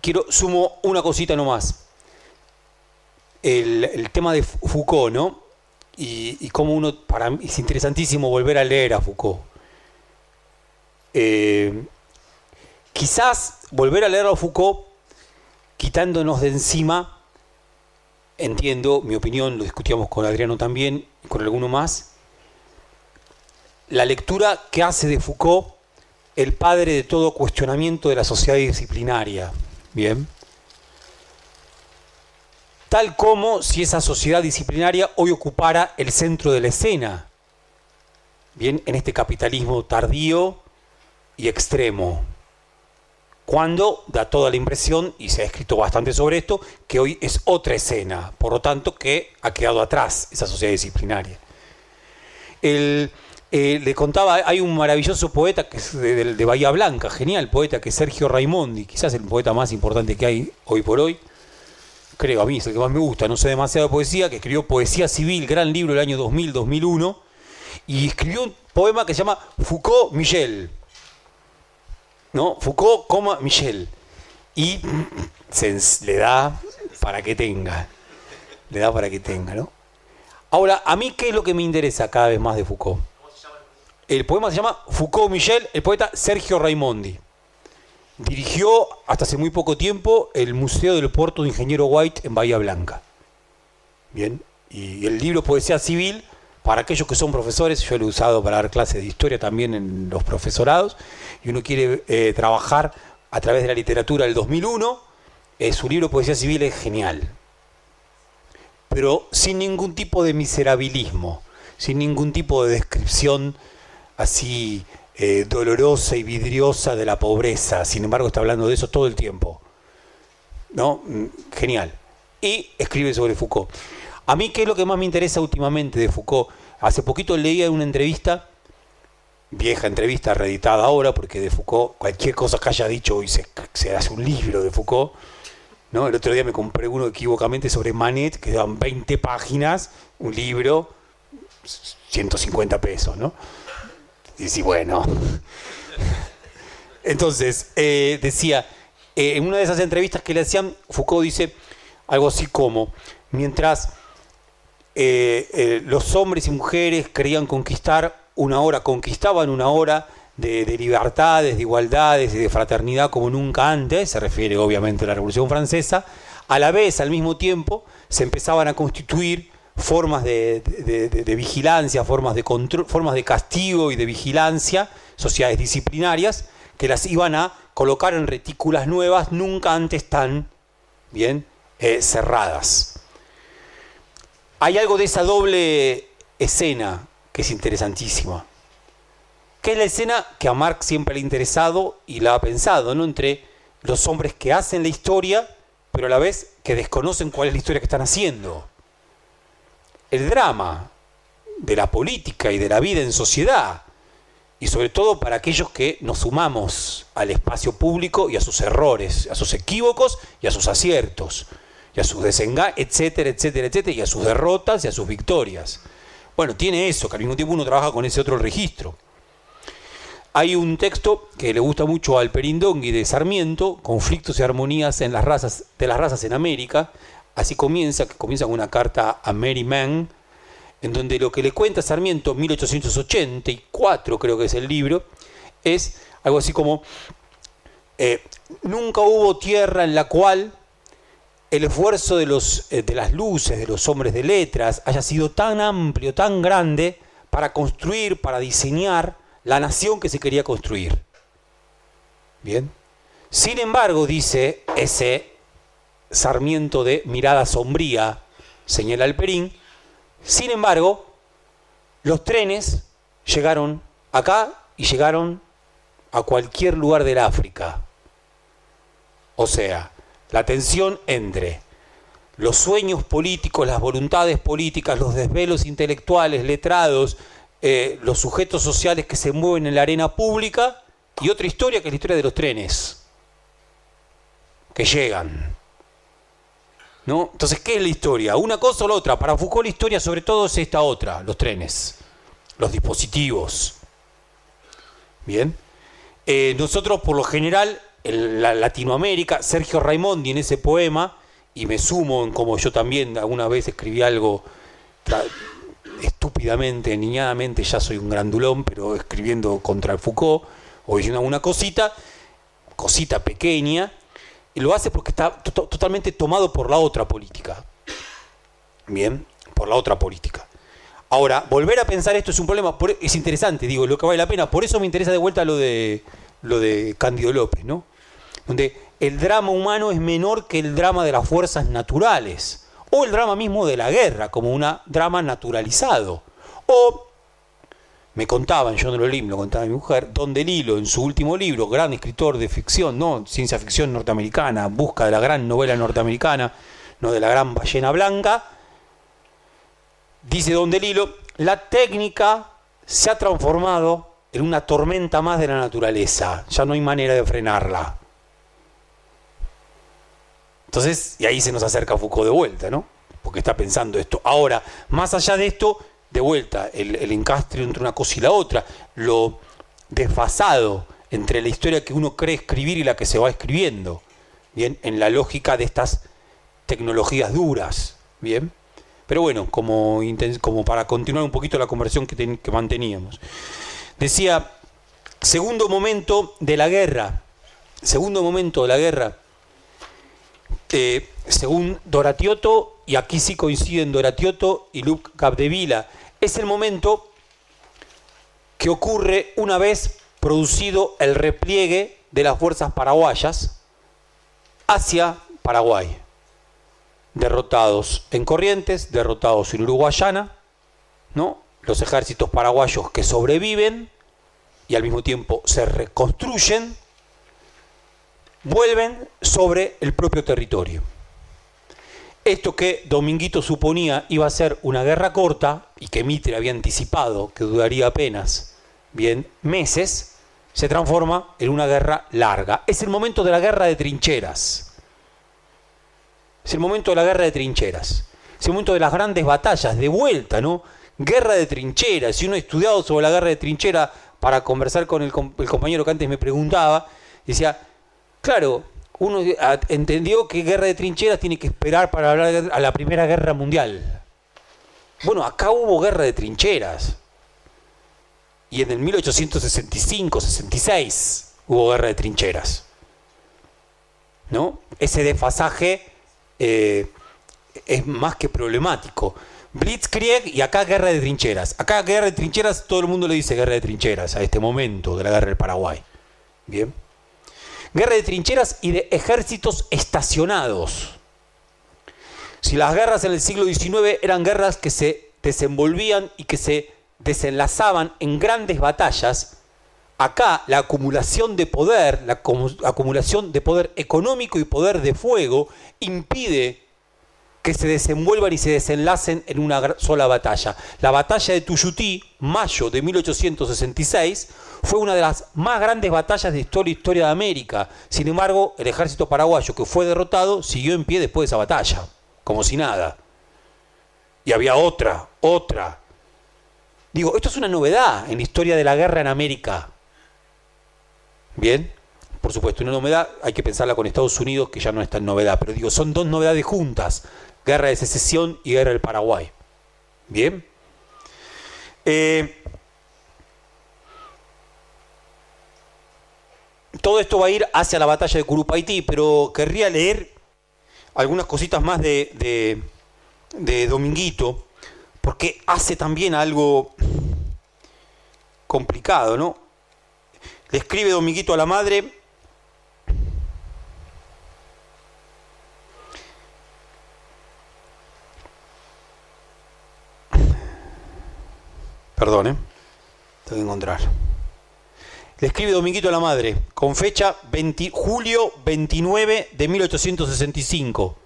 S1: Quiero, sumo una cosita nomás. El, tema de Foucault, ¿no? Y, cómo uno, para mí es interesantísimo volver a leer a Foucault. Eh, quizás volver a leer a Foucault quitándonos de encima, entiendo, mi opinión, lo discutíamos con Adriano también con alguno más, la lectura que hace de Foucault el padre de todo cuestionamiento de la sociedad disciplinaria. Bien. Tal como si esa sociedad disciplinaria hoy ocupara el centro de la escena. Bien, en este capitalismo tardío y extremo. Cuando da toda la impresión, y se ha escrito bastante sobre esto, que hoy es otra escena, por lo tanto que ha quedado atrás esa sociedad disciplinaria. El, eh, le contaba, hay un maravilloso poeta que es de, Bahía Blanca, genial poeta, que es Sergio Raimondi, quizás el poeta más importante que hay hoy por hoy. Creo, a mí es el que más me gusta, no sé demasiado de poesía, que escribió Poesía Civil, gran libro del año 2000-2001, y escribió un poema que se llama Foucault Michel. ¿No? Foucault, coma Michel. Y le da para que tenga. Le da para que tenga, ¿no? Ahora, a mí, ¿qué es lo que me interesa cada vez más de Foucault? El poema se llama Foucault Michel, el poeta Sergio Raimondi. Dirigió hasta hace muy poco tiempo el Museo del Puerto de Ingeniero White en Bahía Blanca. Bien, y el libro Poesía Civil, para aquellos que son profesores, yo lo he usado para dar clases de historia también en los profesorados, y uno quiere eh, trabajar a través de la literatura del 2001, eh, su libro Poesía Civil es genial, pero sin ningún tipo de miserabilismo, sin ningún tipo de descripción así eh, dolorosa y vidriosa de la pobreza. Sin embargo, está hablando de eso todo el tiempo. ¿No? Mm, genial. Y escribe sobre Foucault. A mí, ¿qué es lo que más me interesa últimamente de Foucault? Hace poquito leía una entrevista, vieja entrevista, reeditada ahora, porque de Foucault, cualquier cosa que haya dicho hoy se, hace un libro de Foucault. ¿no? El otro día me compré uno equivocamente sobre Manet, que daban 20 páginas, un libro, 150 pesos, ¿no? Y sí, bueno. Entonces, eh, decía, eh, en una de esas entrevistas que le hacían, Foucault dice algo así como, mientras eh, los hombres y mujeres querían conquistar una hora, conquistaban una hora de, de, libertades, de igualdades y de fraternidad como nunca antes, se refiere obviamente a la Revolución Francesa, a la vez, al mismo tiempo, se empezaban a constituir formas de, vigilancia, formas de control, formas de castigo y de vigilancia, sociedades disciplinarias, que las iban a colocar en retículas nuevas, nunca antes tan bien eh, cerradas. Hay algo de esa doble escena que es interesantísima. que es la escena que a Marx siempre le ha interesado y la ha pensado, ¿no? Entre los hombres que hacen la historia, pero a la vez que desconocen cuál es la historia que están haciendo. El drama de la política y de la vida en sociedad, y sobre todo para aquellos que nos sumamos al espacio público y a sus errores, a sus equívocos y a sus aciertos, y a sus desengaños, etcétera, etcétera, etcétera, y a sus derrotas y a sus victorias. Bueno, tiene eso, que al mismo tiempo uno trabaja con ese otro registro. Hay un texto que le gusta mucho al Perindongui de Sarmiento, Conflictos y armonías en las razas, de las razas en América. Así comienza, que comienza con una carta a Mary Mann, en donde lo que le cuenta Sarmiento, 1884 creo que es el libro, es algo así como, eh, nunca hubo tierra en la cual el esfuerzo de, los, eh, de las luces, de los hombres de letras, haya sido tan amplio, tan grande, para construir, para diseñar la nación que se quería construir. Bien. Sin embargo, dice ese Sarmiento de mirada sombría, señala el Perín, sin embargo, los trenes llegaron acá y llegaron a cualquier lugar del África. O sea, la tensión entre los sueños políticos, las voluntades políticas, los desvelos intelectuales, letrados, eh, los sujetos sociales que se mueven en la arena pública y otra historia que es la historia de los trenes que llegan. Entonces, ¿qué es la historia? ¿Una cosa o la otra? Para Foucault la historia sobre todo es esta otra, los trenes, los dispositivos. Bien. Eh, nosotros por lo general, en la Latinoamérica, Sergio Raimondi en ese poema, y me sumo en como yo también alguna vez escribí algo estúpidamente, niñadamente, ya soy un grandulón, pero escribiendo contra Foucault, o diciendo alguna cosita, cosita pequeña, y lo hace porque está totalmente tomado por la otra política. Bien, por la otra política. Ahora, volver a pensar esto es un problema, es interesante, digo, lo que vale la pena, por eso me interesa de vuelta lo de, lo de Cándido López, ¿no? Donde el drama humano es menor que el drama de las fuerzas naturales o el drama mismo de la guerra, como un drama naturalizado. O, me contaban, yo no lo leí, me lo contaba mi mujer, Don DeLillo, en su último libro, gran escritor de ficción, ¿no? ciencia ficción norteamericana, busca de la gran novela norteamericana, no de la gran ballena blanca, dice Don DeLillo, la técnica se ha transformado en una tormenta más de la naturaleza, ya no hay manera de frenarla. Entonces, y ahí se nos acerca Foucault de vuelta, ¿no? Porque está pensando esto. Ahora, más allá de esto, de vuelta, el, el encastre entre una cosa y la otra, lo desfasado entre la historia que uno cree escribir y la que se va escribiendo, ¿bien? En la lógica de estas tecnologías duras, ¿bien? Pero bueno, como, como para continuar un poquito la conversación que, que manteníamos. Decía, segundo momento de la guerra, segundo momento de la guerra, eh, según Doratioto, y aquí sí coinciden Doratioto y Luc Capdevila, es el momento que ocurre una vez producido el repliegue de las fuerzas paraguayas hacia Paraguay. Derrotados en Corrientes, derrotados en Uruguayana, ¿no? los ejércitos paraguayos que sobreviven y al mismo tiempo se reconstruyen vuelven sobre el propio territorio. Esto que Dominguito suponía iba a ser una guerra corta y que Mitre había anticipado que duraría apenas bien meses, se transforma en una guerra larga. Es el momento de la guerra de trincheras. Es el momento de la guerra de trincheras. Es el momento de las grandes batallas, de vuelta, ¿no? Guerra de trincheras. Si uno ha estudiado sobre la guerra de trincheras para conversar con el, el compañero que antes me preguntaba, decía, Claro, uno entendió que guerra de trincheras tiene que esperar para hablar a la Primera Guerra Mundial. Bueno, acá hubo guerra de trincheras. Y en el 1865-66 hubo guerra de trincheras. ¿No? Ese desfasaje eh, es más que problemático. Blitzkrieg y acá guerra de trincheras. Acá guerra de trincheras, todo el mundo le dice guerra de trincheras a este momento de la guerra del Paraguay. Bien guerra de trincheras y de ejércitos estacionados. Si las guerras en el siglo XIX eran guerras que se desenvolvían y que se desenlazaban en grandes batallas, acá la acumulación de poder, la acumulación de poder económico y poder de fuego impide que se desenvuelvan y se desenlacen en una sola batalla. La batalla de Tuyutí, mayo de 1866, fue una de las más grandes batallas de historia, historia de América. Sin embargo, el ejército paraguayo que fue derrotado siguió en pie después de esa batalla, como si nada. Y había otra, otra. Digo, esto es una novedad en la historia de la guerra en América. Bien, por supuesto, una novedad hay que pensarla con Estados Unidos, que ya no es tan novedad, pero digo, son dos novedades juntas, guerra de secesión y guerra del Paraguay. Bien. Eh, todo esto va a ir hacia la batalla de Curupaití, pero querría leer algunas cositas más de, de Dominguito, porque hace también algo complicado, ¿no? Le escribe Dominguito a la madre. Perdón, ¿eh? Tengo que encontrar. Le escribe Dominguito a la madre, con fecha 20, julio 29 de 1865.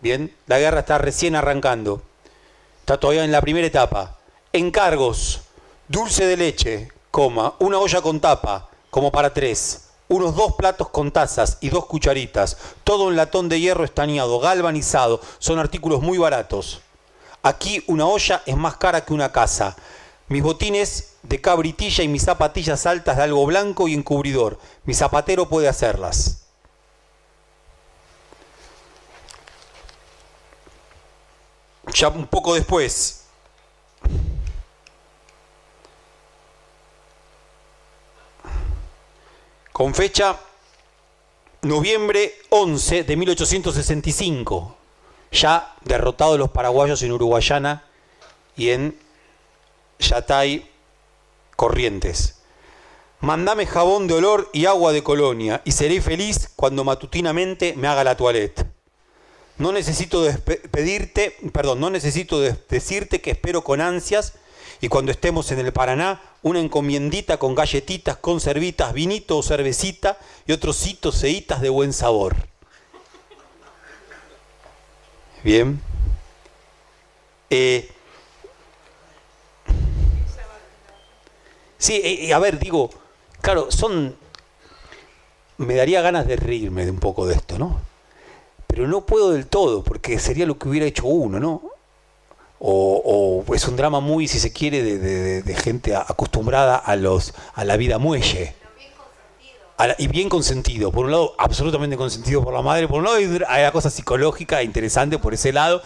S1: Bien, la guerra está recién arrancando. Está todavía en la primera etapa. Encargos, dulce de leche, coma, una olla con tapa, como para tres, unos dos platos con tazas y dos cucharitas, todo en latón de hierro estañado, galvanizado, son artículos muy baratos. Aquí una olla es más cara que una casa. Mis botines de cabritilla y mis zapatillas altas de algo blanco y encubridor. Mi zapatero puede hacerlas. Ya un poco después, con fecha noviembre 11 de 1865, ya derrotados los paraguayos en Uruguayana y en Yatay Corrientes. Mandame jabón de olor y agua de colonia y seré feliz cuando matutinamente me haga la toilette. No necesito pedirte, perdón, no necesito decirte que espero con ansias y cuando estemos en el Paraná, una encomiendita con galletitas, conservitas, vinito o cervecita y otros hitos e hitas de buen sabor. Bien. Eh, sí, eh, a ver, digo, claro, son... Me daría ganas de reírme de un poco de esto, ¿no? Pero no puedo del todo, porque sería lo que hubiera hecho uno, ¿no? o, es un drama muy, si se quiere, de, gente acostumbrada a, los, a la vida muelle. y bien consentido. Por un lado, absolutamente consentido por la madre. Por un lado, hay una cosa psicológica interesante por ese lado.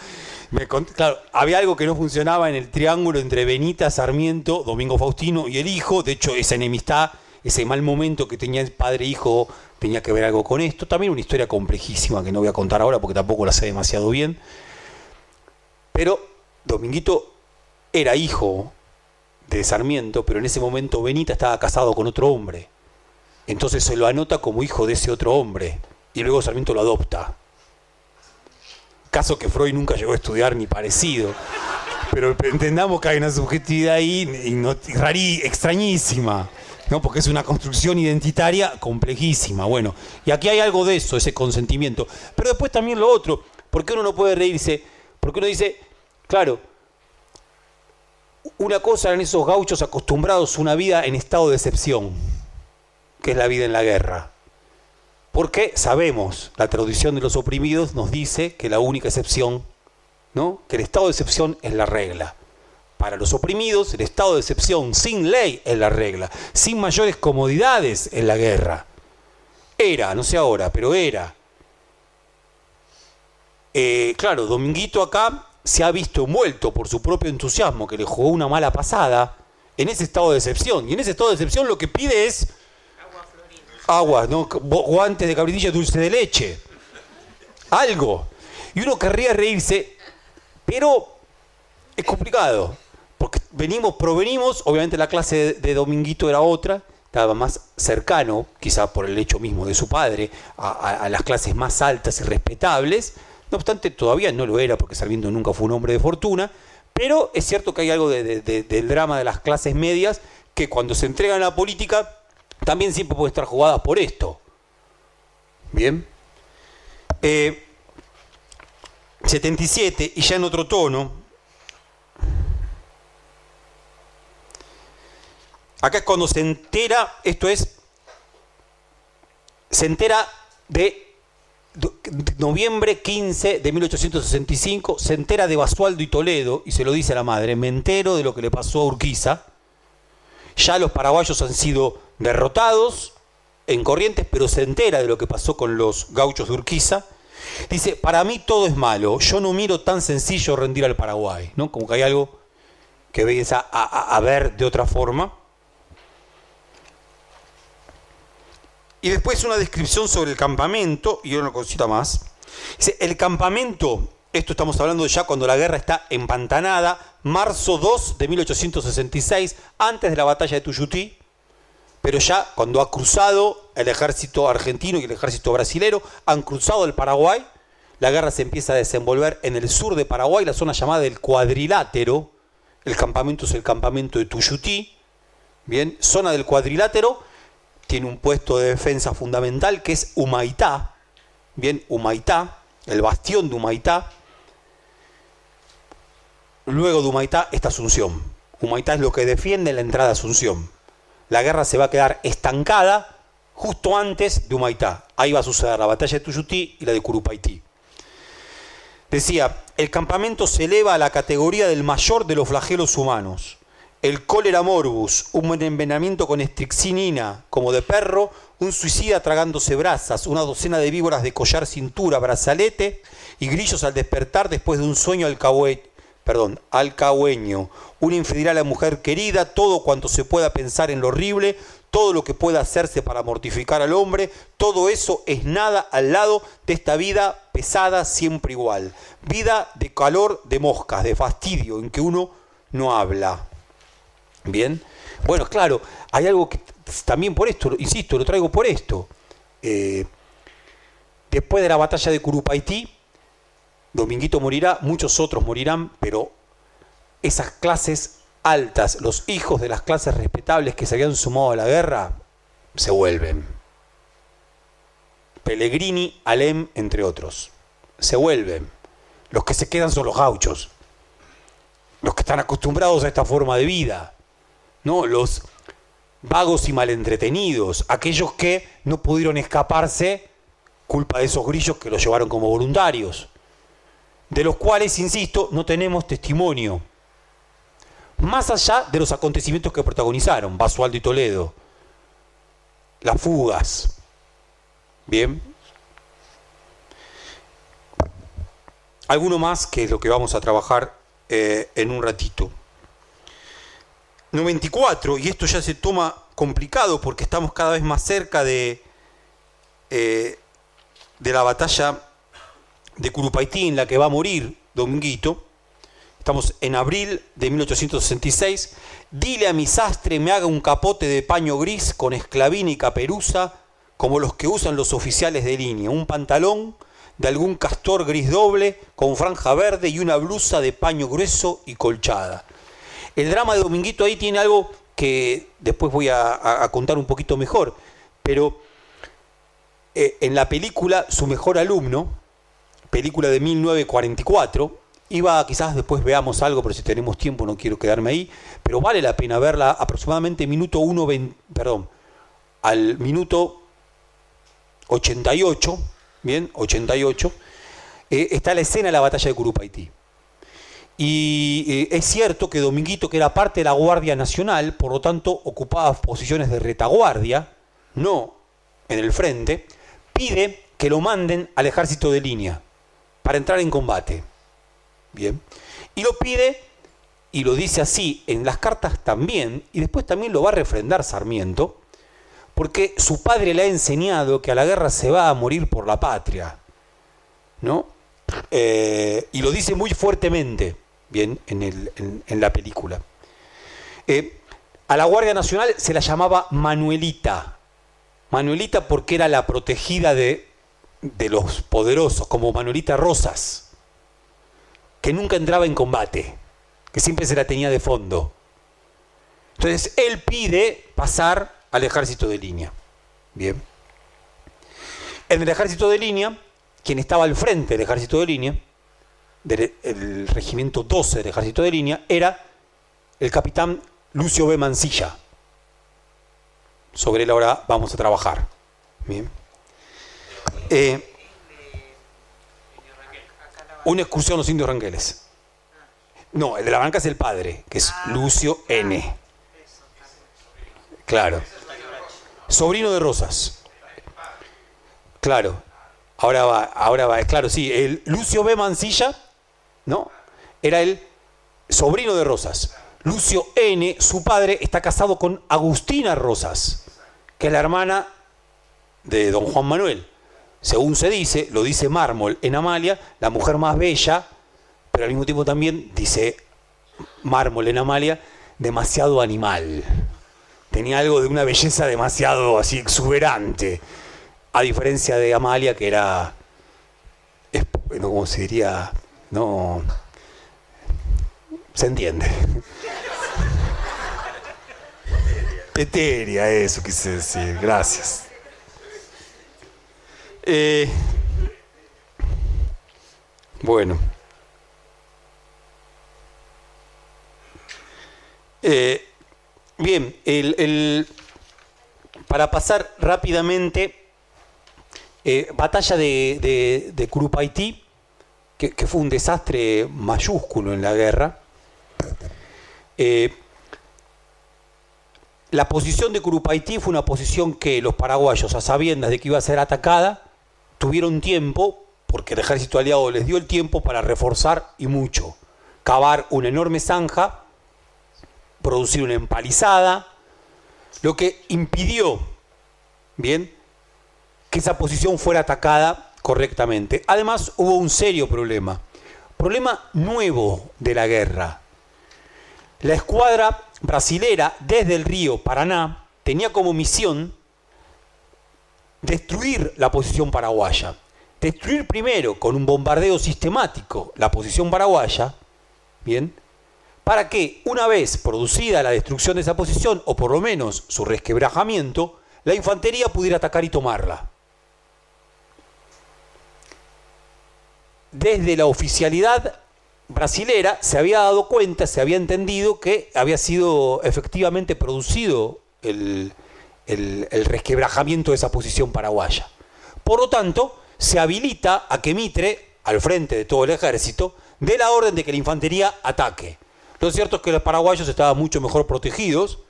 S1: Claro, había algo que no funcionaba en el triángulo entre Benita, Sarmiento, Domingo Faustino y el hijo. De hecho, esa enemistad, ese mal momento que tenía el padre e hijo, tenía que ver algo con esto. También una historia complejísima que no voy a contar ahora porque tampoco la sé demasiado bien. Pero Dominguito era hijo de Sarmiento, pero en ese momento Benita estaba casado con otro hombre. Entonces se lo anota como hijo de ese otro hombre y luego Sarmiento lo adopta. Caso que Freud nunca llegó a estudiar ni parecido. Pero entendamos que hay una subjetividad ahí extrañísima, ¿no? porque es una construcción identitaria complejísima. Bueno, y aquí hay algo de eso, ese consentimiento. Pero después también lo otro, porque uno no puede reírse, porque uno dice, Claro, una cosa eran esos gauchos acostumbrados a una vida en estado de excepción, que es la vida en la guerra. Porque sabemos, la tradición de los oprimidos nos dice que la única excepción, ¿no? que el estado de excepción es la regla. Para los oprimidos, el estado de excepción sin ley es la regla, sin mayores comodidades en la guerra. Era, no sé ahora, pero era. Eh, claro, Dominguito acá se ha visto envuelto por su propio entusiasmo, que le jugó una mala pasada, en ese estado de excepción. Y en ese estado de excepción lo que pide es agua, ¿no? guantes de cabritilla dulce de leche. Algo. Y uno querría reírse, pero es complicado. Porque venimos, provenimos, obviamente la clase de, Dominguito era otra, estaba más cercano, quizá por el hecho mismo de su padre, a las clases más altas y respetables no obstante, todavía no lo era porque Sarmiento nunca fue un hombre de fortuna, pero es cierto que hay algo del drama de las clases medias que cuando se entregan a la política también siempre pueden estar jugadas por esto. Bien. 77, eh, y ya en otro tono. Acá es cuando se entera, esto es, se entera de noviembre 15 de 1865, se entera de Basualdo y Toledo y se lo dice a la madre, me entero de lo que le pasó a Urquiza. Ya los paraguayos han sido derrotados en Corrientes, pero se entera de lo que pasó con los gauchos de Urquiza. Dice, para mí todo es malo, yo no miro tan sencillo rendir al Paraguay, ¿no? Como que hay algo que veis a, a ver de otra forma. Y después una descripción sobre el campamento y una cosita más. Dice, el campamento, esto estamos hablando ya cuando la guerra está empantanada, marzo 2 de 1866, antes de la batalla de Tuyutí, pero ya cuando ha cruzado el ejército argentino y el ejército brasilero, han cruzado el Paraguay, la guerra se empieza a desenvolver en el sur de Paraguay, la zona llamada del cuadrilátero, el campamento es el campamento de Tuyutí, bien, zona del cuadrilátero, tiene un puesto de defensa fundamental que es Humaitá, bien, Humaitá, el bastión de Humaitá. Luego de Humaitá está Asunción. Humaitá es lo que defiende la entrada a Asunción. La guerra se va a quedar estancada justo antes de Humaitá. Ahí va a suceder la batalla de Tuyutí y la de Curupaití. Decía, el campamento se eleva a la categoría del mayor de los flagelos humanos el cólera morbus, un envenenamiento con estrixinina como de perro, un suicida tragándose brasas, una docena de víboras de collar, cintura, brazalete y grillos al despertar después de un sueño alcahueño, perdón, alcahueño, una infidelidad a la mujer querida, todo cuanto se pueda pensar en lo horrible, todo lo que pueda hacerse para mortificar al hombre, todo eso es nada al lado de esta vida pesada siempre igual, vida de calor de moscas, de fastidio, en que uno no habla. Bien. Bueno, claro, hay algo que también por esto, insisto, lo traigo por esto. Eh, después de la batalla de Curupaití, Dominguito morirá, muchos otros morirán, pero esas clases altas, los hijos de las clases respetables que se habían sumado a la guerra, se vuelven. Pellegrini, Alem, entre otros. Se vuelven. Los que se quedan son los gauchos. Los que están acostumbrados a esta forma de vida. ¿no? Los vagos y malentretenidos, aquellos que no pudieron escaparse culpa de esos grillos que los llevaron como voluntarios, de los cuales, insisto, no tenemos testimonio. Más allá de los acontecimientos que protagonizaron, Basualdo y Toledo, las fugas. Bien. Alguno más que es lo que vamos a trabajar eh, en un ratito. 94, y esto ya se toma complicado porque estamos cada vez más cerca de, eh, de la batalla de Curupaití en la que va a morir Dominguito. Estamos en abril de 1866. Dile a mi sastre me haga un capote de paño gris con esclavina y caperuza como los que usan los oficiales de línea. Un pantalón de algún castor gris doble con franja verde y una blusa de paño grueso y colchada. El drama de Dominguito ahí tiene algo que después voy a, contar un poquito mejor, pero eh, en la película Su mejor alumno, película de 1944, iba, quizás después veamos algo, pero si tenemos tiempo no quiero quedarme ahí, pero vale la pena verla aproximadamente minuto 1, perdón, al minuto 88, bien, 88, eh, está la escena de la batalla de Curupaití. Y eh, es cierto que Dominguito, que era parte de la Guardia Nacional, por lo tanto ocupaba posiciones de retaguardia, no en el frente, pide que lo manden al ejército de línea para entrar en combate. Bien. Y lo pide, y lo dice así en las cartas también, y después también lo va a refrendar Sarmiento, porque su padre le ha enseñado que a la guerra se va a morir por la patria. ¿No? Eh, y lo dice muy fuertemente bien en, la película. Eh, a la Guardia Nacional se la llamaba Manuelita. Manuelita porque era la protegida de, de los poderosos, como Manuelita Rosas, que nunca entraba en combate, que siempre se la tenía de fondo. Entonces él pide pasar al ejército de línea. Bien. En el ejército de línea, quien estaba al frente del ejército de línea, del regimiento 12 del ejército de línea, era el capitán Lucio B. Mancilla. Sobre él ahora vamos a trabajar. Bien. Eh, una excursión a los indios ranqueles. No, el de la banca es el padre, que es Lucio N. Claro. Sobrino de Rosas. Claro. Ahora va, ahora va. Claro, sí. El Lucio B. Mancilla, ¿no? Era el sobrino de Rosas. Lucio N., su padre, está casado con Agustina Rosas, que es la hermana de don Juan Manuel. Según se dice, lo dice Mármol en Amalia, la mujer más bella, pero al mismo tiempo también dice Mármol en Amalia, demasiado animal. Tenía algo de una belleza demasiado así exuberante, a diferencia de Amalia que era, ¿cómo se diría? No, se entiende. Eteria, eso quise decir, gracias. Eh, bueno. Eh, bien, el, para pasar rápidamente, eh, batalla de, de, Curupaití, que, fue un desastre mayúsculo en la guerra. La posición de Curupaití fue una posición que los paraguayos, a sabiendas de que iba a ser atacada, tuvieron tiempo, porque el ejército aliado les dio el tiempo para reforzar y mucho, cavar una enorme zanja, producir una empalizada, lo que impidió, bien, que esa posición fuera atacada correctamente. Además, hubo un serio problema, problema nuevo de la guerra, la escuadra brasilera desde el río Paraná tenía como misión destruir la posición paraguaya. Destruir primero con un bombardeo sistemático la posición paraguaya, ¿bien? Para que una vez producida la destrucción de esa posición, o por lo menos su resquebrajamiento, la infantería pudiera atacar y tomarla. Desde la oficialidad brasilera se había dado cuenta, se había entendido que había sido efectivamente producido el, resquebrajamiento de esa posición paraguaya. Por lo tanto, se habilita a que Mitre, al frente de todo el ejército, dé la orden de que la infantería ataque. Lo cierto es que los paraguayos estaban mucho mejor protegidos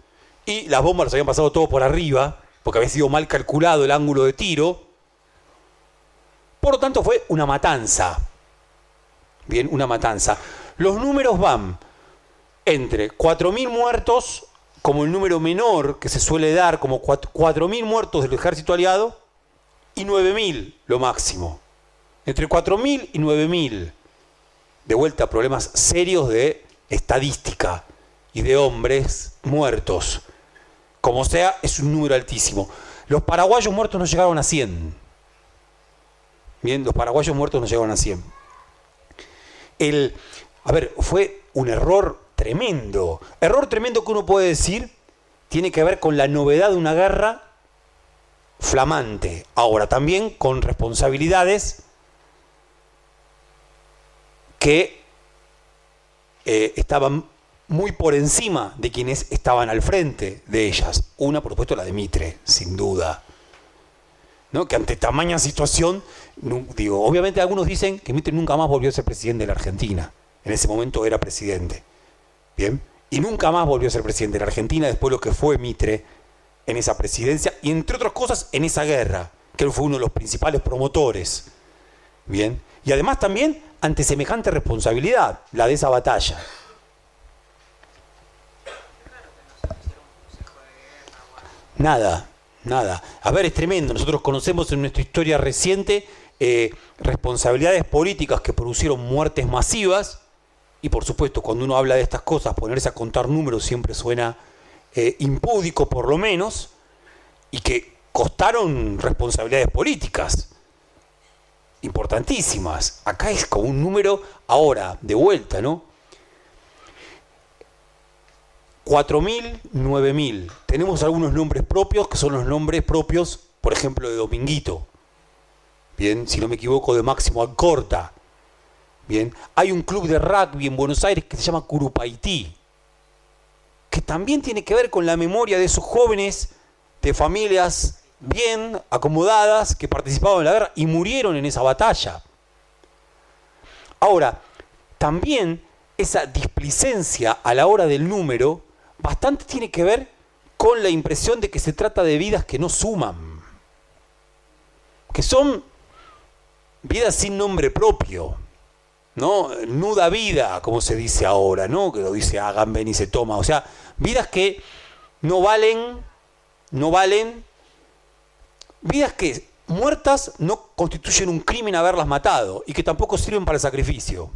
S1: y las bombas les habían pasado todo por arriba, porque había sido mal calculado el ángulo de tiro. Por lo tanto, fue una matanza bien, una matanza. Los números van entre 4.000 muertos, como el número menor que se suele dar, como 4.000 muertos del ejército aliado, y 9.000 lo máximo. Entre 4.000 y 9.000. De vuelta, problemas serios de estadística y de hombres muertos. Como sea, es un número altísimo. Los paraguayos muertos no llegaron a 100. Bien, los paraguayos muertos no llegaron a 100 el, a ver, fue un error tremendo. Error tremendo que uno puede decir tiene que ver con la novedad de una guerra flamante. Ahora también con responsabilidades que eh, estaban muy por encima de quienes estaban al frente de ellas. Una, por supuesto, la de Mitre, sin duda. ¿No? Que ante tamaña situación digo, obviamente algunos dicen que Mitre nunca más volvió a ser presidente de la Argentina. En ese momento era presidente. Bien. Y nunca más volvió a ser presidente de la Argentina después de lo que fue Mitre en esa presidencia y entre otras cosas en esa guerra, que él fue uno de los principales promotores. Bien. Y además también ante semejante responsabilidad, la de esa batalla. Nada, nada. A ver, es tremendo. Nosotros conocemos en nuestra historia reciente eh, responsabilidades políticas que producieron muertes masivas, y por supuesto cuando uno habla de estas cosas, ponerse a contar números siempre suena eh, impúdico por lo menos, y que costaron responsabilidades políticas importantísimas. Acá es como un número ahora, de vuelta, ¿no? 4.000, 9.000. Tenemos algunos nombres propios que son los nombres propios, por ejemplo, de Dominguito. Bien, si no me equivoco, de Máximo Alcorta. Bien, hay un club de rugby en Buenos Aires que se llama Curupaití, que también tiene que ver con la memoria de esos jóvenes de familias bien acomodadas que participaban en la guerra y murieron en esa batalla. Ahora, también esa displicencia a la hora del número bastante tiene que ver con la impresión de que se trata de vidas que no suman, que son vidas sin nombre propio, ¿no? Nuda vida, como se dice ahora, ¿no? Que lo dice Agamben y se toma, o sea, vidas que no valen, no valen, vidas que muertas no constituyen un crimen haberlas matado y que tampoco sirven para el sacrificio,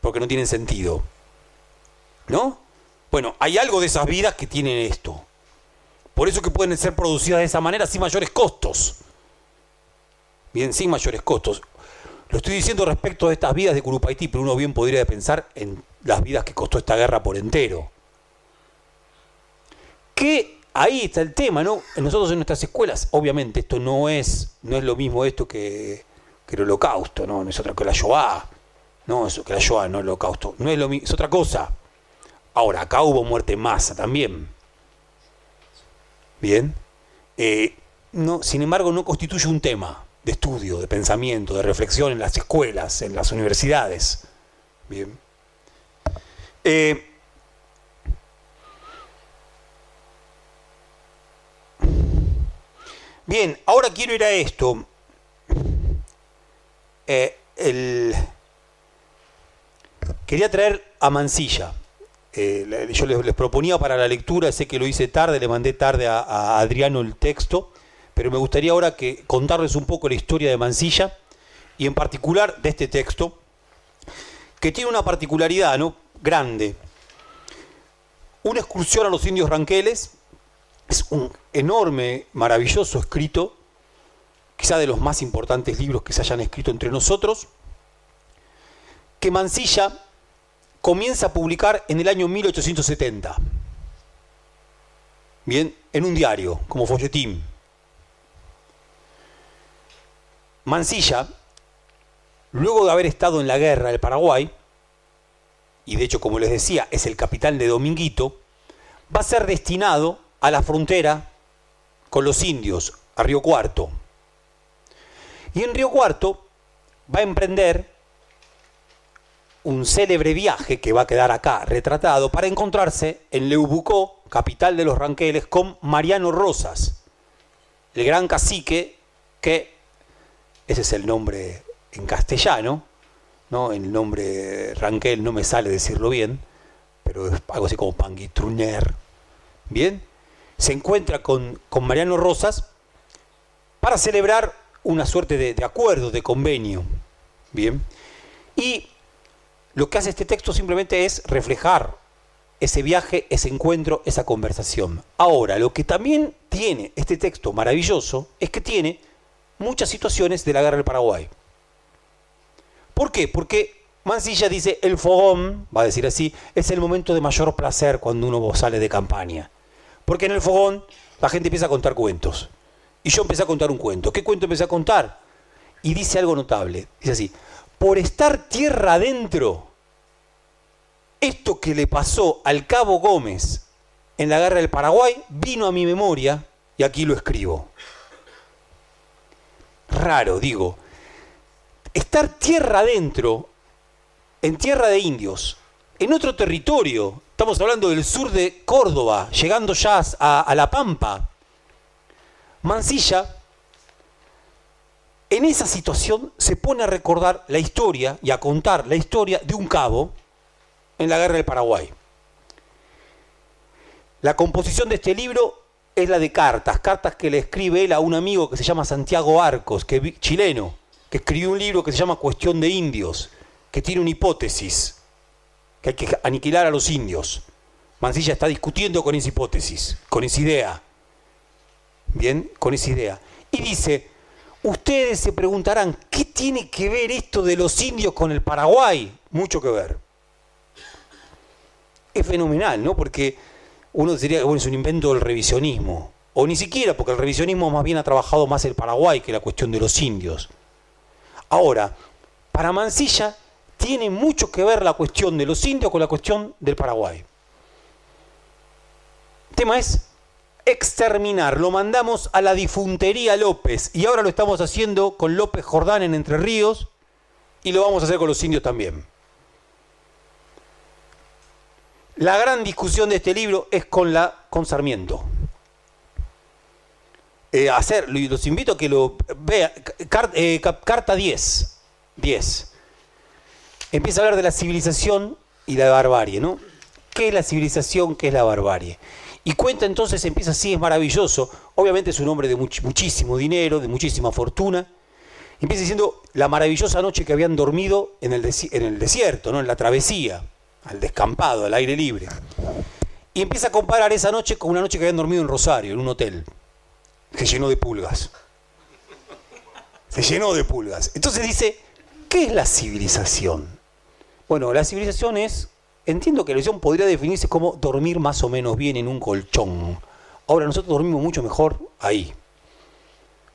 S1: porque no tienen sentido, ¿no? Bueno, hay algo de esas vidas que tienen esto. Por eso que pueden ser producidas de esa manera sin mayores costos. Bien, sin mayores costos. Lo estoy diciendo respecto a estas vidas de Curupaití, pero uno bien podría pensar en las vidas que costó esta guerra por entero. Que ahí está el tema, ¿no? Nosotros en nuestras escuelas, obviamente, esto no es, no es lo mismo esto que, que el holocausto, ¿no? No es otra que la Shoah. No, eso que la Shoah, no el holocausto. No es lo mismo, es otra cosa. Ahora, acá hubo muerte en masa también. Bien. Eh, no, sin embargo, no constituye un tema de estudio, de pensamiento, de reflexión en las escuelas, en las universidades. Bien. Eh, bien, ahora quiero ir a esto. Eh, el, quería traer a Mansilla. Eh, yo les, proponía para la lectura, sé que lo hice tarde, le mandé tarde a, Adriano el texto, pero me gustaría ahora que contarles un poco la historia de Mansilla y en particular de este texto, que tiene una particularidad ¿no? grande. Una excursión a los indios ranqueles es un enorme, maravilloso escrito, quizá de los más importantes libros que se hayan escrito entre nosotros, que Mansilla comienza a publicar en el año 1870. Bien, en un diario, como folletín. Mansilla, luego de haber estado en la guerra del Paraguay, y de hecho, como les decía, es el capitán de Dominguito, va a ser destinado a la frontera con los indios, a Río Cuarto. Y en Río Cuarto va a emprender un célebre viaje que va a quedar acá retratado para encontrarse en Leubucó, capital de los Ranqueles, con Mariano Rosas, el gran cacique que, ese es el nombre en castellano, ¿no? el nombre Ranquel no me sale decirlo bien, pero es algo así como Panguitruner, ¿bien? Se encuentra con, con Mariano Rosas para celebrar una suerte de, de acuerdo, de convenio, ¿bien? Y lo que hace este texto simplemente es reflejar ese viaje, ese encuentro, esa conversación. Ahora, lo que también tiene este texto maravilloso es que tiene muchas situaciones de la guerra del Paraguay. ¿Por qué? Porque Mansilla dice, el fogón, va a decir así, es el momento de mayor placer cuando uno sale de campaña. Porque en el fogón la gente empieza a contar cuentos. Y yo empecé a contar un cuento. ¿Qué cuento empecé a contar? Y dice algo notable. Dice así, por estar tierra adentro, esto que le pasó al cabo Gómez en la guerra del Paraguay vino a mi memoria y aquí lo escribo. Raro, digo. Estar tierra adentro, en tierra de indios, en otro territorio, estamos hablando del sur de Córdoba, llegando ya a, La Pampa, Mansilla en esa situación se pone a recordar la historia y a contar la historia de un cabo en la guerra del Paraguay. La composición de este libro es la de cartas, cartas que le escribe él a un amigo que se llama Santiago Arcos, que chileno, que escribió un libro que se llama Cuestión de Indios, que tiene una hipótesis, que hay que aniquilar a los indios. Mancilla está discutiendo con esa hipótesis, con esa idea. Bien, con esa idea. Y dice, Ustedes se preguntarán, ¿qué tiene que ver esto de los indios con el Paraguay? Mucho que ver. Es fenomenal, ¿no? Porque uno diría que bueno, es un invento del revisionismo. O ni siquiera, porque el revisionismo más bien ha trabajado más el Paraguay que la cuestión de los indios. Ahora, para Mansilla tiene mucho que ver la cuestión de los indios con la cuestión del Paraguay. El tema es exterminar, lo mandamos a la difuntería López y ahora lo estamos haciendo con López Jordán en Entre Ríos y lo vamos a hacer con los indios también. La gran discusión de este libro es con la con Sarmiento. Eh, hacer, los invito a que lo vean. Eh, carta 10. 10. Empieza a hablar de la civilización y la barbarie, ¿no? ¿Qué es la civilización? ¿Qué es la barbarie? Y cuenta entonces, empieza así, es maravilloso. Obviamente es un hombre de muchísimo dinero, de muchísima fortuna. Empieza diciendo la maravillosa noche que habían dormido en el, en el desierto, ¿no? en la travesía, al descampado, al aire libre. Y empieza a comparar esa noche con una noche que habían dormido en Rosario, en un hotel. Se llenó de pulgas. Se llenó de pulgas. Entonces dice, ¿qué es la civilización? Bueno, la civilización es Entiendo que la visión podría definirse como dormir más o menos bien en un colchón. Ahora nosotros dormimos mucho mejor ahí.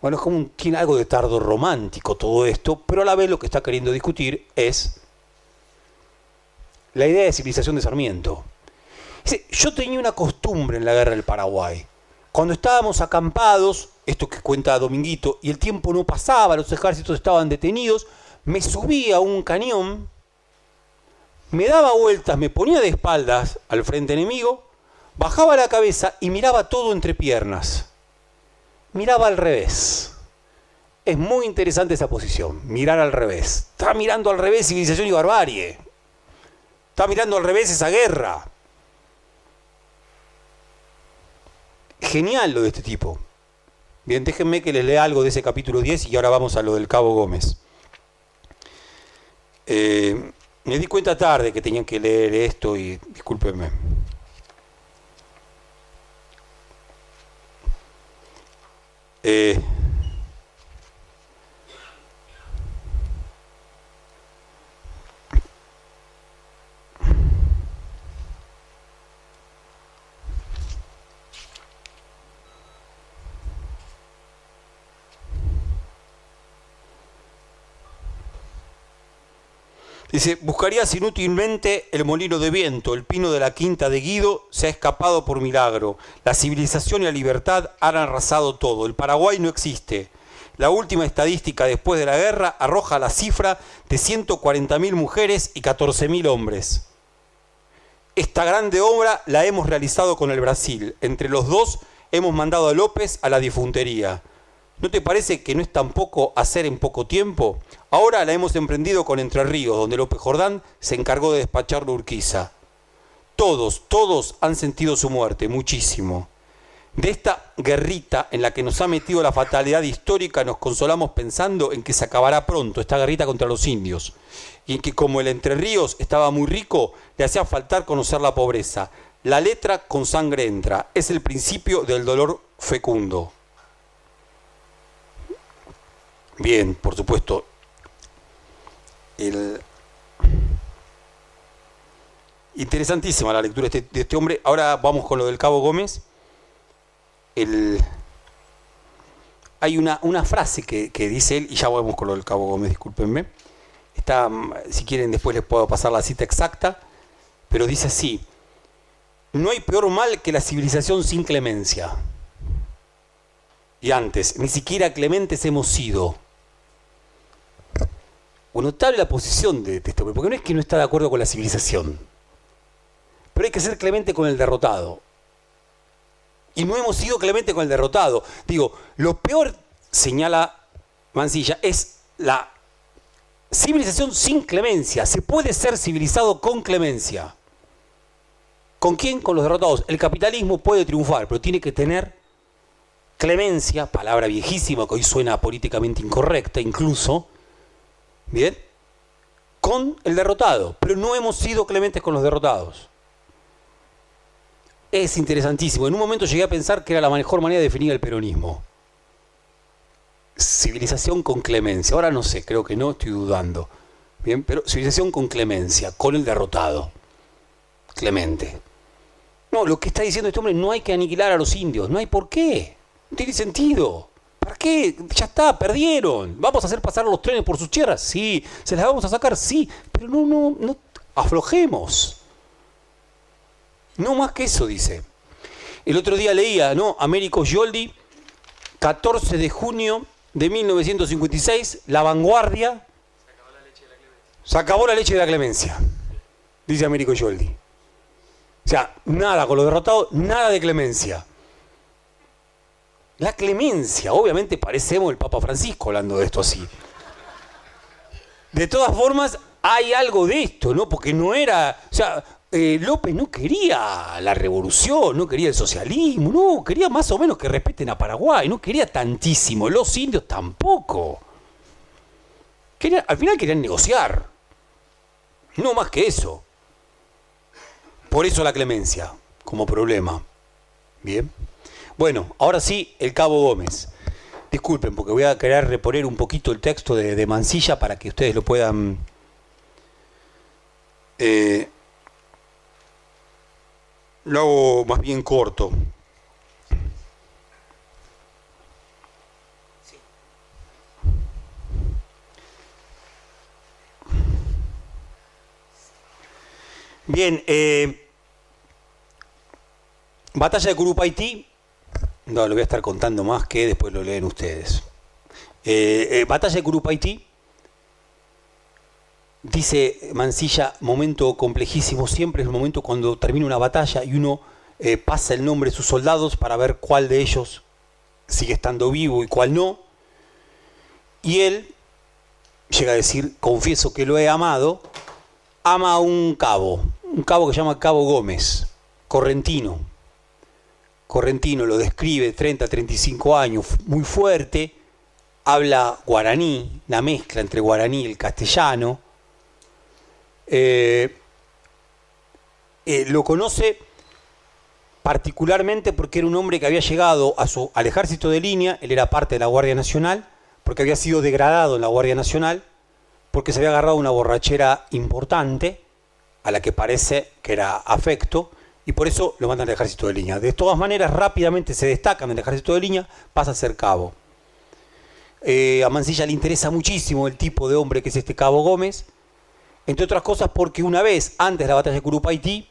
S1: Bueno, es como un, tiene algo de tardo romántico todo esto, pero a la vez lo que está queriendo discutir es la idea de civilización de Sarmiento. Dice, yo tenía una costumbre en la guerra del Paraguay. Cuando estábamos acampados, esto que cuenta Dominguito, y el tiempo no pasaba, los ejércitos estaban detenidos, me subía a un cañón me daba vueltas, me ponía de espaldas al frente enemigo, bajaba la cabeza y miraba todo entre piernas. Miraba al revés. Es muy interesante esa posición, mirar al revés. Está mirando al revés civilización y barbarie. Está mirando al revés esa guerra. Genial lo de este tipo. Bien, déjenme que les lea algo de ese capítulo 10 y ahora vamos a lo del Cabo Gómez. Eh, me di cuenta tarde que tenían que leer esto y discúlpenme. Eh, Dice, buscarías inútilmente el molino de viento, el pino de la quinta de Guido se ha escapado por milagro, la civilización y la libertad han arrasado todo, el Paraguay no existe. La última estadística después de la guerra arroja la cifra de 140.000 mujeres y 14.000 hombres. Esta grande obra la hemos realizado con el Brasil. Entre los dos hemos mandado a López a la difuntería. ¿No te parece que no es tampoco hacer en poco tiempo? Ahora la hemos emprendido con Entre Ríos, donde López Jordán se encargó de despachar la Urquiza. Todos, todos han sentido su muerte, muchísimo. De esta guerrita en la que nos ha metido la fatalidad histórica nos consolamos pensando en que se acabará pronto esta guerrita contra los indios y en que como el Entre Ríos estaba muy rico, le hacía faltar conocer la pobreza. La letra con sangre entra, es el principio del dolor fecundo. Bien, por supuesto. Interesantísima la lectura de este, de este, hombre. Ahora vamos con lo del Cabo Gómez. Hay una, una frase que, que, dice él, y ya vamos con lo del Cabo Gómez, discúlpenme. Está, si quieren después les puedo pasar la cita exacta, pero dice así, no hay peor mal que la civilización sin clemencia. Y antes, ni siquiera clementes hemos sido notable la posición de, este hombre, porque no es que no está de acuerdo con la civilización, pero hay que ser clemente con el derrotado. Y no hemos sido clemente con el derrotado. Digo, lo peor, señala Mancilla, es la civilización sin clemencia. Se puede ser civilizado con clemencia. ¿Con quién? Con los derrotados. El capitalismo puede triunfar, pero tiene que tener clemencia, palabra viejísima que hoy suena políticamente incorrecta incluso, Bien, con el derrotado, pero no hemos sido clementes con los derrotados. Es interesantísimo. En un momento llegué a pensar que era la mejor manera de definir el peronismo. Civilización con clemencia. Ahora no sé, creo que no, estoy dudando. Bien, pero civilización con clemencia, con el derrotado. Clemente. No, lo que está diciendo este hombre, no hay que aniquilar a los indios, no hay por qué. No tiene sentido. ¿Para qué? Ya está, perdieron. ¿Vamos a hacer pasar los trenes por sus tierras? Sí. ¿Se las vamos a sacar? Sí. Pero no, no, no. Aflojemos. No más que eso, dice. El otro día leía, ¿no? Américo Gioldi, 14 de junio de 1956, La Vanguardia. Se acabó la leche de la clemencia, dice Américo Gioldi. O sea, nada con lo derrotado, nada de clemencia. La clemencia, obviamente parecemos el Papa Francisco hablando de esto así. De todas formas, hay algo de esto, ¿no? Porque no era, o sea, eh, López no quería la revolución, no quería el socialismo, no, quería más o menos que respeten a Paraguay, no quería tantísimo, los indios tampoco. al final querían negociar, no más que eso. Por eso la clemencia, como problema. Bien. Bueno, ahora sí, el Cabo Gómez. Disculpen, porque voy a querer reponer un poquito el texto de, Mansilla para que ustedes lo puedan... Eh, lo hago más bien corto. Bien, eh, batalla de Curupaití, no lo voy a estar contando más que después lo leen ustedes. Eh, eh, batalla de Curupaití, dice Mansilla, momento complejísimo, siempre es el momento cuando termina una batalla y uno pasa el nombre de sus soldados para ver cuál de ellos sigue estando vivo y cuál no. Y él llega a decir, confieso que lo he amado, ama a un cabo, un cabo que se llama Cabo Gómez, correntino. Correntino lo describe, 30, 35 años, muy fuerte, habla guaraní, una mezcla entre guaraní y el castellano. Eh, eh, lo conoce particularmente porque era un hombre que había llegado a su, al ejército de línea, él era parte de la Guardia Nacional, porque había sido degradado en la Guardia Nacional, porque se había agarrado una borrachera importante, a la que parece que era afecto, y por eso lo mandan al ejército de línea. De todas maneras, rápidamente se destacan del ejército de línea, pasa a ser cabo. Eh, a Mansilla le interesa muchísimo el tipo de hombre que es este cabo Gómez, entre otras cosas porque una vez, antes de la batalla de Curupaití,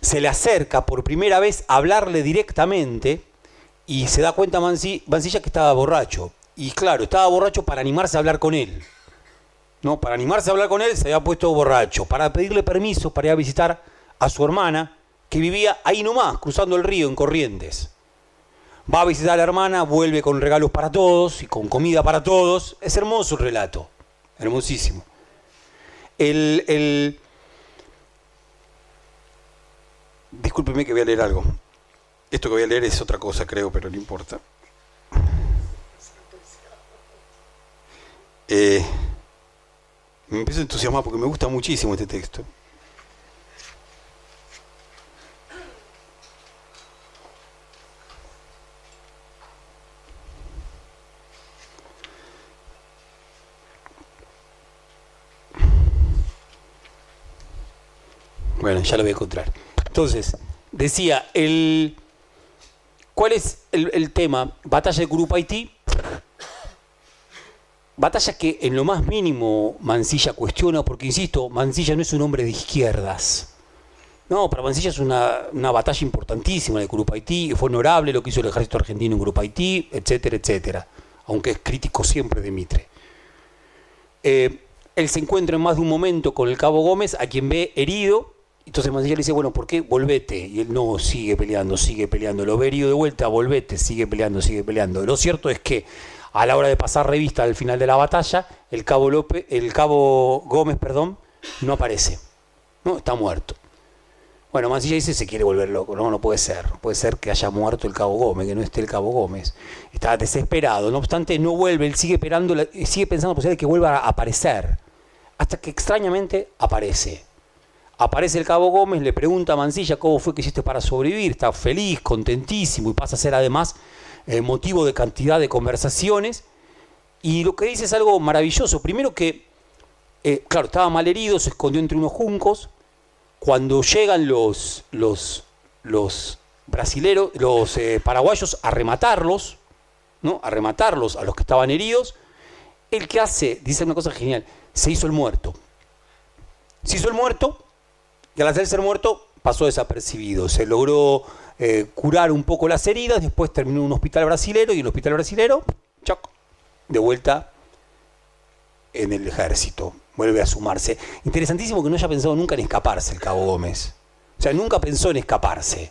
S1: se le acerca por primera vez a hablarle directamente y se da cuenta Mansilla que estaba borracho. Y claro, estaba borracho para animarse a hablar con él. ¿no? Para animarse a hablar con él se había puesto borracho, para pedirle permiso para ir a visitar a su hermana, que vivía ahí nomás, cruzando el río en Corrientes. Va a visitar a la hermana, vuelve con regalos para todos y con comida para todos. Es hermoso el relato, hermosísimo. El, el... Discúlpeme que voy a leer algo. Esto que voy a leer es otra cosa, creo, pero no importa. Eh, me empiezo a entusiasmar porque me gusta muchísimo este texto. Bueno, ya lo voy a encontrar. Entonces, decía, el, ¿cuál es el, tema? Batalla de Curupaití Batalla que en lo más mínimo Mansilla cuestiona, porque insisto, Mansilla no es un hombre de izquierdas. No, para Mansilla es una, batalla importantísima de Curupaití, fue honorable lo que hizo el ejército argentino en Curupaití, etcétera, etcétera, aunque es crítico siempre de Mitre. Eh, él se encuentra en más de un momento con el cabo Gómez, a quien ve herido, entonces Mansilla le dice, bueno, ¿por qué? Volvete. Y él no, sigue peleando, sigue peleando. Lo ve herido de vuelta, volvete, sigue peleando, sigue peleando. Lo cierto es que a la hora de pasar revista al final de la batalla, el cabo, López, el cabo Gómez perdón, no aparece. No, está muerto. Bueno, Mansilla dice se quiere volver loco, no, no puede ser. Puede ser que haya muerto el cabo Gómez, que no esté el cabo Gómez. Está desesperado. No obstante, no vuelve, él sigue esperando, sigue pensando posible que vuelva a aparecer. Hasta que extrañamente aparece. Aparece el cabo Gómez, le pregunta a Mansilla cómo fue que hiciste para sobrevivir. Está feliz, contentísimo y pasa a ser además eh, motivo de cantidad de conversaciones. Y lo que dice es algo maravilloso. Primero que, eh, claro, estaba mal herido, se escondió entre unos juncos cuando llegan los, los, los brasileros, los eh, paraguayos a rematarlos, ¿no? A rematarlos a los que estaban heridos, el que hace, dice una cosa genial, se hizo el muerto. Se hizo el muerto y al hacerse el muerto pasó desapercibido. Se logró eh, curar un poco las heridas, después terminó en un hospital brasilero y en el hospital brasilero, choc, de vuelta en el ejército, vuelve a sumarse. Interesantísimo que no haya pensado nunca en escaparse el Cabo Gómez. O sea, nunca pensó en escaparse.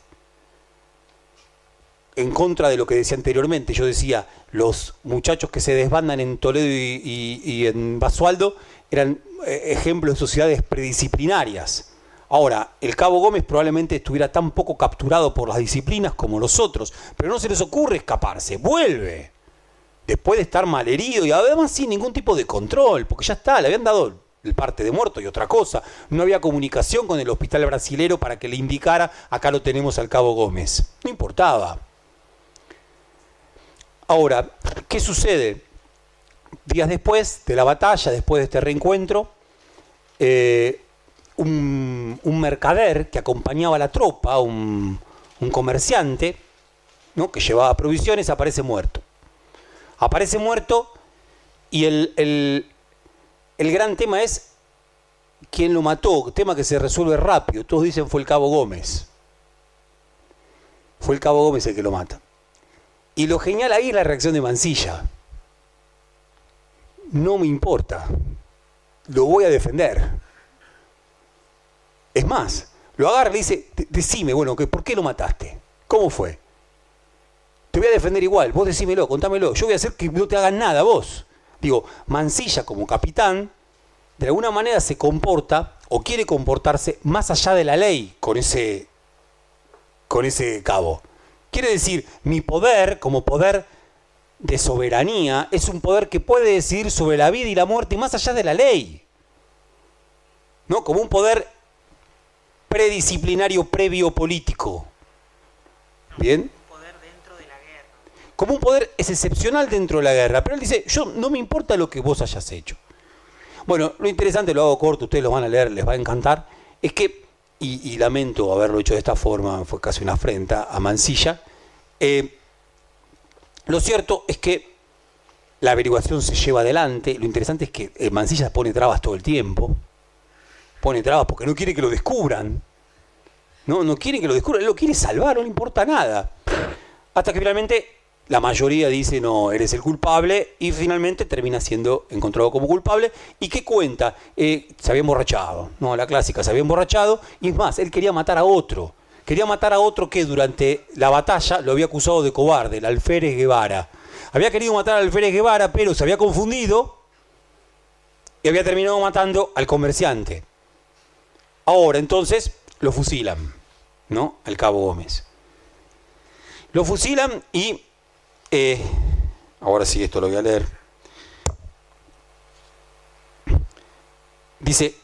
S1: En contra de lo que decía anteriormente, yo decía, los muchachos que se desbandan en Toledo y, en Basualdo eran eh, ejemplos de sociedades predisciplinarias Ahora, el Cabo Gómez probablemente estuviera tan poco capturado por las disciplinas como los otros, pero no se les ocurre escaparse, vuelve. Después de estar malherido y además sin ningún tipo de control, porque ya está, le habían dado el parte de muerto y otra cosa. No había comunicación con el hospital brasilero para que le indicara, acá lo tenemos al Cabo Gómez. No importaba. Ahora, ¿qué sucede? Días después de la batalla, después de este reencuentro, eh, un, mercader que acompañaba a la tropa, un, comerciante, ¿no? que llevaba provisiones, aparece muerto. Aparece muerto y el, el, gran tema es quién lo mató, tema que se resuelve rápido. Todos dicen fue el cabo Gómez. Fue el cabo Gómez el que lo mata. Y lo genial ahí es la reacción de Mansilla. No me importa, lo voy a defender. Es más, lo agarra y le dice, decime, bueno, ¿por qué lo mataste? ¿Cómo fue? Te voy a defender igual, vos decímelo, contámelo, yo voy a hacer que no te hagan nada vos. Digo, Mansilla como capitán, de alguna manera se comporta o quiere comportarse más allá de la ley con ese, con ese cabo. Quiere decir, mi poder como poder de soberanía es un poder que puede decidir sobre la vida y la muerte más allá de la ley. ¿No? Como un poder predisciplinario previo político. ¿Bien? Como un poder es excepcional dentro de la guerra. Pero él dice, yo no me importa lo que vos hayas hecho. Bueno, lo interesante, lo hago corto, ustedes lo van a leer, les va a encantar, es que, y, lamento haberlo hecho de esta forma, fue casi una afrenta a Mansilla, eh, lo cierto es que la averiguación se lleva adelante, lo interesante es que eh, Mansilla pone trabas todo el tiempo, pone trabas porque no quiere que lo descubran. No, no quiere que lo descubran, él lo quiere salvar, no le importa nada. Hasta que finalmente la mayoría dice, no, eres el culpable, y finalmente termina siendo encontrado como culpable. ¿Y qué cuenta? Eh, se había emborrachado, no, la clásica, se había emborrachado, y es más, él quería matar a otro. Quería matar a otro que durante la batalla lo había acusado de cobarde, el alférez Guevara. Había querido matar al alférez Guevara, pero se había confundido y había terminado matando al comerciante. Ahora, entonces, lo fusilan, ¿no? Al cabo Gómez. Lo fusilan y, eh, ahora sí, esto lo voy a leer. Dice,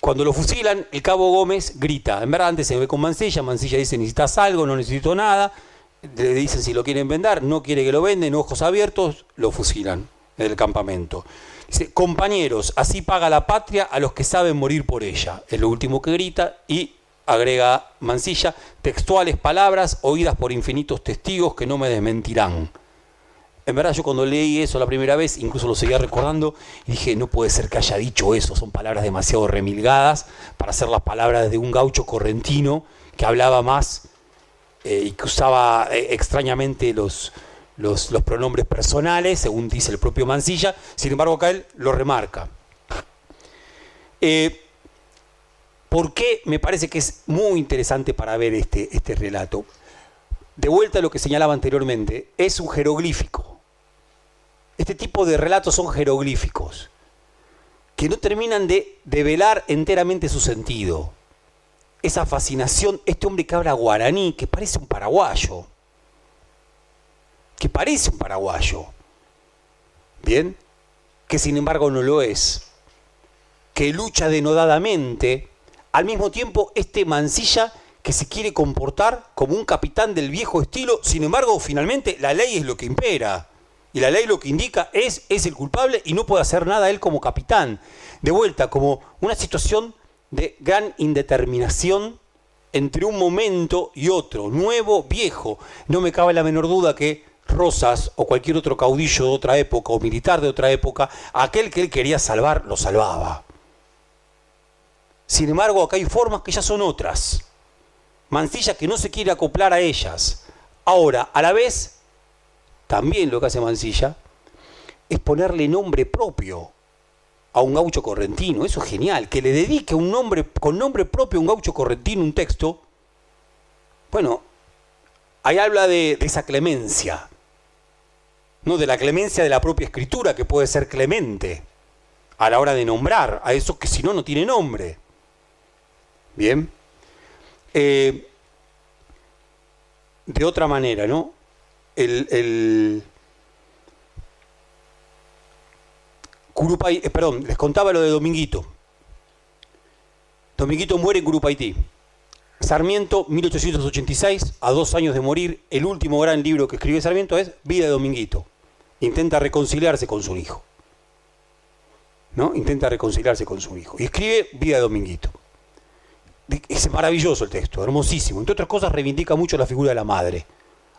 S1: cuando lo fusilan, el cabo Gómez grita. En verdad, antes se ve con Mancilla. Mancilla dice, necesitas algo, no necesito nada. Le dicen si lo quieren vender, no quiere que lo venden, ojos abiertos, lo fusilan en el campamento. Dice, compañeros, así paga la patria a los que saben morir por ella. Es lo último que grita y agrega Mansilla, textuales palabras oídas por infinitos testigos que no me desmentirán. En verdad yo cuando leí eso la primera vez, incluso lo seguía recordando, y dije, no puede ser que haya dicho eso, son palabras demasiado remilgadas para ser las palabras de un gaucho correntino que hablaba más eh, y que usaba eh, extrañamente los, los, pronombres personales, según dice el propio Mansilla, sin embargo acá él lo remarca. Eh, ¿Por qué me parece que es muy interesante para ver este, este relato? De vuelta a lo que señalaba anteriormente, es un jeroglífico. Este tipo de relatos son jeroglíficos, que no terminan de develar enteramente su sentido. Esa fascinación, este hombre que habla guaraní, que parece un paraguayo, que parece un paraguayo, ¿bien? Que sin embargo no lo es, que lucha denodadamente, al mismo tiempo este mancilla que se quiere comportar como un capitán del viejo estilo, sin embargo finalmente la ley es lo que impera. Y la ley lo que indica es, es el culpable y no puede hacer nada él como capitán. De vuelta, como una situación de gran indeterminación entre un momento y otro, nuevo, viejo. No me cabe la menor duda que Rosas o cualquier otro caudillo de otra época o militar de otra época, aquel que él quería salvar, lo salvaba. Sin embargo, acá hay formas que ya son otras. Mancilla que no se quiere acoplar a ellas. Ahora, a la vez, también lo que hace Mancilla es ponerle nombre propio a un gaucho correntino. Eso es genial. Que le dedique un nombre, con nombre propio a un gaucho correntino un texto. Bueno, ahí habla de, de esa clemencia. No, de la clemencia de la propia escritura, que puede ser clemente a la hora de nombrar a eso que si no, no tiene nombre. Bien. Eh, de otra manera, ¿no? El, el eh, perdón, les contaba lo de Dominguito. Dominguito muere en Curupaití. Sarmiento, 1886, a dos años de morir, el último gran libro que escribe Sarmiento es Vida de Dominguito. Intenta reconciliarse con su hijo. ¿No? Intenta reconciliarse con su hijo. Y escribe Vida de Dominguito. Es maravilloso el texto, hermosísimo. Entre otras cosas, reivindica mucho la figura de la madre.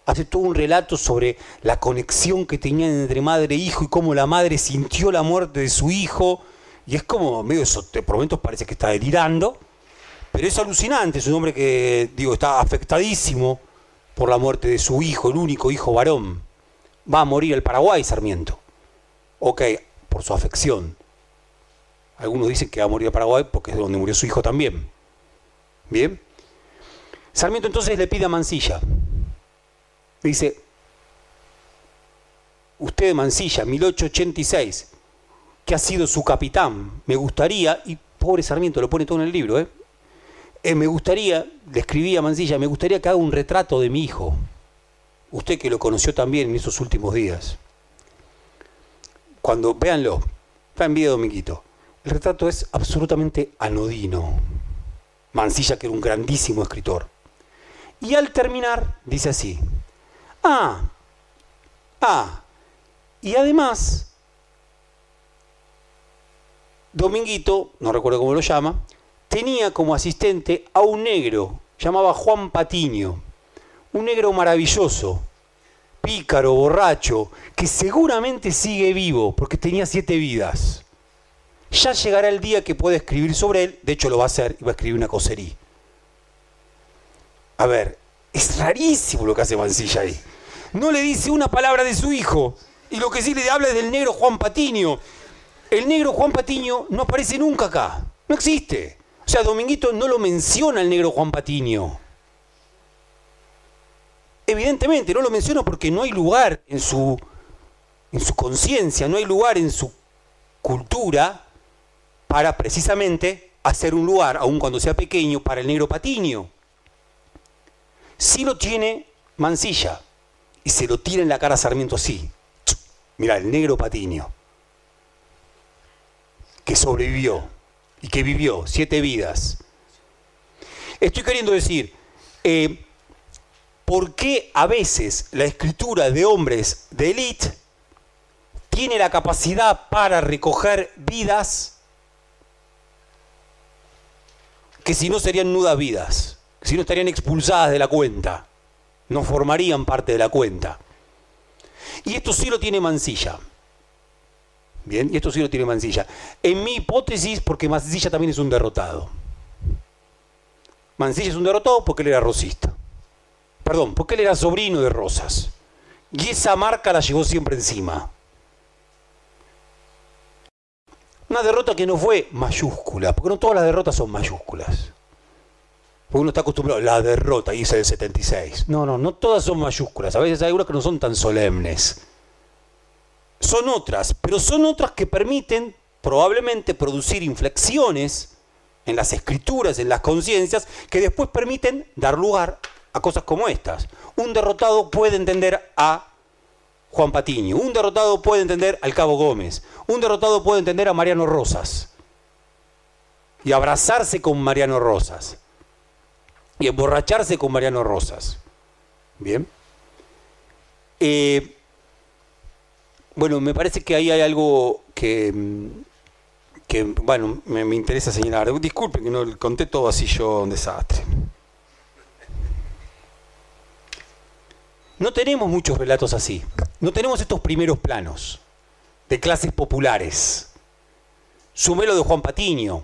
S1: Hace todo un relato sobre la conexión que tenían entre madre e hijo y cómo la madre sintió la muerte de su hijo. Y es como medio eso, por momentos parece que está delirando, pero es alucinante. Es un hombre que, digo, está afectadísimo por la muerte de su hijo, el único hijo varón. Va a morir el Paraguay, Sarmiento. Ok, por su afección. Algunos dicen que va a morir el Paraguay porque es donde murió su hijo también. Bien. Sarmiento entonces le pide a Mansilla. Dice, usted Mansilla, 1886, que ha sido su capitán, me gustaría, y pobre Sarmiento lo pone todo en el libro, ¿eh? eh me gustaría, le escribí a Mansilla, me gustaría que haga un retrato de mi hijo. Usted que lo conoció también en esos últimos días. Cuando, véanlo, está en video, Dominguito. El retrato es absolutamente anodino. Mansilla, que era un grandísimo escritor. Y al terminar, dice así, ah, ah, y además, Dominguito, no recuerdo cómo lo llama, tenía como asistente a un negro, llamaba Juan Patiño, un negro maravilloso, pícaro, borracho, que seguramente sigue vivo, porque tenía siete vidas. Ya llegará el día que pueda escribir sobre él, de hecho lo va a hacer y va a escribir una cosería. A ver, es rarísimo lo que hace Mancilla ahí. No le dice una palabra de su hijo, y lo que sí le habla es del negro Juan Patiño. El negro Juan Patiño no aparece nunca acá, no existe. O sea, Dominguito no lo menciona el negro Juan Patiño. Evidentemente no lo menciona porque no hay lugar en su, en su conciencia, no hay lugar en su cultura para precisamente hacer un lugar, aun cuando sea pequeño, para el negro patiño. Si lo tiene Mansilla y se lo tira en la cara Sarmiento así. Mira, el negro patiño, que sobrevivió y que vivió siete vidas. Estoy queriendo decir, eh, ¿por qué a veces la escritura de hombres de élite tiene la capacidad para recoger vidas que si no serían nudas vidas, si no estarían expulsadas de la cuenta, no formarían parte de la cuenta. Y esto sí lo tiene Mansilla. Bien, y esto sí lo tiene Mansilla. En mi hipótesis, porque Mansilla también es un derrotado. Mansilla es un derrotado porque él era rosista. Perdón, porque él era sobrino de Rosas. Y esa marca la llevó siempre encima. Una derrota que no fue mayúscula, porque no todas las derrotas son mayúsculas. Porque uno está acostumbrado, la derrota, dice el 76. No, no, no todas son mayúsculas. A veces hay algunas que no son tan solemnes. Son otras, pero son otras que permiten probablemente producir inflexiones en las escrituras, en las conciencias, que después permiten dar lugar a cosas como estas. Un derrotado puede entender a Juan Patiño. Un derrotado puede entender al Cabo Gómez. Un derrotado puede entender a Mariano Rosas. Y abrazarse con Mariano Rosas. Y emborracharse con Mariano Rosas. Bien. Eh, bueno, me parece que ahí hay algo que, bueno, me, me interesa señalar. Disculpen que no conté todo así yo un desastre. No tenemos muchos relatos así. No tenemos estos primeros planos de clases populares. Sumelo de Juan Patiño.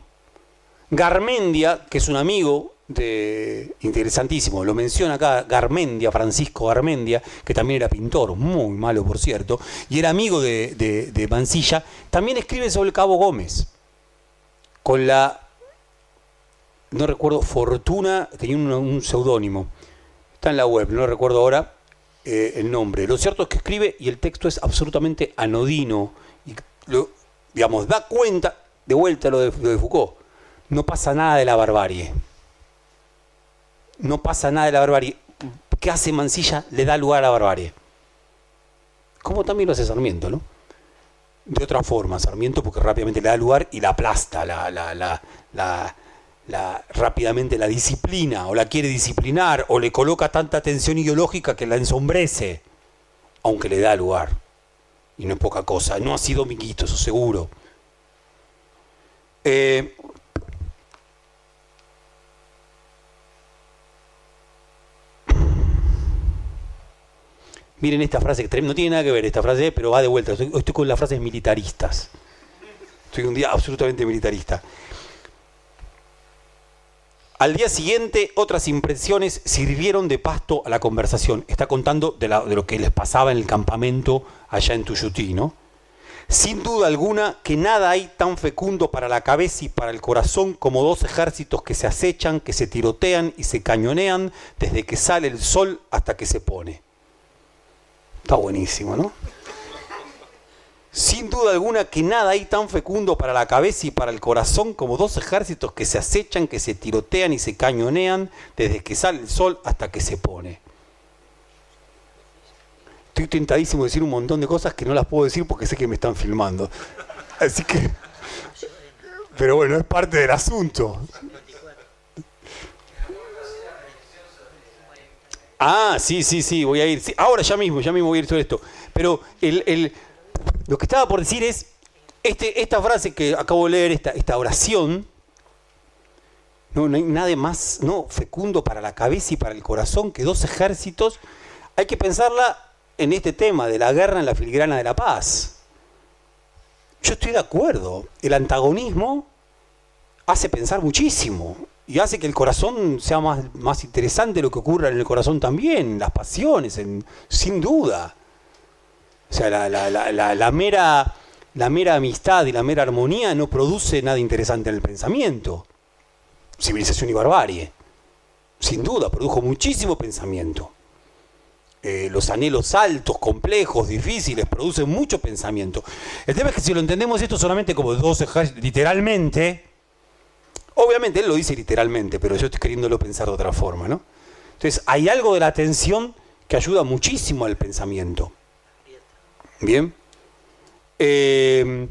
S1: Garmendia, que es un amigo de interesantísimo, lo menciona acá Garmendia, Francisco Garmendia, que también era pintor, muy malo por cierto, y era amigo de, de Mansilla, también escribe sobre el Cabo Gómez, con la, no recuerdo, Fortuna, tenía un, seudónimo, está en la web, no recuerdo ahora eh, el nombre. Lo cierto es que escribe y el texto es absolutamente anodino, y lo, digamos, da cuenta, de vuelta lo de, lo de Foucault, no pasa nada de la barbarie no pasa nada de la barbarie. ¿Qué hace Mansilla? Le da lugar a la barbarie. Como también lo hace Sarmiento, ¿no? De otra forma, Sarmiento porque rápidamente le da lugar y la aplasta, la, la, rápidamente la disciplina, o la quiere disciplinar, o le coloca tanta tensión ideológica que la ensombrece, aunque le da lugar. Y no es poca cosa, no ha sido miquito, eso seguro. Eh, Miren esta frase, no tiene nada que ver esta frase, pero va de vuelta. Estoy, con las frases militaristas. Estoy un día absolutamente militarista. Al día siguiente, otras impresiones sirvieron de pasto a la conversación. Está contando de, lo que les pasaba en el campamento allá en Tuyutí, ¿no? Sin duda alguna que nada hay tan fecundo para la cabeza y para el corazón como dos ejércitos que se acechan, que se tirotean y se cañonean desde que sale el sol hasta que se pone. Está buenísimo, ¿no? Sin duda alguna que nada hay tan fecundo para la cabeza y para el corazón como dos ejércitos que se acechan, que se tirotean y se cañonean desde que sale el sol hasta que se pone. Estoy tentadísimo de decir un montón de cosas que no las puedo decir porque sé que me están filmando. Así que... Pero bueno, es parte del asunto. Ah, sí, sí, sí, voy a ir. ahora ya mismo, ya mismo voy a ir sobre esto. Pero el, lo que estaba por decir es, este, esta frase que acabo de leer, esta, esta oración, no, no hay nada más no, fecundo para la cabeza y para el corazón que dos ejércitos. Hay que pensarla en este tema de la guerra en la filigrana de la paz. Yo estoy de acuerdo. El antagonismo hace pensar muchísimo y hace que el corazón sea más, más interesante lo que ocurra en el corazón también, las pasiones, sin duda. O sea, la, mera, la mera amistad y la mera armonía no produce nada interesante en el pensamiento. Civilización y barbarie. Sin duda, produjo muchísimo pensamiento. Eh, los anhelos altos, complejos, difíciles, producen mucho pensamiento. El tema es que si lo entendemos esto solamente como dos ejércitos, literalmente, Obviamente él lo dice literalmente, pero yo estoy queriéndolo pensar de otra forma, ¿no? Entonces, hay algo de la atención que ayuda muchísimo al pensamiento. Bien. Eh,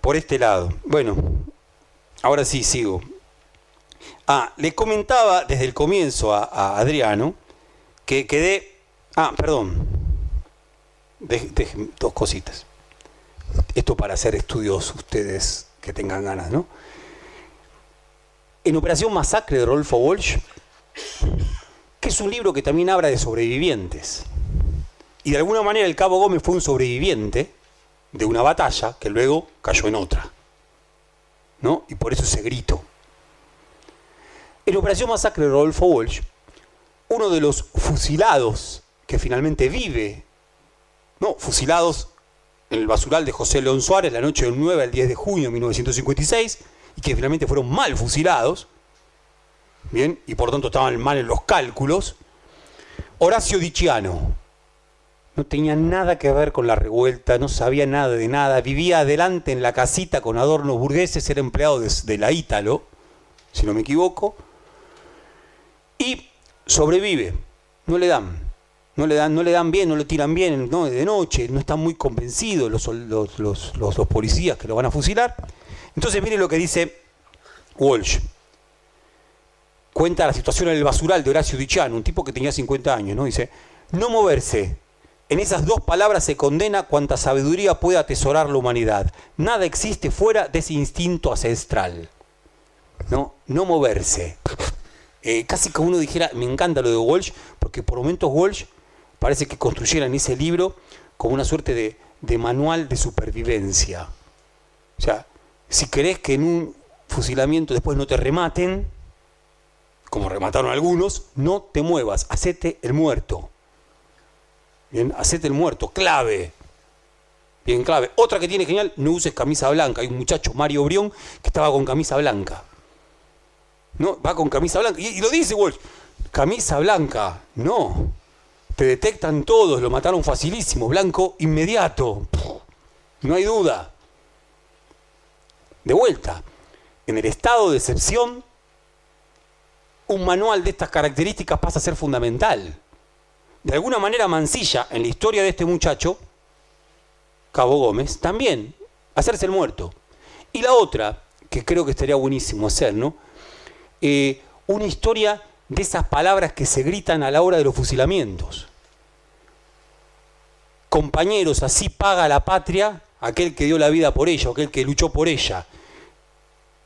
S1: por este lado. Bueno, ahora sí sigo. Ah, le comentaba desde el comienzo a, Adriano que quedé. Ah, perdón. dos cositas. Esto para hacer estudios ustedes que tengan ganas, ¿no? en Operación Masacre de Rolfo Walsh, que es un libro que también habla de sobrevivientes. Y de alguna manera el Cabo Gómez fue un sobreviviente de una batalla que luego cayó en otra. ¿No? Y por eso ese grito. En Operación Masacre de Rodolfo Walsh, uno de los fusilados que finalmente vive, no, fusilados en el basural de José León Suárez la noche del 9 al 10 de junio de 1956, y que finalmente fueron mal fusilados, bien, y por tanto estaban mal en los cálculos, Horacio Diciano no tenía nada que ver con la revuelta, no sabía nada de nada, vivía adelante en la casita con adornos burgueses, era empleado de, la Ítalo, si no me equivoco, y sobrevive, no le dan, no le dan, no le dan bien, no le tiran bien ¿no? de noche, no están muy convencidos los, los, los, los, policías que lo van a fusilar. Entonces mire lo que dice Walsh. Cuenta la situación en el basural de Horacio Dichano, un tipo que tenía 50 años, ¿no? Dice, no moverse En esas dos palabras se condena cuanta sabiduría puede atesorar la humanidad. Nada existe fuera de ese instinto ancestral. No, no moverse. Eh, casi que uno dijera, me encanta lo de Walsh, porque por momentos Walsh parece que construyeran ese libro como una suerte de, de manual de supervivencia. O sea, si querés que en un fusilamiento después no te rematen, como remataron algunos, no te muevas, hacete el muerto. Bien, hacete el muerto, clave. Bien, clave. Otra que tiene genial, no uses camisa blanca. Hay un muchacho, Mario Brión, que estaba con camisa blanca. No, va con camisa blanca. Y, lo dice Walsh, camisa blanca. No. Te detectan todos, lo mataron facilísimo, blanco inmediato. No hay duda. De vuelta, en el estado de excepción, un manual de estas características pasa a ser fundamental. De alguna manera Mancilla, en la historia de este muchacho, Cabo Gómez, también, hacerse el muerto. Y la otra, que creo que estaría buenísimo hacer, ¿no? Eh, una historia de esas palabras que se gritan a la hora de los fusilamientos. Compañeros, así paga la patria aquel que dio la vida por ella, aquel que luchó por ella.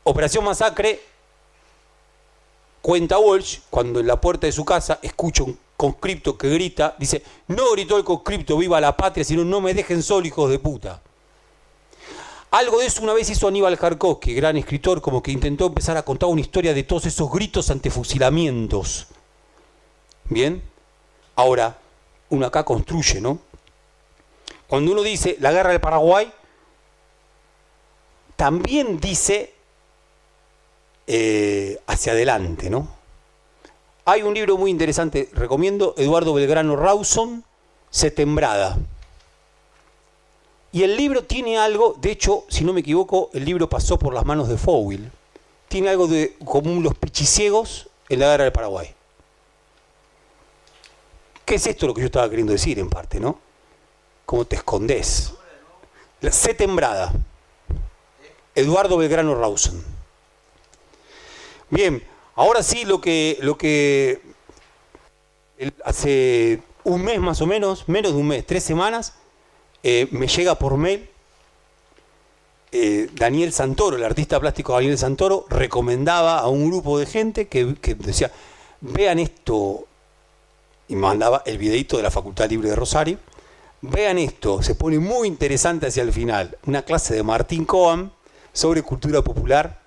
S1: Operación Masacre, cuenta Walsh, cuando en la puerta de su casa escucha un conscripto que grita, dice, no gritó el conscripto, viva la patria, sino no me dejen solo, hijos de puta. Algo de eso una vez hizo Aníbal Jarkovsky, gran escritor, como que intentó empezar a contar una historia de todos esos gritos ante fusilamientos. Bien, ahora, uno acá construye, ¿no? Cuando uno dice la guerra del Paraguay, también dice eh, hacia adelante, ¿no? Hay un libro muy interesante, recomiendo, Eduardo Belgrano Rawson, Setembrada. Y el libro tiene algo, de hecho, si no me equivoco, el libro pasó por las manos de Fowell. Tiene algo de común los pichiciegos en la guerra del Paraguay. ¿Qué es esto lo que yo estaba queriendo decir en parte, no? ¿Cómo te escondes? La Setembrada. Eduardo Belgrano Rawson. Bien, ahora sí lo que, lo que hace un mes más o menos, menos de un mes, tres semanas, eh, me llega por mail eh, Daniel Santoro, el artista plástico Daniel Santoro, recomendaba a un grupo de gente que, decía, vean esto, y mandaba el videito de la Facultad Libre de Rosario, vean esto, se pone muy interesante hacia el final, una clase de Martín Coan sobre cultura popular,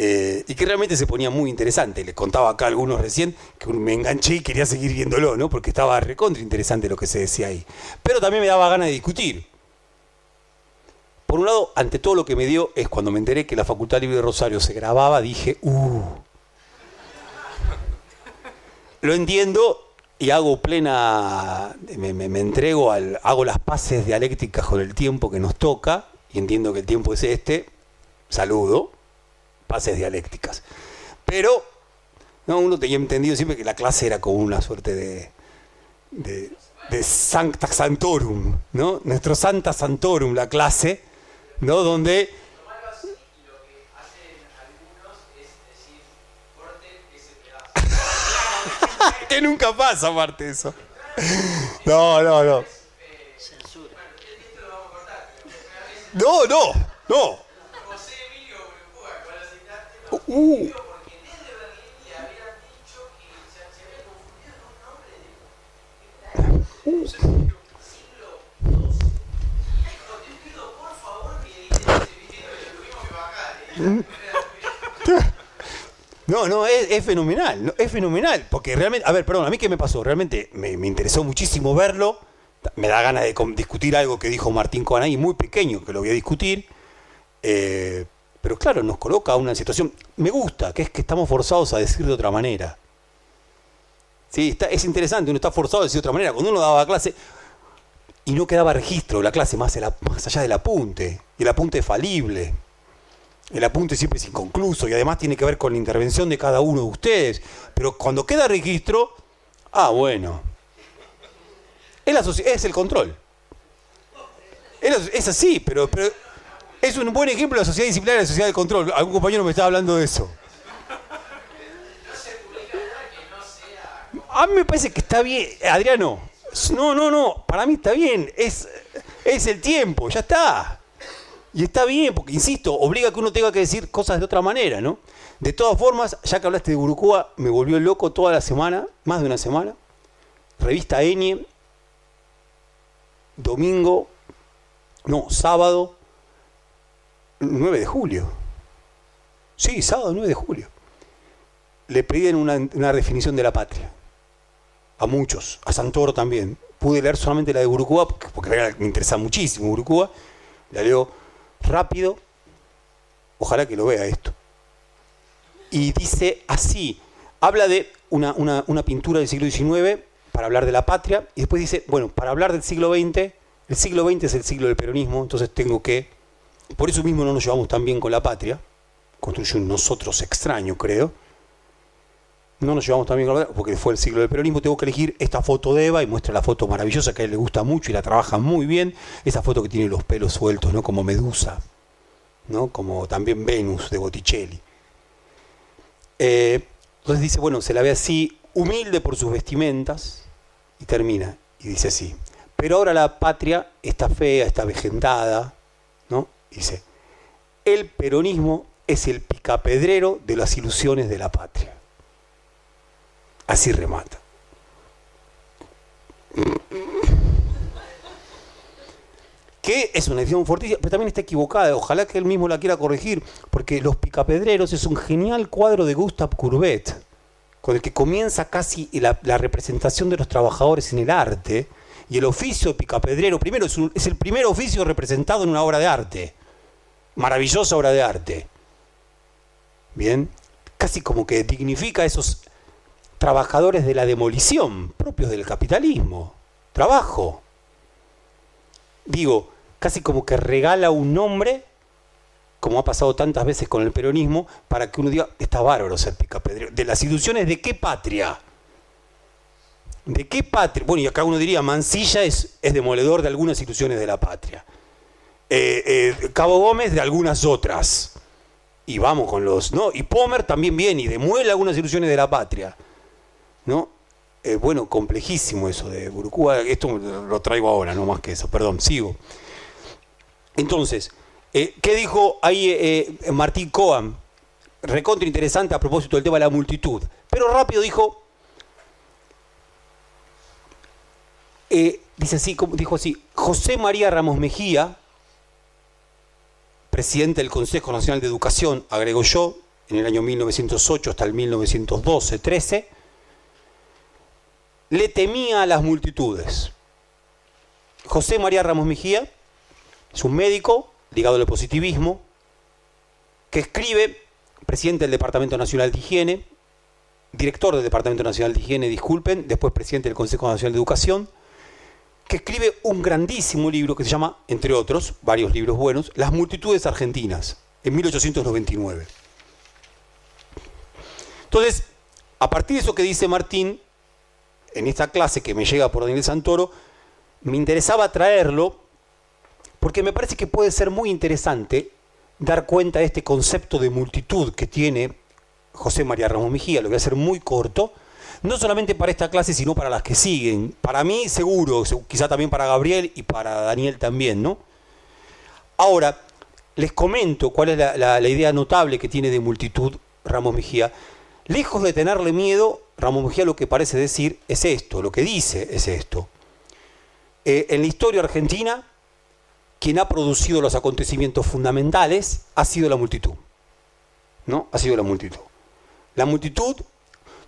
S1: eh, y que realmente se ponía muy interesante. Les contaba acá algunos recién que me enganché y quería seguir viéndolo, ¿no? Porque estaba recontra interesante lo que se decía ahí. Pero también me daba ganas de discutir. Por un lado, ante todo lo que me dio es cuando me enteré que la Facultad Libre de Rosario se grababa, dije, uh. Lo entiendo y hago plena, me, me entrego al, hago las paces dialécticas con el tiempo que nos toca y entiendo que el tiempo es este. Saludo pases dialécticas. Pero no, uno tenía entendido siempre que la clase era como una suerte de, de, de Sancta Santorum, ¿no? Nuestro Santa Santorum, la clase, ¿no? Donde... que nunca pasa aparte eso. No, no, no. No, no, no. Uh. No, no, es, fenomenal, es fenomenal, porque realmente, a ver, perdón, a mí qué me pasó, realmente me, interesó muchísimo verlo, me da ganas de discutir algo que dijo Martín Coanay, muy pequeño, que lo voy a discutir, eh, pero claro, nos coloca una situación, me gusta, que es que estamos forzados a decir de otra manera. Sí, está, es interesante, uno está forzado a decir de otra manera. Cuando uno daba clase y no quedaba registro la clase más, más allá del apunte, y el apunte es falible. El apunte siempre es inconcluso y además tiene que ver con la intervención de cada uno de ustedes. Pero cuando queda registro, ah, bueno. Es, la es el control. Es, así, pero es un buen ejemplo de la sociedad disciplinaria y la sociedad de control. Algún compañero me estaba hablando de eso. A mí me parece que está bien, Adriano, No, no, no, para mí está bien, es, es el tiempo, ya está. Y está bien, porque, insisto, obliga a que uno tenga que decir cosas de otra manera, ¿no? De todas formas, ya que hablaste de Burucúa, me volvió loco toda la semana, más de una semana. Revista Enie, domingo, no, sábado, 9 de julio. Sí, sábado 9 de julio. Le piden una, una definición de la patria. A muchos, a Santoro también. Pude leer solamente la de Burucúa, porque me interesa muchísimo Burucúa. La leo rápido. Ojalá que lo vea esto. Y dice así, habla de una, una, pintura del siglo XIX para hablar de la patria, y después dice, bueno, para hablar del siglo XX, el siglo XX es el siglo del peronismo, entonces tengo que, por eso mismo no nos llevamos tan bien con la patria, construye un nosotros extraño, creo, no nos llevamos tan bien con la patria, porque fue el siglo del peronismo, tengo que elegir esta foto de Eva y muestra la foto maravillosa que a él le gusta mucho y la trabaja muy bien, esa foto que tiene los pelos sueltos, ¿no? Como Medusa, ¿no? Como también Venus de Botticelli. Eh, entonces dice, bueno, se la ve así, humilde por sus vestimentas, y termina, y dice así, pero ahora la patria está fea, está vejentada. Dice, el peronismo es el picapedrero de las ilusiones de la patria. Así remata que es una edición fortísima, pero también está equivocada. Ojalá que él mismo la quiera corregir, porque Los Picapedreros es un genial cuadro de Gustave Courbet, con el que comienza casi la, representación de los trabajadores en el arte. Y el oficio de picapedrero, primero, es, es el primer oficio representado en una obra de arte. Maravillosa obra de arte. Bien, casi como que dignifica a esos trabajadores de la demolición, propios del capitalismo. Trabajo. Digo, casi como que regala un nombre, como ha pasado tantas veces con el peronismo, para que uno diga, está bárbaro ser picapedrero. ¿De las ilusiones de qué patria? ¿De qué patria? Bueno, y acá uno diría, Mansilla es, es demoledor de algunas ilusiones de la patria. Eh, eh, Cabo Gómez de algunas otras. Y vamos con los, ¿no? Y Pomer también viene y demuele algunas ilusiones de la patria. ¿No? Eh, bueno, complejísimo eso de Burucúa. Esto lo traigo ahora, no más que eso. Perdón, sigo. Entonces, ¿qué dijo ahí Martín Coam? Recontra interesante a propósito del tema de la multitud. Pero rápido dijo, dice así, dijo así, José María Ramos Mejía, presidente del Consejo Nacional de Educación, agregó yo, en el año 1908 hasta el 1912-13, le temía a las multitudes. José María Ramos Mejía es un médico ligado al positivismo, que escribe, presidente del Departamento Nacional de Higiene, director del Departamento Nacional de Higiene, disculpen, después presidente del Consejo Nacional de Educación, que escribe un grandísimo libro que se llama, entre otros, varios libros buenos, Las multitudes argentinas, en 1899. Entonces, a partir de eso que dice Martín, en esta clase que me llega por Daniel Santoro, me interesaba traerlo porque me parece que puede ser muy interesante dar cuenta de este concepto de multitud que tiene José María Ramos Mejía, lo voy a hacer muy corto, no solamente para esta clase, sino para las que siguen. Para mí seguro, quizá también para Gabriel y para Daniel también, ¿no? Ahora, les comento cuál es la, idea notable que tiene de multitud Ramos Mejía. Lejos de tenerle miedo, Ramón Mejía lo que parece decir es esto, lo que dice es esto. Eh, en la historia argentina, quien ha producido los acontecimientos fundamentales ha sido la multitud. ¿No? Ha sido la multitud. La multitud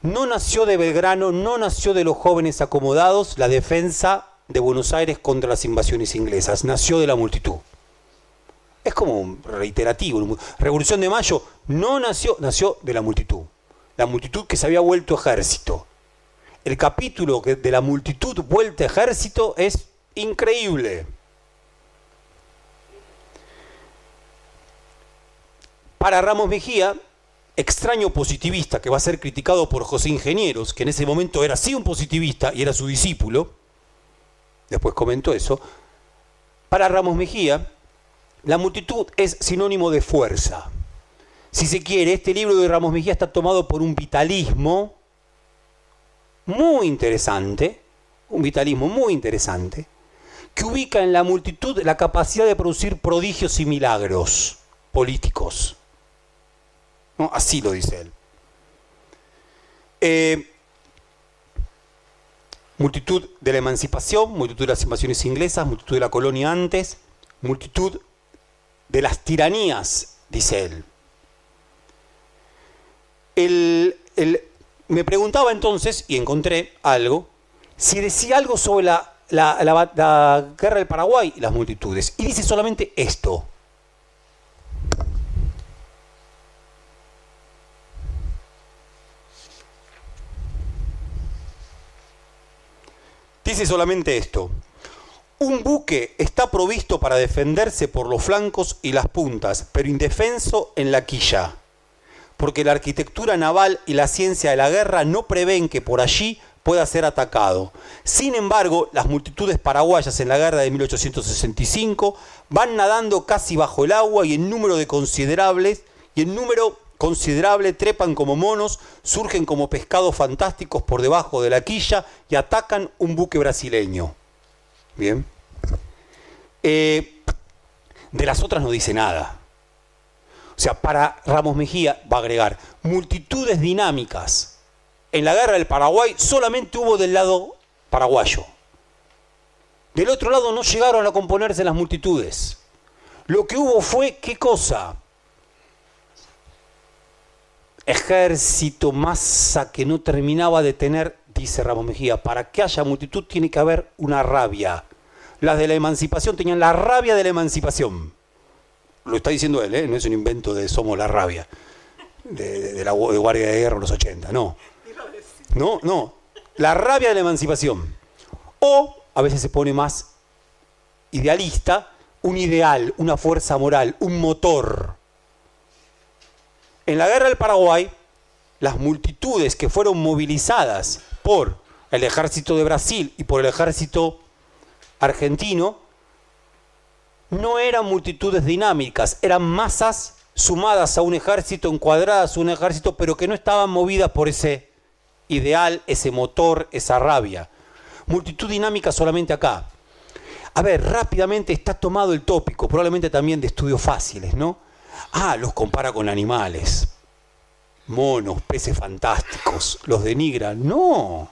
S1: no nació de Belgrano, no nació de los jóvenes acomodados la defensa de Buenos Aires contra las invasiones inglesas, nació de la multitud. Es como reiterativo. Revolución de Mayo no nació, nació de la multitud la multitud que se había vuelto ejército. El capítulo de la multitud vuelta ejército es increíble. Para Ramos Mejía, extraño positivista que va a ser criticado por José Ingenieros, que en ese momento era sí un positivista y era su discípulo, después comentó eso, para Ramos Mejía, la multitud es sinónimo de fuerza. Si se quiere, este libro de Ramos Mejía está tomado por un vitalismo muy interesante, un vitalismo muy interesante, que ubica en la multitud la capacidad de producir prodigios y milagros políticos. Así lo dice él. Eh, multitud de la emancipación, multitud de las invasiones inglesas, multitud de la colonia antes, multitud de las tiranías, dice él. me preguntaba entonces, y encontré algo, si decía algo sobre la, la guerra del Paraguay y las multitudes. Y dice solamente esto. Dice solamente esto. Un buque está provisto para defenderse por los flancos y las puntas, pero indefenso en la quilla, porque la arquitectura naval y la ciencia de la guerra no prevén que por allí pueda ser atacado. Sin embargo, las multitudes paraguayas en la guerra de 1865 van nadando casi bajo el agua y en número de considerables y en número considerable trepan como monos, surgen como pescados fantásticos por debajo de la quilla y atacan un buque brasileño. Bien. Eh, de las otras no dice nada. O sea, para Ramos Mejía va a agregar multitudes dinámicas. En la guerra del Paraguay solamente hubo del lado paraguayo. Del otro lado no llegaron a componerse las multitudes. Lo que hubo fue, ¿qué cosa? Ejército, masa que no terminaba de tener, dice Ramos Mejía, para que haya multitud tiene que haber una rabia las de la emancipación tenían la rabia de la emancipación. Lo está diciendo él, ¿eh? no es un invento de Somos la rabia, de, la Guardia de Guerra los 80, no. No, no, la rabia de la emancipación. O, a veces se pone más idealista, un ideal, una fuerza moral, un motor. En la guerra del Paraguay, las multitudes que fueron movilizadas por el ejército de Brasil y por el ejército argentino no eran multitudes dinámicas, eran masas sumadas a un ejército, encuadradas a un ejército, pero que no estaban movidas por ese ideal, ese motor, esa rabia. Multitud dinámica solamente acá. A ver, rápidamente está tomado el tópico, probablemente también de estudios fáciles, ¿no? Ah, los compara con animales, monos, peces fantásticos, los denigra. No,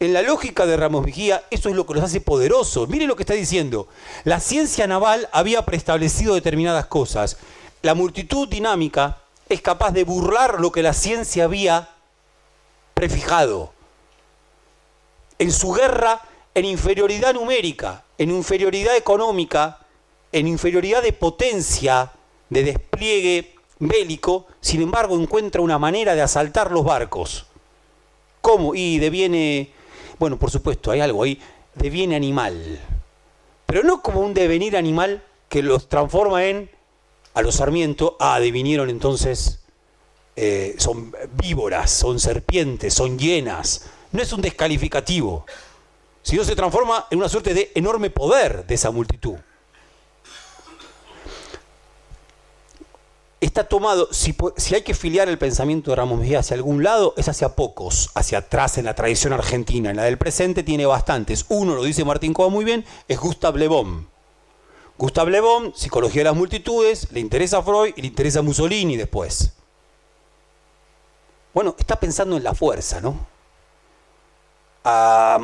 S1: en la lógica de Ramos Vigía, eso es lo que los hace poderosos. Mire lo que está diciendo. La ciencia naval había preestablecido determinadas cosas. La multitud dinámica es capaz de burlar lo que la ciencia había prefijado. En su guerra, en inferioridad numérica, en inferioridad económica, en inferioridad de potencia, de despliegue bélico, sin embargo encuentra una manera de asaltar los barcos. ¿Cómo? Y deviene bueno, por supuesto, hay algo ahí, deviene animal. Pero no como un devenir animal que los transforma en, a los Sarmiento, ah, devinieron entonces, eh, son víboras, son serpientes, son hienas. No es un descalificativo, sino se transforma en una suerte de enorme poder de esa multitud. Está tomado, si, hay que filiar el pensamiento de Ramos Mejía hacia algún lado, es hacia pocos, hacia atrás en la tradición argentina. En la del presente tiene bastantes. Uno, lo dice Martín Coba muy bien, es Gustav Le Bon. Gustav Le Bon, Psicología de las Multitudes, le interesa Freud y le interesa Mussolini después. Bueno, está pensando en la fuerza, ¿no? A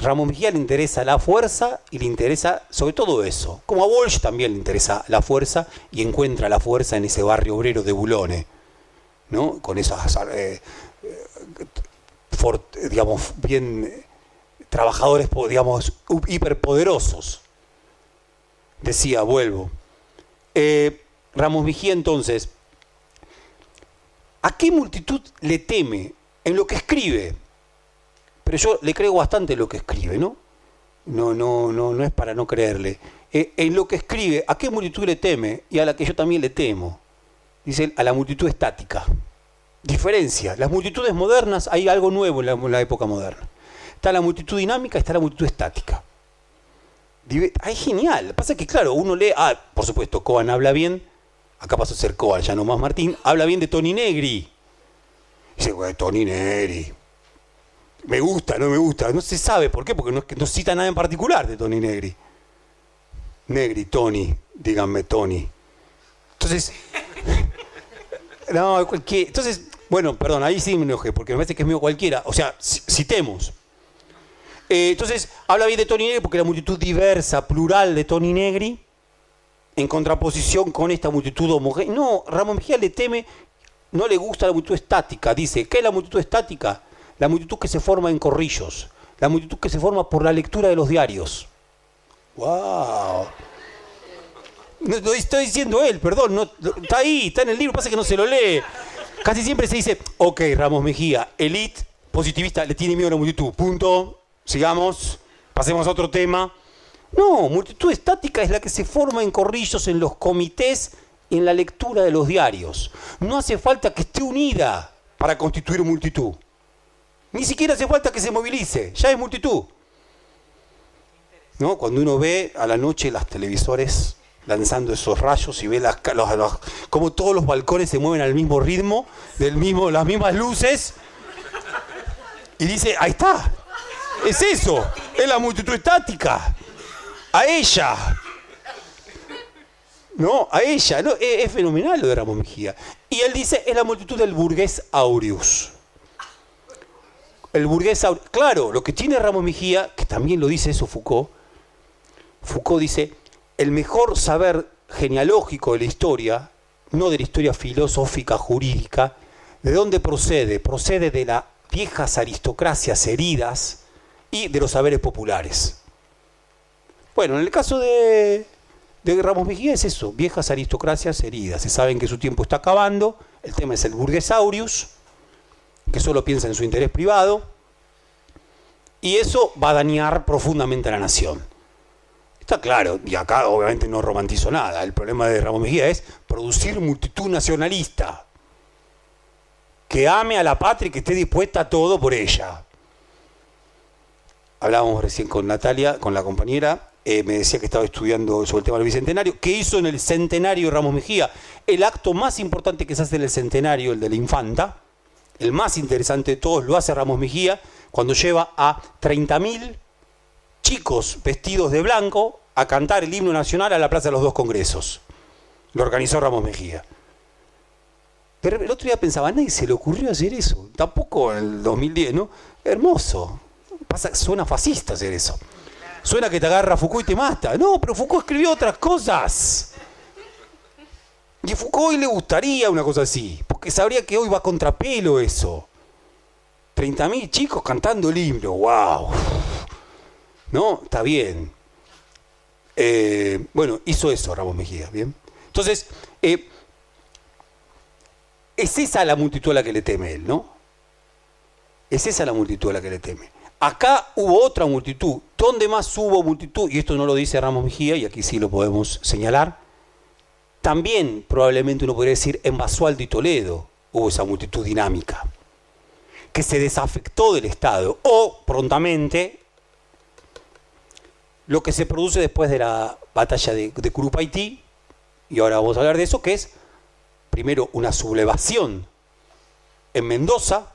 S1: Ramón Mejía le interesa la fuerza y le interesa sobre todo eso. Como a Walsh también le interesa la fuerza y encuentra la fuerza en ese barrio obrero de Bulone, ¿no? Con esos, eh, eh, digamos, bien trabajadores, digamos, hiperpoderosos. Decía, vuelvo. Eh, Ramos Mejía entonces, ¿a qué multitud le teme en lo que escribe? Pero yo le creo bastante lo que escribe, ¿no? No, no, no, no es para no creerle. Eh, en lo que escribe, ¿a qué multitud le teme? Y a la que yo también le temo. Dice a la multitud estática. Diferencia. Las multitudes modernas, hay algo nuevo en la, época moderna. Está la multitud dinámica, está la multitud estática. Ay, genial. Pasa que, claro, uno lee, ah, por supuesto, Coan habla bien, acá pasó a ser Coan, ya no más Martín, habla bien de Tony Negri. Dice, güey, Tony Negri, Me gusta, no me gusta. No se sabe por qué, porque no, no cita nada en particular de Tony Negri. Negri, Tony, díganme Tony. Entonces, no, entonces, bueno, perdón, ahí sí me enojé, porque me parece que es mío cualquiera. O sea, citemos. Eh, entonces, habla bien de Tony Negri porque la multitud diversa, plural de Tony Negri, en contraposición con esta multitud homogénea. No, Ramón Mejía le teme, no le gusta la multitud estática. Dice, ¿qué es la multitud estática? La multitud que se forma en corrillos, la multitud que se forma por la lectura de los diarios. ¡Wow! No, estoy diciendo él, perdón, está ahí, está en el libro, pasa que no se lo lee. Casi siempre se dice, ok, Ramos Mejía, elite positivista, le tiene miedo a la multitud, punto, sigamos, pasemos a otro tema. No, multitud estática es la que se forma en corrillos, en los comités, en la lectura de los diarios. No hace falta que esté unida para constituir multitud. Ni siquiera hace falta que se movilice, ya es multitud. ¿No? Cuando uno ve a la noche las televisores lanzando esos rayos y ve las, los, como todos los balcones se mueven al mismo ritmo, del mismo, las mismas luces, y dice, ahí está, es eso, es la multitud estática, a ella. No, a ella, es, es fenomenal lo de Ramón Mejía. Y él dice, es la multitud del burgués aureus. El burgués. Claro, lo que tiene Ramón Mejía, que también lo dice eso Foucault, Foucault dice, el mejor saber genealógico de la historia, no de la historia filosófica, jurídica, ¿de dónde procede? Procede de las viejas aristocracias heridas y de los saberes populares. Bueno, en el caso de, de Ramos Mejía es eso, viejas aristocracias heridas. Se saben que su tiempo está acabando, el tema es el burguesaurius, que solo piensa en su interés privado, y eso va a dañar profundamente a la nación. Está claro, y acá obviamente no romantizo nada, el problema de Ramón Mejía es producir multitud nacionalista, que ame a la patria y que esté dispuesta a todo por ella. Hablábamos recién con Natalia, con la compañera, eh, me decía que estaba estudiando sobre el tema del Bicentenario, que hizo en el Centenario Ramos Mejía el acto más importante que se hace en el Centenario, el de la Infanta, el más interesante de todos, lo hace Ramos Mejía, cuando lleva a 30.000 chicos vestidos de blanco a cantar el himno nacional a la Plaza de los Dos Congresos. Lo organizó Ramos Mejía. Pero el otro día pensaba, a nadie se le ocurrió hacer eso. Tampoco en el 2010, ¿no? Hermoso. Pasa, suena fascista hacer eso. Suena que te agarra Foucault y te mata. No, pero Foucault escribió otras cosas. Y a Foucault hoy le gustaría una cosa así, porque sabría que hoy va contrapelo eso. 30.000 chicos cantando el himno, wow. ¿No? Está bien. Eh, bueno, hizo eso Ramos Mejía, ¿bien? Entonces, eh, es esa la multitud a la que le teme él, ¿no? Es esa la multitud a la que le teme. Acá hubo otra multitud. ¿Dónde más hubo multitud? Y esto no lo dice Ramos Mejía, y aquí sí lo podemos señalar. También probablemente uno podría decir en Basualdo y Toledo hubo esa multitud dinámica, que se desafectó del Estado, o prontamente lo que se produce después de la batalla de, de Curupaití, y ahora vamos a hablar de eso, que es primero una sublevación en Mendoza,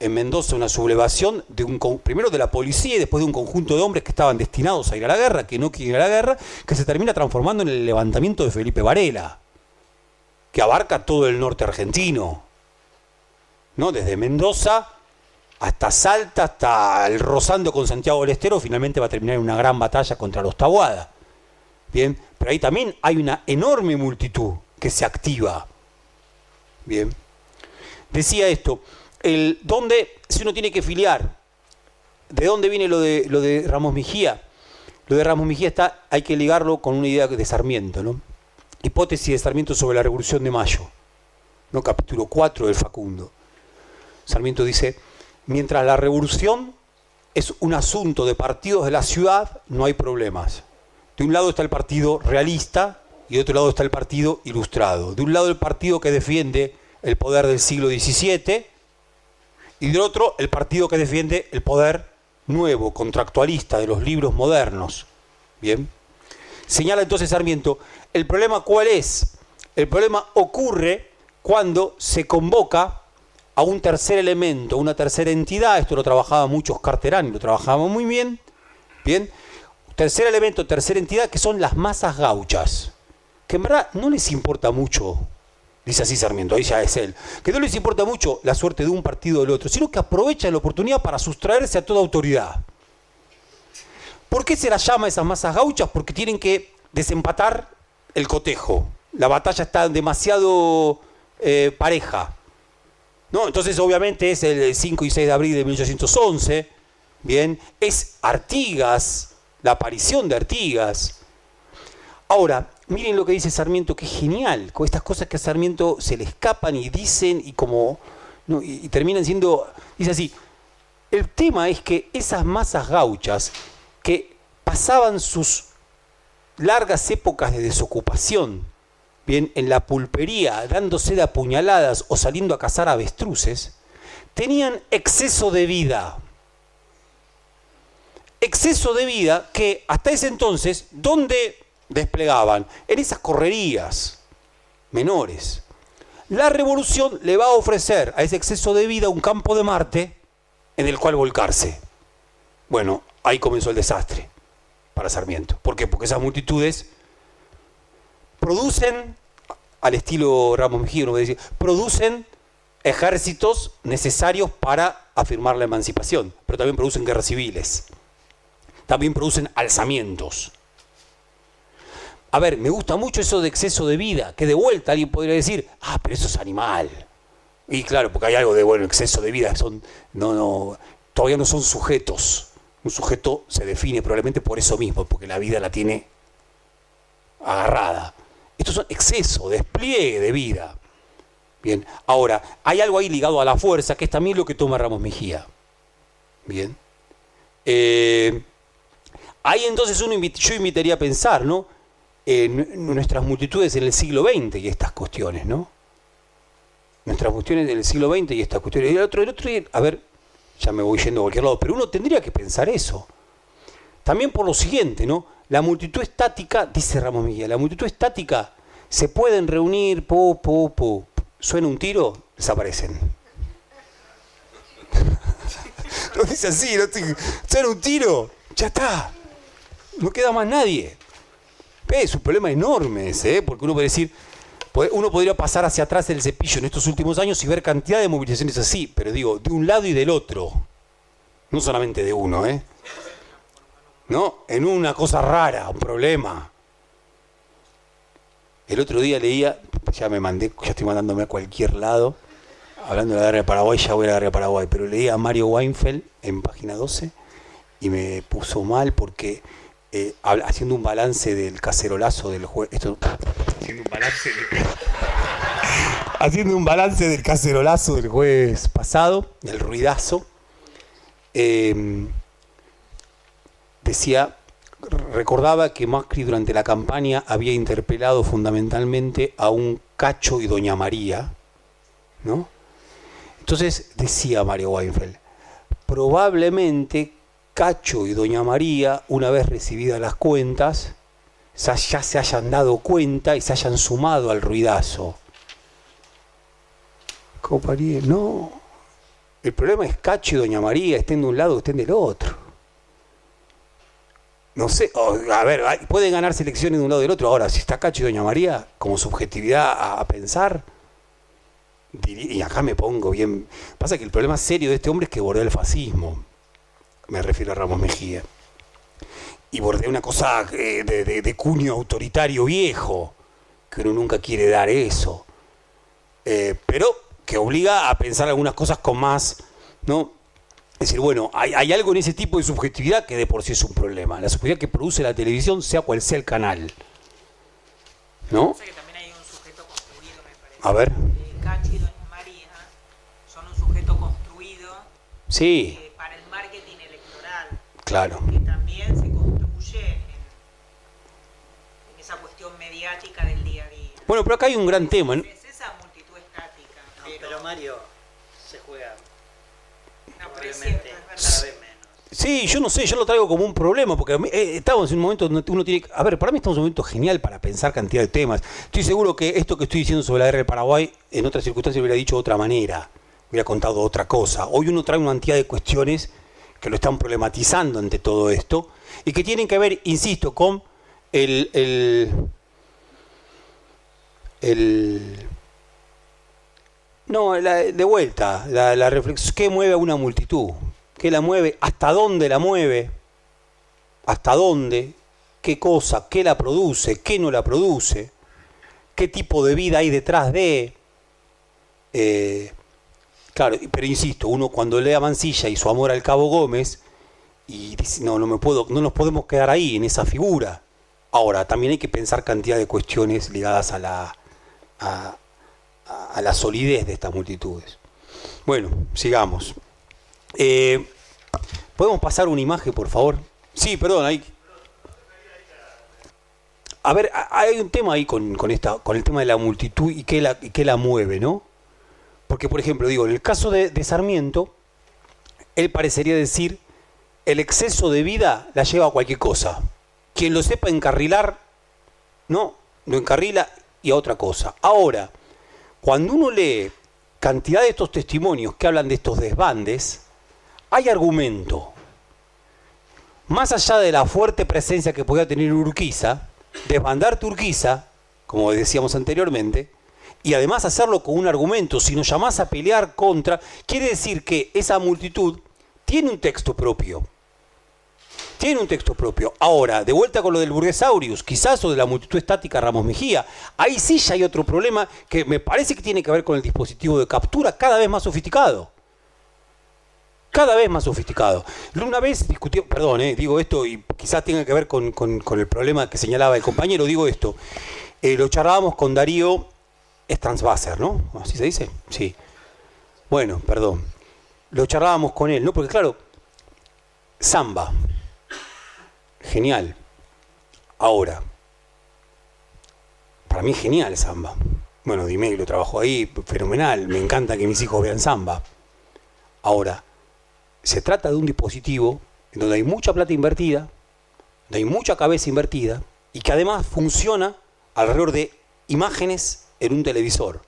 S1: en Mendoza una sublevación de primero de la policía y después de un conjunto de hombres que estaban destinados a ir a la guerra, que no quieren ir a la guerra, que se termina transformando en el levantamiento de Felipe Varela, que abarca todo el norte argentino, ¿no? Desde Mendoza hasta Salta, hasta el rozando con Santiago del Estero, finalmente va a terminar en una gran batalla contra los Tabuada. Bien, pero ahí también hay una enorme multitud que se activa. Bien. Decía esto, el dónde si uno tiene que filiar, ¿de dónde viene lo de lo de Ramos Mejía? Lo de Ramos Mejía está, hay que ligarlo con una idea de Sarmiento, ¿no? Hipótesis de Sarmiento sobre la Revolución de Mayo, ¿no? Capítulo 4 del Facundo. Sarmiento dice, Mientras la revolución es un asunto de partidos de la ciudad, no hay problemas. De un lado está el partido realista y de otro lado está el partido ilustrado. De un lado el partido que defiende el poder del siglo XVII y del otro el partido que defiende el poder nuevo, contractualista de los libros modernos. Bien. Señala entonces Sarmiento, ¿el problema cuál es? El problema ocurre cuando se convoca a un tercer elemento, una tercera entidad, esto lo trabajaba mucho Oscar Terán y lo trabajaba muy bien, bien, tercer elemento, tercera entidad, que son las masas gauchas, que en verdad no les importa mucho, dice así Sarmiento, ahí ya es él, que no les importa mucho la suerte de un partido o del otro, sino que aprovechan la oportunidad para sustraerse a toda autoridad. ¿Por qué se las llama esas masas gauchas? Porque tienen que desempatar el cotejo. La batalla está demasiado eh, pareja. ¿no? Entonces, obviamente, es el 5 y 6 de abril de 1811. Bien, es Artigas, la aparición de Artigas. Ahora, miren lo que dice Sarmiento, que es genial, con estas cosas que a Sarmiento se le escapan y dicen y como y terminan siendo, dice así, el tema es que esas masas gauchas que pasaban sus largas épocas de desocupación, bien, en la pulpería, dándose de apuñaladas o saliendo a cazar avestruces, tenían exceso de vida. Exceso de vida que hasta ese entonces, ¿dónde desplegaban? En esas correrías menores. La revolución le va a ofrecer a ese exceso de vida un campo de Marte en el cual volcarse. Bueno, ahí comenzó el desastre para Sarmiento. ¿Por qué? Porque esas multitudes producen, al estilo Ramos Mejía, producen ejércitos necesarios para afirmar la emancipación, pero también producen guerras civiles, también producen alzamientos. A ver, me gusta mucho eso de exceso de vida, que de vuelta alguien podría decir, ah, pero eso es animal. Y claro, porque hay algo de, bueno, exceso de vida, son, no, no, todavía no son sujetos un sujeto se define probablemente por eso mismo, porque la vida la tiene agarrada. Esto es un exceso, despliegue de vida. Bien, ahora, hay algo ahí ligado a la fuerza, que es también lo que toma Ramos Mejía. Bien. Eh, ahí entonces uno yo invitaría a pensar, ¿no? En nuestras multitudes en el siglo XX y estas cuestiones, ¿no? Nuestras cuestiones del siglo XX y estas cuestiones. El otro, el otro a ver, ya me voy yendo a cualquier lado, pero uno tendría que pensar eso. También por lo siguiente, ¿no? La multitud estática, dice Ramos Miguel, la multitud estática se pueden reunir, po, po, po. Suena un tiro, desaparecen. no dice así, no suena un tiro, ya está. No queda más nadie. Es un problema enorme ese, ¿eh? porque uno puede decir, uno podría pasar hacia atrás el cepillo en estos últimos años y ver cantidad de movilizaciones así, pero digo, de un lado y del otro. No solamente de uno, ¿eh? ¿No? En una cosa rara, un problema. El otro día leía, ya me mandé, ya estoy mandándome a cualquier lado, hablando de la guerra de Paraguay, ya voy a la guerra de Paraguay, pero leía a Mario Weinfeld en página 12 y me puso mal porque eh, haciendo un balance del cacerolazo del juez. Esto, haciendo un balance haciendo un balance del cacerolazo del jueves pasado, del ruidazo. Em, decía, recordaba que Macri durante la campaña había interpelado fundamentalmente a un Cacho y Doña María, ¿no? Entonces decía Mario Weinfeld, probablemente Cacho y Doña María, una vez recibidas las cuentas, ya se hayan dado cuenta y se hayan sumado al ruidazo. Coparía, no. El problema es Cacho y Doña María, estén de un lado, estén del otro. No sé, a ver, pueden ganar elecciones de un lado y del otro. Ahora, si está Cacho y Doña María como subjetividad a, pensar, y acá me pongo bien. Pasa que el problema serio de este hombre es que bordea el fascismo me refiero a Ramos Mejía. Y bordea una cosa eh, de, de, cuño autoritario viejo, que uno nunca quiere dar eso. Eh, pero que obliga a pensar algunas cosas con más, ¿no? Es decir, bueno, hay, hay, algo en ese tipo de subjetividad que de por sí es un problema. La subjetividad que produce la televisión, sea cual sea el canal. ¿No? A ver.
S2: Eh, Cacho y Doña María son un sujeto construido.
S1: Sí.
S2: Claro. Que también se construye en, esa cuestión mediática del día a día.
S1: Bueno, pero acá hay un gran tema.
S2: ¿no? Es esa multitud estática.
S3: pero, Mario se juega
S2: no, probablemente
S3: cada vez menos.
S1: Sí, yo no sé, yo lo traigo como un problema, porque eh, estamos en un momento donde uno tiene... A ver, para mí estamos en un momento genial para pensar cantidad de temas. Estoy seguro que esto que estoy diciendo sobre la guerra del Paraguay, en otras circunstancias hubiera dicho de otra manera. hubiera contado otra cosa. Hoy uno trae una cantidad de cuestiones que lo están problematizando ante todo esto y que tienen que ver, insisto, con el, el, no, de vuelta, la, la reflexión, ¿qué mueve a una multitud? ¿Qué la mueve? ¿Hasta dónde la mueve? ¿Hasta dónde? ¿Qué cosa? ¿Qué la produce? ¿Qué no la produce? ¿Qué tipo de vida hay detrás de? Eh, claro, pero insisto, uno cuando lee a Mansilla y su amor al Cabo Gómez, y dice, no, no me puedo, no nos podemos quedar ahí, en esa figura. Ahora, también hay que pensar cantidad de cuestiones ligadas a la, a, la solidez de estas multitudes. Bueno, sigamos. Eh, ¿Podemos pasar una imagen, por favor? Sí, perdón, hay... A ver, hay un tema ahí con, esta, con el tema de la multitud y qué la, la mueve, ¿no? Porque, por ejemplo, digo, en el caso de, de Sarmiento, él parecería decir, el exceso de vida la lleva a cualquier cosa. Quien lo sepa encarrilar, no, lo encarrila y a otra cosa. Ahora, cuando uno lee cantidad de estos testimonios que hablan de estos desbandes, hay argumento. Más allá de la fuerte presencia que podía tener Urquiza, desbandar Turquiza, como decíamos anteriormente, y además hacerlo con un argumento, si nos llamás a pelear contra, quiere decir que esa multitud tiene un texto propio tiene un texto propio. Ahora, de vuelta con lo del burguesaurius, quizás o de la multitud estática Ramos Mejía, ahí sí ya hay otro problema que me parece que tiene que ver con el dispositivo de captura cada vez más sofisticado. Cada vez más sofisticado. Una vez discutió, perdón, eh, digo esto y quizás tenga que ver con, el problema que señalaba el compañero, digo esto. Eh, lo charlábamos con Darío Stranswasser, ¿no? ¿Así se dice? Sí. Bueno, perdón. Lo charlábamos con él, ¿no? Porque claro, samba, genial. Ahora, para mí es genial samba. Bueno, dime, lo trabajo ahí, fenomenal, me encanta que mis hijos vean samba. Ahora, se trata de un dispositivo en donde hay mucha plata invertida, donde hay mucha cabeza invertida y que además funciona alrededor de imágenes en un televisor.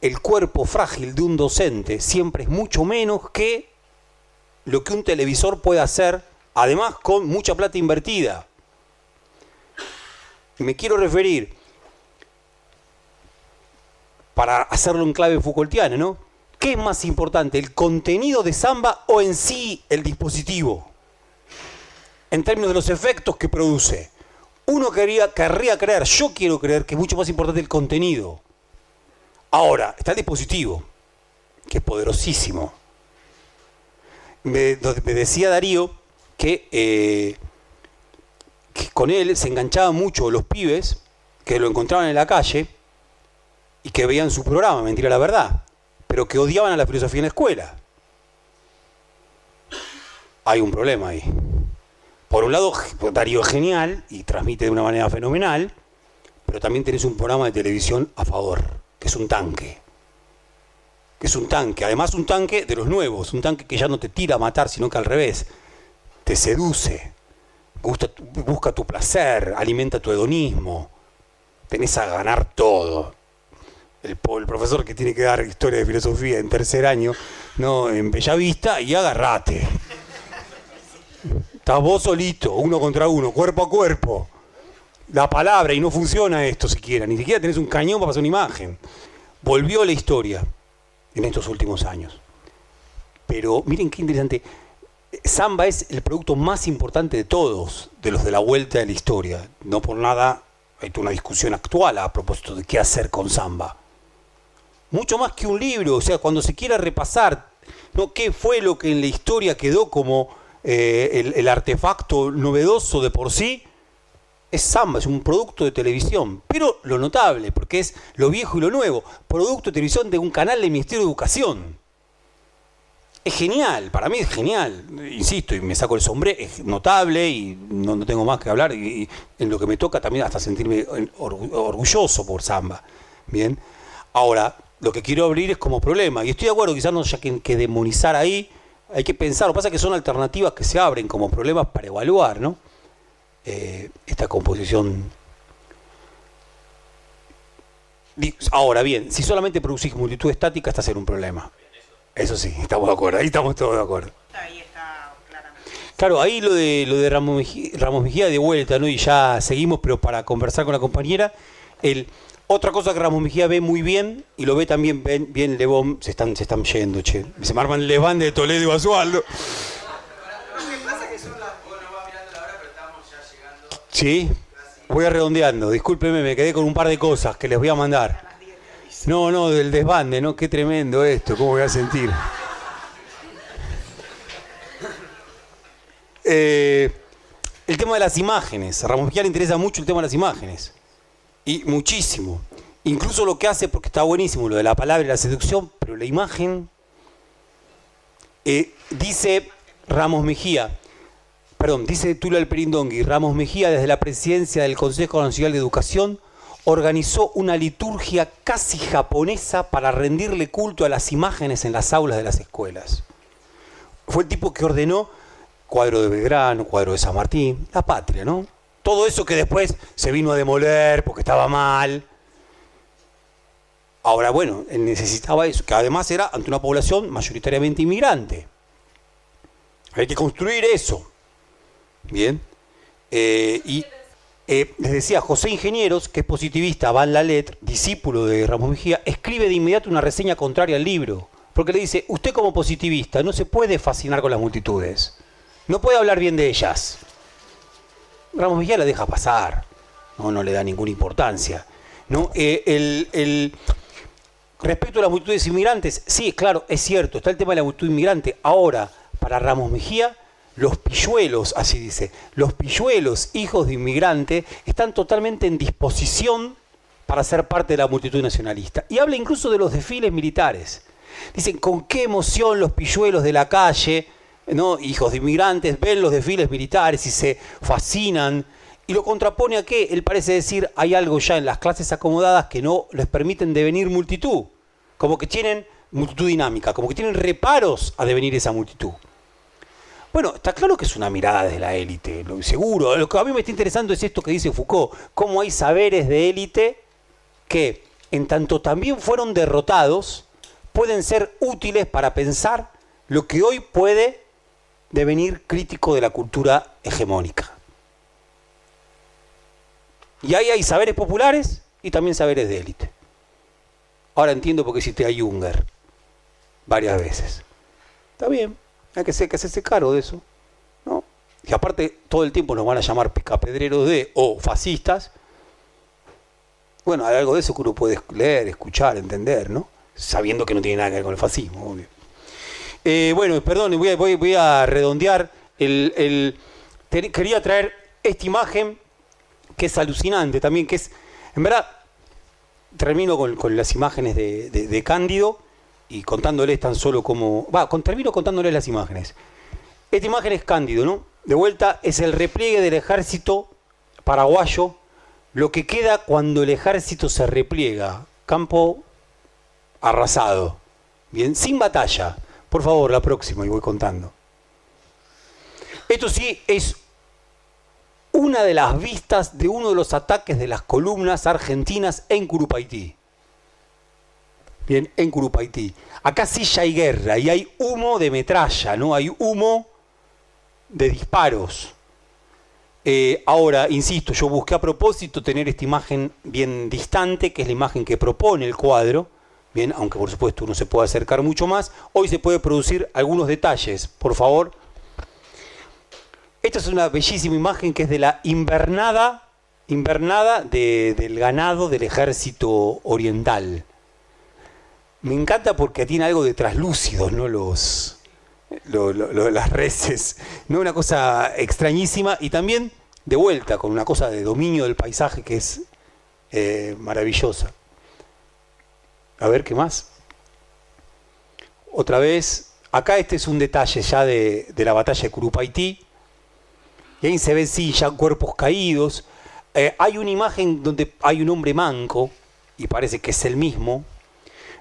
S1: El cuerpo frágil de un docente siempre es mucho menos que lo que un televisor puede hacer además con mucha plata invertida. Me quiero referir, para hacerlo en clave Foucaultiana, ¿no? ¿Qué es más importante, el contenido de samba o en sí el dispositivo? En términos de los efectos que produce. Uno querría, querría creer, yo quiero creer que es mucho más importante el contenido. Ahora, está el dispositivo, que es poderosísimo. Me, decía Darío eh, que, con él se enganchaban mucho los pibes que lo encontraban en la calle y que veían su programa, mentira la verdad, pero que odiaban a la filosofía en la escuela. Hay un problema ahí. Por un lado, Darío es genial y transmite de una manera fenomenal, pero también tenés un programa de televisión a favor, que es un tanque. Que es un tanque, además un tanque de los nuevos, un tanque que ya no te tira a matar, sino que al revés, te seduce, busca tu placer, alimenta tu hedonismo, tenés a ganar todo. El, profesor que tiene que dar historia de filosofía en tercer año, no, en Bellavista, y agarrate. Estás vos solito, uno contra uno, cuerpo a cuerpo. La palabra, y no funciona esto siquiera, ni siquiera tenés un cañón para pasar una imagen. Volvió la historia en estos últimos años. Pero miren qué interesante Samba es el producto más importante de todos, de los de la vuelta de la historia. No por nada hay una discusión actual a propósito de qué hacer con Samba. Mucho más que un libro, o sea, cuando se quiera repasar ¿no? qué fue lo que en la historia quedó como eh, el, artefacto novedoso de por sí, es Samba, es un producto de televisión. Pero lo notable, porque es lo viejo y lo nuevo, producto de televisión de un canal del Ministerio de Educación es genial, para mí es genial, insisto, y me saco el sombrero, es notable y no, tengo más que hablar, y, en lo que me toca también hasta sentirme orgulloso por Samba. Bien, ahora, lo que quiero abrir es como problema, y estoy de acuerdo, quizás no haya que, demonizar ahí, hay que pensar, lo que pasa es que son alternativas que se abren como problemas para evaluar, ¿no? Eh, esta composición Ahora bien, si solamente producís multitud estática, estás en un problema. Eso sí, estamos de acuerdo, ahí estamos todos de acuerdo.
S2: Ahí está claramente.
S1: Claro, ahí lo de lo de Ramos Mejía, Ramos Mejía de vuelta, ¿no? Y ya seguimos, pero para conversar con la compañera, el otra cosa que Ramos Mejía ve muy bien, y lo ve también bien, bien Lebón, se están, se están yendo, che. Se me arman Leván de Toledo y Basualdo. Sí, voy redondeando. Discúlpeme, me quedé con un par de cosas que les voy a mandar. No, no, del desbande, ¿no? Qué tremendo esto, ¿cómo voy a sentir? Eh, el tema de las imágenes. A Ramos Mejía le interesa mucho el tema de las imágenes. Y muchísimo. Incluso lo que hace, porque está buenísimo lo de la palabra y la seducción, pero la imagen. Eh, dice Ramos Mejía, perdón, dice Tula el Perindongui, Ramos Mejía desde la presidencia del Consejo Nacional de Educación organizó una liturgia casi japonesa para rendirle culto a las imágenes en las aulas de las escuelas. Fue el tipo que ordenó cuadro de Belgrano, cuadro de San Martín, la patria, ¿no? Todo eso que después se vino a demoler porque estaba mal. Ahora, bueno, él necesitaba eso, que además era ante una población mayoritariamente inmigrante. Hay que construir eso. Bien. Eh, y eh, les decía, José Ingenieros, que es positivista, Van Lalet, discípulo de Ramos Mejía, escribe de inmediato una reseña contraria al libro. Porque le dice, usted como positivista no se puede fascinar con las multitudes. No puede hablar bien de ellas. Ramos Mejía la deja pasar. No, no le da ninguna importancia. ¿no? Eh, el, el, respecto a las multitudes inmigrantes, sí, claro, es cierto, está el tema de la multitud inmigrante. Ahora, para Ramos Mejía, los pilluelos, así dice, los pilluelos, hijos de inmigrante, están totalmente en disposición para ser parte de la multitud nacionalista. Y habla incluso de los desfiles militares. Dicen, con qué emoción los pilluelos de la calle, ¿no? hijos de inmigrantes, ven los desfiles militares y se fascinan. Y lo contrapone a que él parece decir, hay algo ya en las clases acomodadas que no les permiten devenir multitud. Como que tienen multitud dinámica, como que tienen reparos a devenir esa multitud. Bueno, está claro que es una mirada de la élite, lo seguro. Lo que a mí me está interesando es esto que dice Foucault, cómo hay saberes de élite que, en tanto también fueron derrotados, pueden ser útiles para pensar lo que hoy puede devenir crítico de la cultura hegemónica. Y ahí hay saberes populares y también saberes de élite. Ahora entiendo por qué hiciste a Junger varias veces. Está bien, hay que, ser, que hacerse caro de eso. ¿no? Y aparte, todo el tiempo nos van a llamar picapedreros de o fascistas. Bueno, hay algo de eso que uno puede leer, escuchar, entender, ¿no? Sabiendo que no tiene nada que ver con el fascismo, obvio. Eh, bueno, perdón, voy a, voy, a redondear. El, quería traer esta imagen que es alucinante también, que es, en verdad, termino con, las imágenes de, Cándido y contándoles tan solo como... Va, con, termino contándoles las imágenes. Esta imagen es Cándido, ¿no? De vuelta es el repliegue del ejército paraguayo, lo que queda cuando el ejército se repliega. Campo arrasado. Bien, sin batalla. Por favor, la próxima y voy contando. Esto sí es una de las vistas de uno de los ataques de las columnas argentinas en Curupaití. Bien, en Curupaití. Acá sí ya hay guerra y hay humo de metralla, ¿no? Hay humo de disparos. Eh, ahora, insisto, yo busqué a propósito tener esta imagen bien distante, que es la imagen que propone el cuadro. Bien, aunque por supuesto uno se puede acercar mucho más. Hoy se puede producir algunos detalles, por favor. Esta es una bellísima imagen que es de la invernada, invernada del ganado del ejército oriental me encanta porque tiene algo de traslúcidos, ¿no? Los, las reses, ¿no? Una cosa extrañísima y también de vuelta con una cosa de dominio del paisaje que es eh, maravillosa. A ver qué más. Otra vez, acá este es un detalle ya de, la batalla de Curupaití. Y ahí se ven, sí, ya cuerpos caídos. Eh, hay una imagen donde hay un hombre manco, y parece que es el mismo,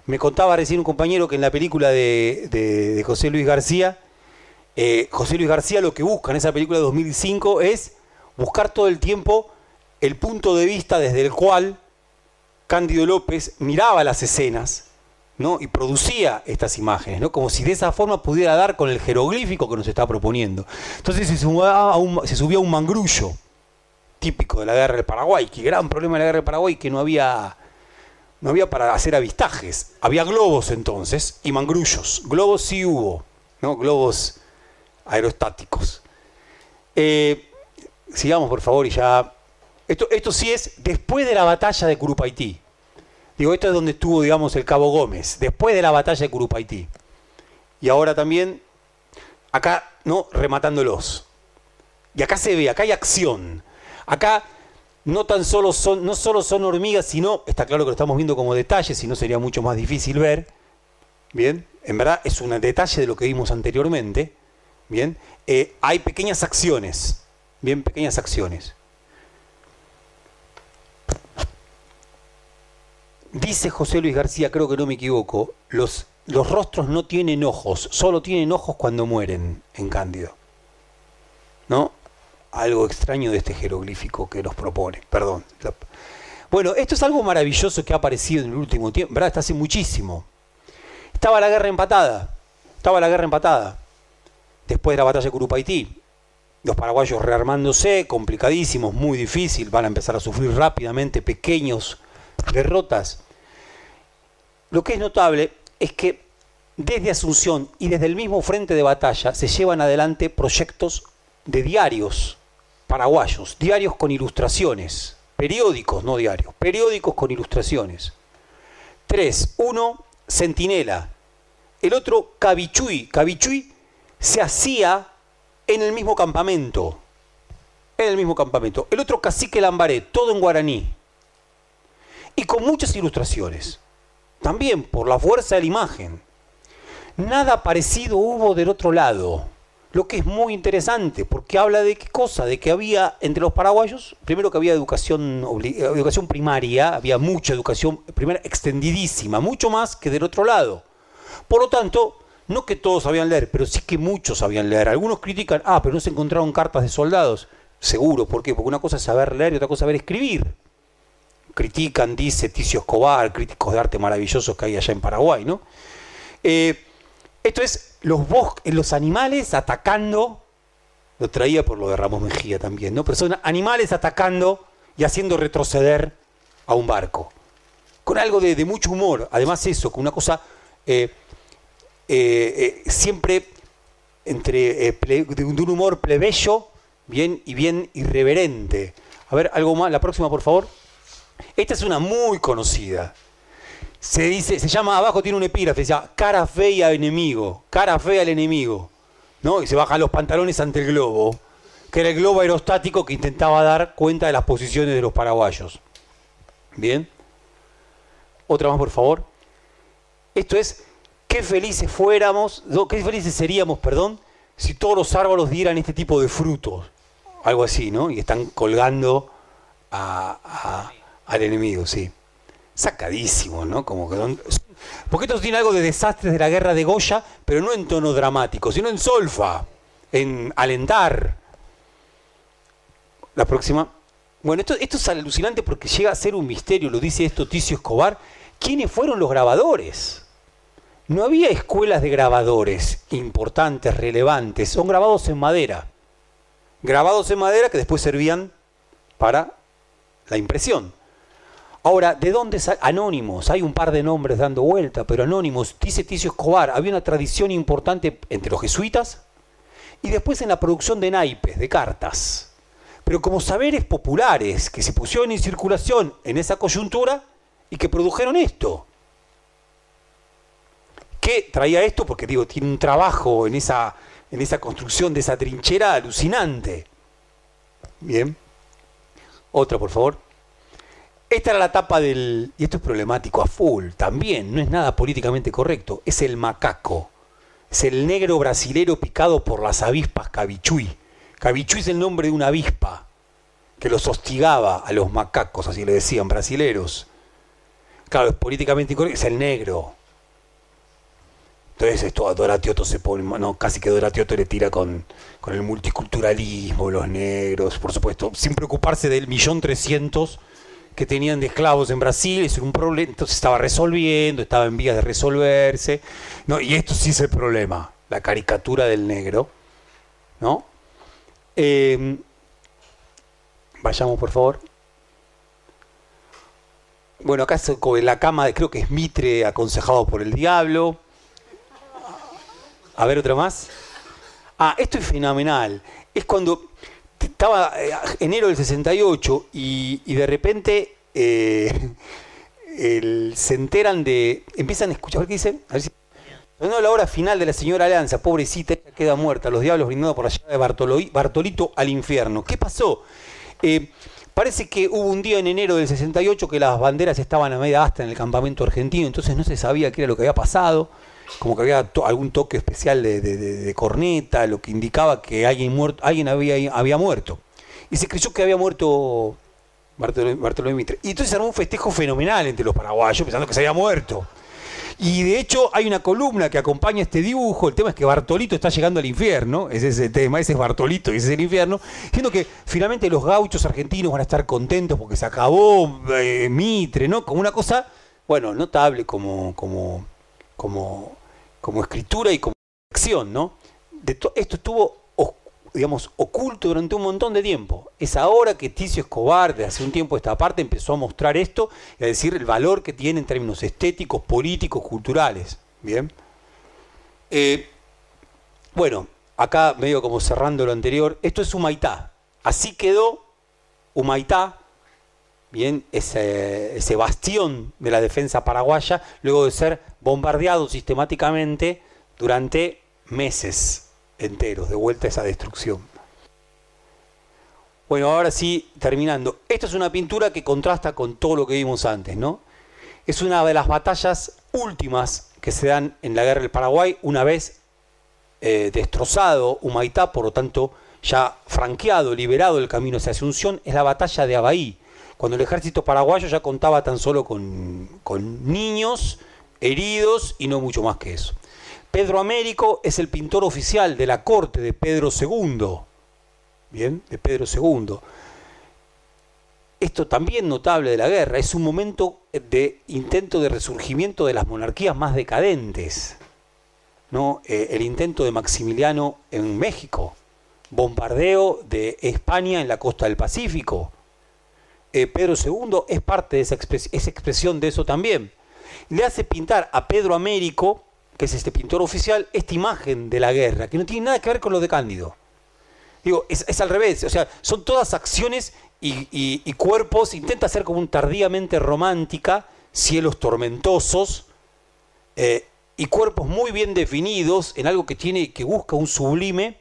S1: me contaba recién un compañero que en la película de, José Luis García, eh, José Luis García lo que busca en esa película de 2005 es buscar todo el tiempo el punto de vista desde el cual Cándido López miraba las escenas ¿no? y producía estas imágenes, ¿no? como si de esa forma pudiera dar con el jeroglífico que nos está proponiendo. Entonces se, un, se subía a un mangrullo típico de la guerra del Paraguay, que gran problema de la guerra del Paraguay, que no había, no había para hacer avistajes. Había globos entonces y mangrullos. Globos sí hubo, ¿no? globos aerostáticos. Eh, sigamos por favor y ya... Esto, esto sí es después de la batalla de Curupaití. Digo, esto es donde estuvo, digamos, el Cabo Gómez, después de la batalla de Curupaití. Y ahora también, acá, ¿no? Rematándolos. Y acá se ve, acá hay acción. Acá no tan solo son, no solo son hormigas, sino, está claro que lo estamos viendo como detalle, si no sería mucho más difícil ver. Bien, en verdad es un detalle de lo que vimos anteriormente. Bien, eh, hay pequeñas acciones. Bien, pequeñas acciones. Dice José Luis García, creo que no me equivoco, los, los rostros no tienen ojos, solo tienen ojos cuando mueren en Cándido. ¿No? Algo extraño de este jeroglífico que nos propone, perdón. Bueno, esto es algo maravilloso que ha aparecido en el último tiempo, ¿verdad? Está hace muchísimo. Estaba la guerra empatada, estaba la guerra empatada. Después de la batalla de Curupaití, los paraguayos rearmándose, complicadísimos, muy difícil, van a empezar a sufrir rápidamente pequeños derrotas. Lo que es notable es que desde Asunción y desde el mismo frente de batalla se llevan adelante proyectos de diarios paraguayos, diarios con ilustraciones, periódicos, no diarios, periódicos con ilustraciones. Tres, uno, Centinela, el otro, Cabichuy. Cabichuy se hacía en el mismo campamento, en el mismo campamento. El otro, Cacique Lambaré, todo en guaraní, y con muchas ilustraciones también por la fuerza de la imagen. Nada parecido hubo del otro lado, lo que es muy interesante, porque habla de qué cosa, de que había entre los paraguayos, primero que había educación, educación primaria, había mucha educación primaria extendidísima, mucho más que del otro lado. Por lo tanto, no que todos sabían leer, pero sí que muchos sabían leer. Algunos critican, ah, pero no se encontraron cartas de soldados. Seguro, ¿por qué? Porque una cosa es saber leer y otra cosa es saber escribir critican, dice Ticio Escobar, críticos de arte maravillosos que hay allá en Paraguay, ¿no? Eh, esto es los bosques, los animales atacando, lo traía por lo de Ramos Mejía también, ¿no? Pero son animales atacando y haciendo retroceder a un barco. Con algo de, mucho humor, además eso, con una cosa eh, eh, siempre entre de un humor plebeyo, bien y bien irreverente. A ver, algo más, la próxima, por favor. Esta es una muy conocida. Se dice, se llama abajo tiene un epígrafe, se llama cara fea al enemigo, cara fea al enemigo, ¿no? Y se bajan los pantalones ante el globo, que era el globo aerostático que intentaba dar cuenta de las posiciones de los paraguayos. Bien. Otra más, por favor. Esto es qué felices fuéramos, qué felices seríamos, perdón, si todos los árboles dieran este tipo de frutos. Algo así, ¿no? Y están colgando a al enemigo, sí. Sacadísimo, ¿no? Como que Porque esto tiene algo de desastres de la guerra de Goya, pero no en tono dramático, sino en solfa, en alentar. La próxima. Bueno, esto, esto es alucinante porque llega a ser un misterio, lo dice esto Ticio Escobar. ¿Quiénes fueron los grabadores? No había escuelas de grabadores importantes, relevantes, son grabados en madera. Grabados en madera que después servían para la impresión. Ahora, ¿de dónde salen? Anónimos, hay un par de nombres dando vuelta, pero anónimos, dice Ticio Escobar, había una tradición importante entre los jesuitas y después en la producción de naipes, de cartas. Pero como saberes populares que se pusieron en circulación en esa coyuntura y que produjeron esto. ¿Qué traía esto? Porque digo, tiene un trabajo en esa, en esa construcción de esa trinchera alucinante. Bien. Otra, por favor. Esta era la tapa del... Y esto es problemático a full, también, no es nada políticamente correcto. Es el macaco. Es el negro brasilero picado por las avispas cabichuy. Cabichuy es el nombre de una avispa que los hostigaba a los macacos, así le decían, brasileros. Claro, es políticamente incorrecto, es el negro. Entonces esto a Doratioto se pone, no, casi que Doratioto le tira con, con el multiculturalismo, los negros, por supuesto, sin preocuparse del millón trescientos que tenían de esclavos en Brasil, era un problema, entonces estaba resolviendo, estaba en vías de resolverse, ¿no? y esto sí es el problema, la caricatura del negro, ¿no? Eh, vayamos por favor. Bueno, acá es la cama, de, creo que es Mitre aconsejado por el diablo. A ver, otra más. Ah, esto es fenomenal. Es cuando estaba eh, enero del 68 y, y de repente eh, se enteran de. Empiezan a escuchar. ¿Qué dicen? A ver si, la hora final de la señora Alianza, pobrecita, ella queda muerta, los diablos brindados por la llave de Bartolito al infierno. ¿Qué pasó? Eh, parece que hubo un día en enero del 68 que las banderas estaban a media asta en el campamento argentino, entonces no se sabía qué era lo que había pasado como que había algún toque especial de, corneta, lo que indicaba que alguien, había, había muerto. Y se creyó que había muerto Bartolomé, Mitre. Y entonces armó un festejo fenomenal entre los paraguayos, pensando que se había muerto. Y de hecho hay una columna que acompaña este dibujo, el tema es que Bartolito está llegando al infierno, ese es el tema, ese es Bartolito y ese es el infierno, diciendo que finalmente los gauchos argentinos van a estar contentos porque se acabó eh, Mitre, ¿no? Como una cosa, bueno, notable como, como, como como escritura y como acción, ¿no? Esto estuvo, digamos, oculto durante un montón de tiempo. Es ahora que Ticio Escobar, de hace un tiempo esta parte, empezó a mostrar esto y a decir el valor que tiene en términos estéticos, políticos, culturales. Bien. Eh, bueno, acá medio como cerrando lo anterior, esto es Humaitá. Así quedó Humaitá, bien, ese, bastión de la defensa paraguaya, luego de ser bombardeado sistemáticamente durante meses enteros, de vuelta a esa destrucción. Bueno, ahora sí, terminando. Esta es una pintura que contrasta con todo lo que vimos antes, ¿no? Es una de las batallas últimas que se dan en la guerra del Paraguay, una vez eh, destrozado Humaitá, por lo tanto ya franqueado, liberado el camino hacia Asunción, es la batalla de Abaí, cuando el ejército paraguayo ya contaba tan solo con, con niños, heridos y no mucho más que eso. Pedro Américo es el pintor oficial de la corte de Pedro II. Bien, de Pedro II. Esto también notable de la guerra, es un momento de intento de resurgimiento de las monarquías más decadentes. ¿no? Eh, el intento de Maximiliano en México, bombardeo de España en la costa del Pacífico. Eh, Pedro II es parte de esa, expresión de eso también le hace pintar a Pedro Américo, que es este pintor oficial, esta imagen de la guerra, que no tiene nada que ver con lo de Cándido. Digo, es, al revés, o sea, son todas acciones y, cuerpos, intenta ser como un tardíamente romántica, cielos tormentosos, eh, y cuerpos muy bien definidos en algo que tiene, que busca un sublime,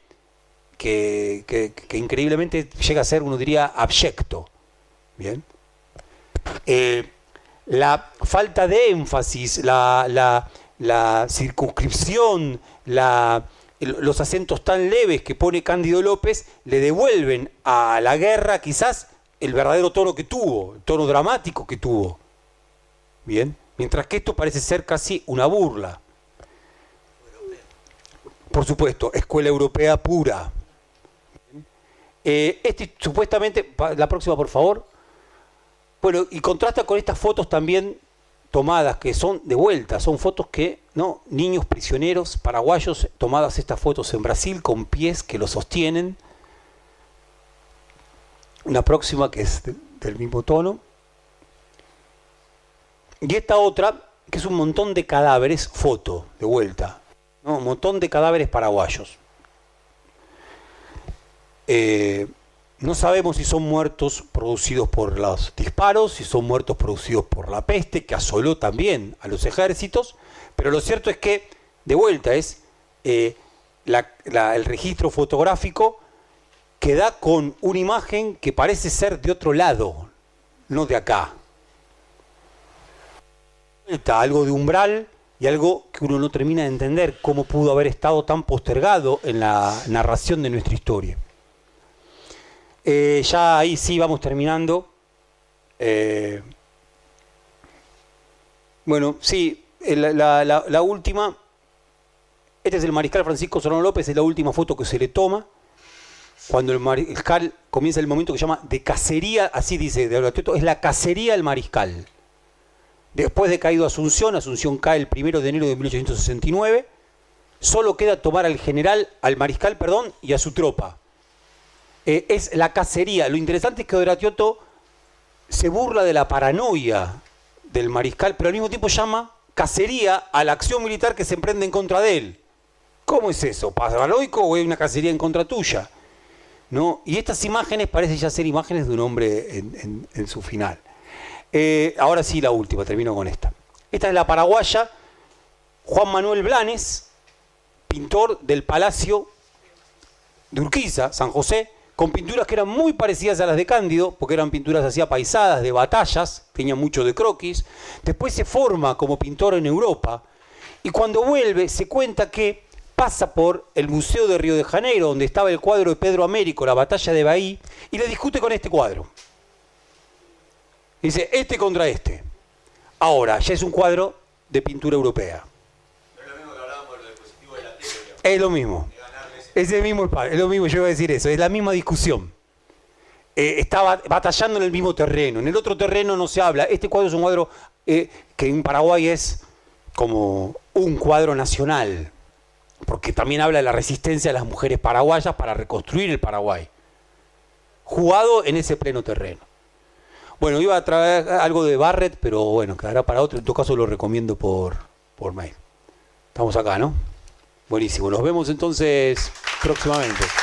S1: que, increíblemente llega a ser, uno diría, abyecto. Bien. Eh, la falta de énfasis, la, circunscripción, los acentos tan leves que pone Cándido López le devuelven a la guerra quizás el verdadero tono que tuvo, el tono dramático que tuvo. Bien, mientras que esto parece ser casi una burla. Por supuesto, escuela europea pura. Eh, este supuestamente, la próxima por favor. Bueno, y contrasta con estas fotos también tomadas que son de vuelta, son fotos que, ¿no? Niños prisioneros paraguayos, tomadas estas fotos en Brasil con pies que lo sostienen. Una próxima que es del mismo tono. Y esta otra, que es un montón de cadáveres, foto, de vuelta. Un montón de cadáveres paraguayos. Eh, no sabemos si son muertos producidos por los disparos, si son muertos producidos por la peste, que asoló también a los ejércitos, pero lo cierto es que, de vuelta, es eh, el registro fotográfico que da con una imagen que parece ser de otro lado, no de acá. Está algo de umbral y algo que uno no termina de entender cómo pudo haber estado tan postergado en la narración de nuestra historia. Eh, ya ahí sí vamos terminando. Eh, bueno, sí, eh, la, última. Este es el mariscal Francisco Solano López, es la última foto que se le toma. cuando el mariscal comienza el momento que se llama de cacería, así dice de es la cacería del mariscal. Después de caído Asunción, Asunción cae el primero de enero de 1869, solo queda tomar al general, al mariscal, perdón, y a su tropa. Eh, es la cacería. Lo interesante es que Odratioto se burla de la paranoia del mariscal, pero al mismo tiempo llama cacería a la acción militar que se emprende en contra de él. ¿Cómo es eso? ¿Paranoico o es una cacería en contra tuya? ¿No? Y estas imágenes parecen ya ser imágenes de un hombre en, su final. Eh, ahora sí, la última, termino con esta. Esta es la paraguaya Juan Manuel Blanes, pintor del Palacio de Urquiza, San José, con pinturas que eran muy parecidas a las de Cándido, porque eran pinturas así apaisadas, de batallas, tenía mucho de croquis. Después se forma como pintor en Europa y cuando vuelve se cuenta que pasa por el Museo de Río de Janeiro, donde estaba el cuadro de Pedro Américo, la batalla de Bahí, y le discute con este cuadro. Dice, este contra este. Ahora, ya es un cuadro de pintura europea. es lo mismo que hablábamos de dispositivo de la Es lo mismo. Es el mismo, es lo mismo, yo iba a decir eso, es la misma discusión. Eh, estaba batallando en el mismo terreno. En el otro terreno no se habla. Este cuadro es un cuadro eh, que en Paraguay es como un cuadro nacional, porque también habla de la resistencia de las mujeres paraguayas para reconstruir el Paraguay, jugado en ese pleno terreno. Bueno, iba a traer algo de Barrett, pero bueno, quedará para otro. En todo caso lo recomiendo por, por mail. Estamos acá, ¿no? Buenísimo. Nos vemos entonces próximamente.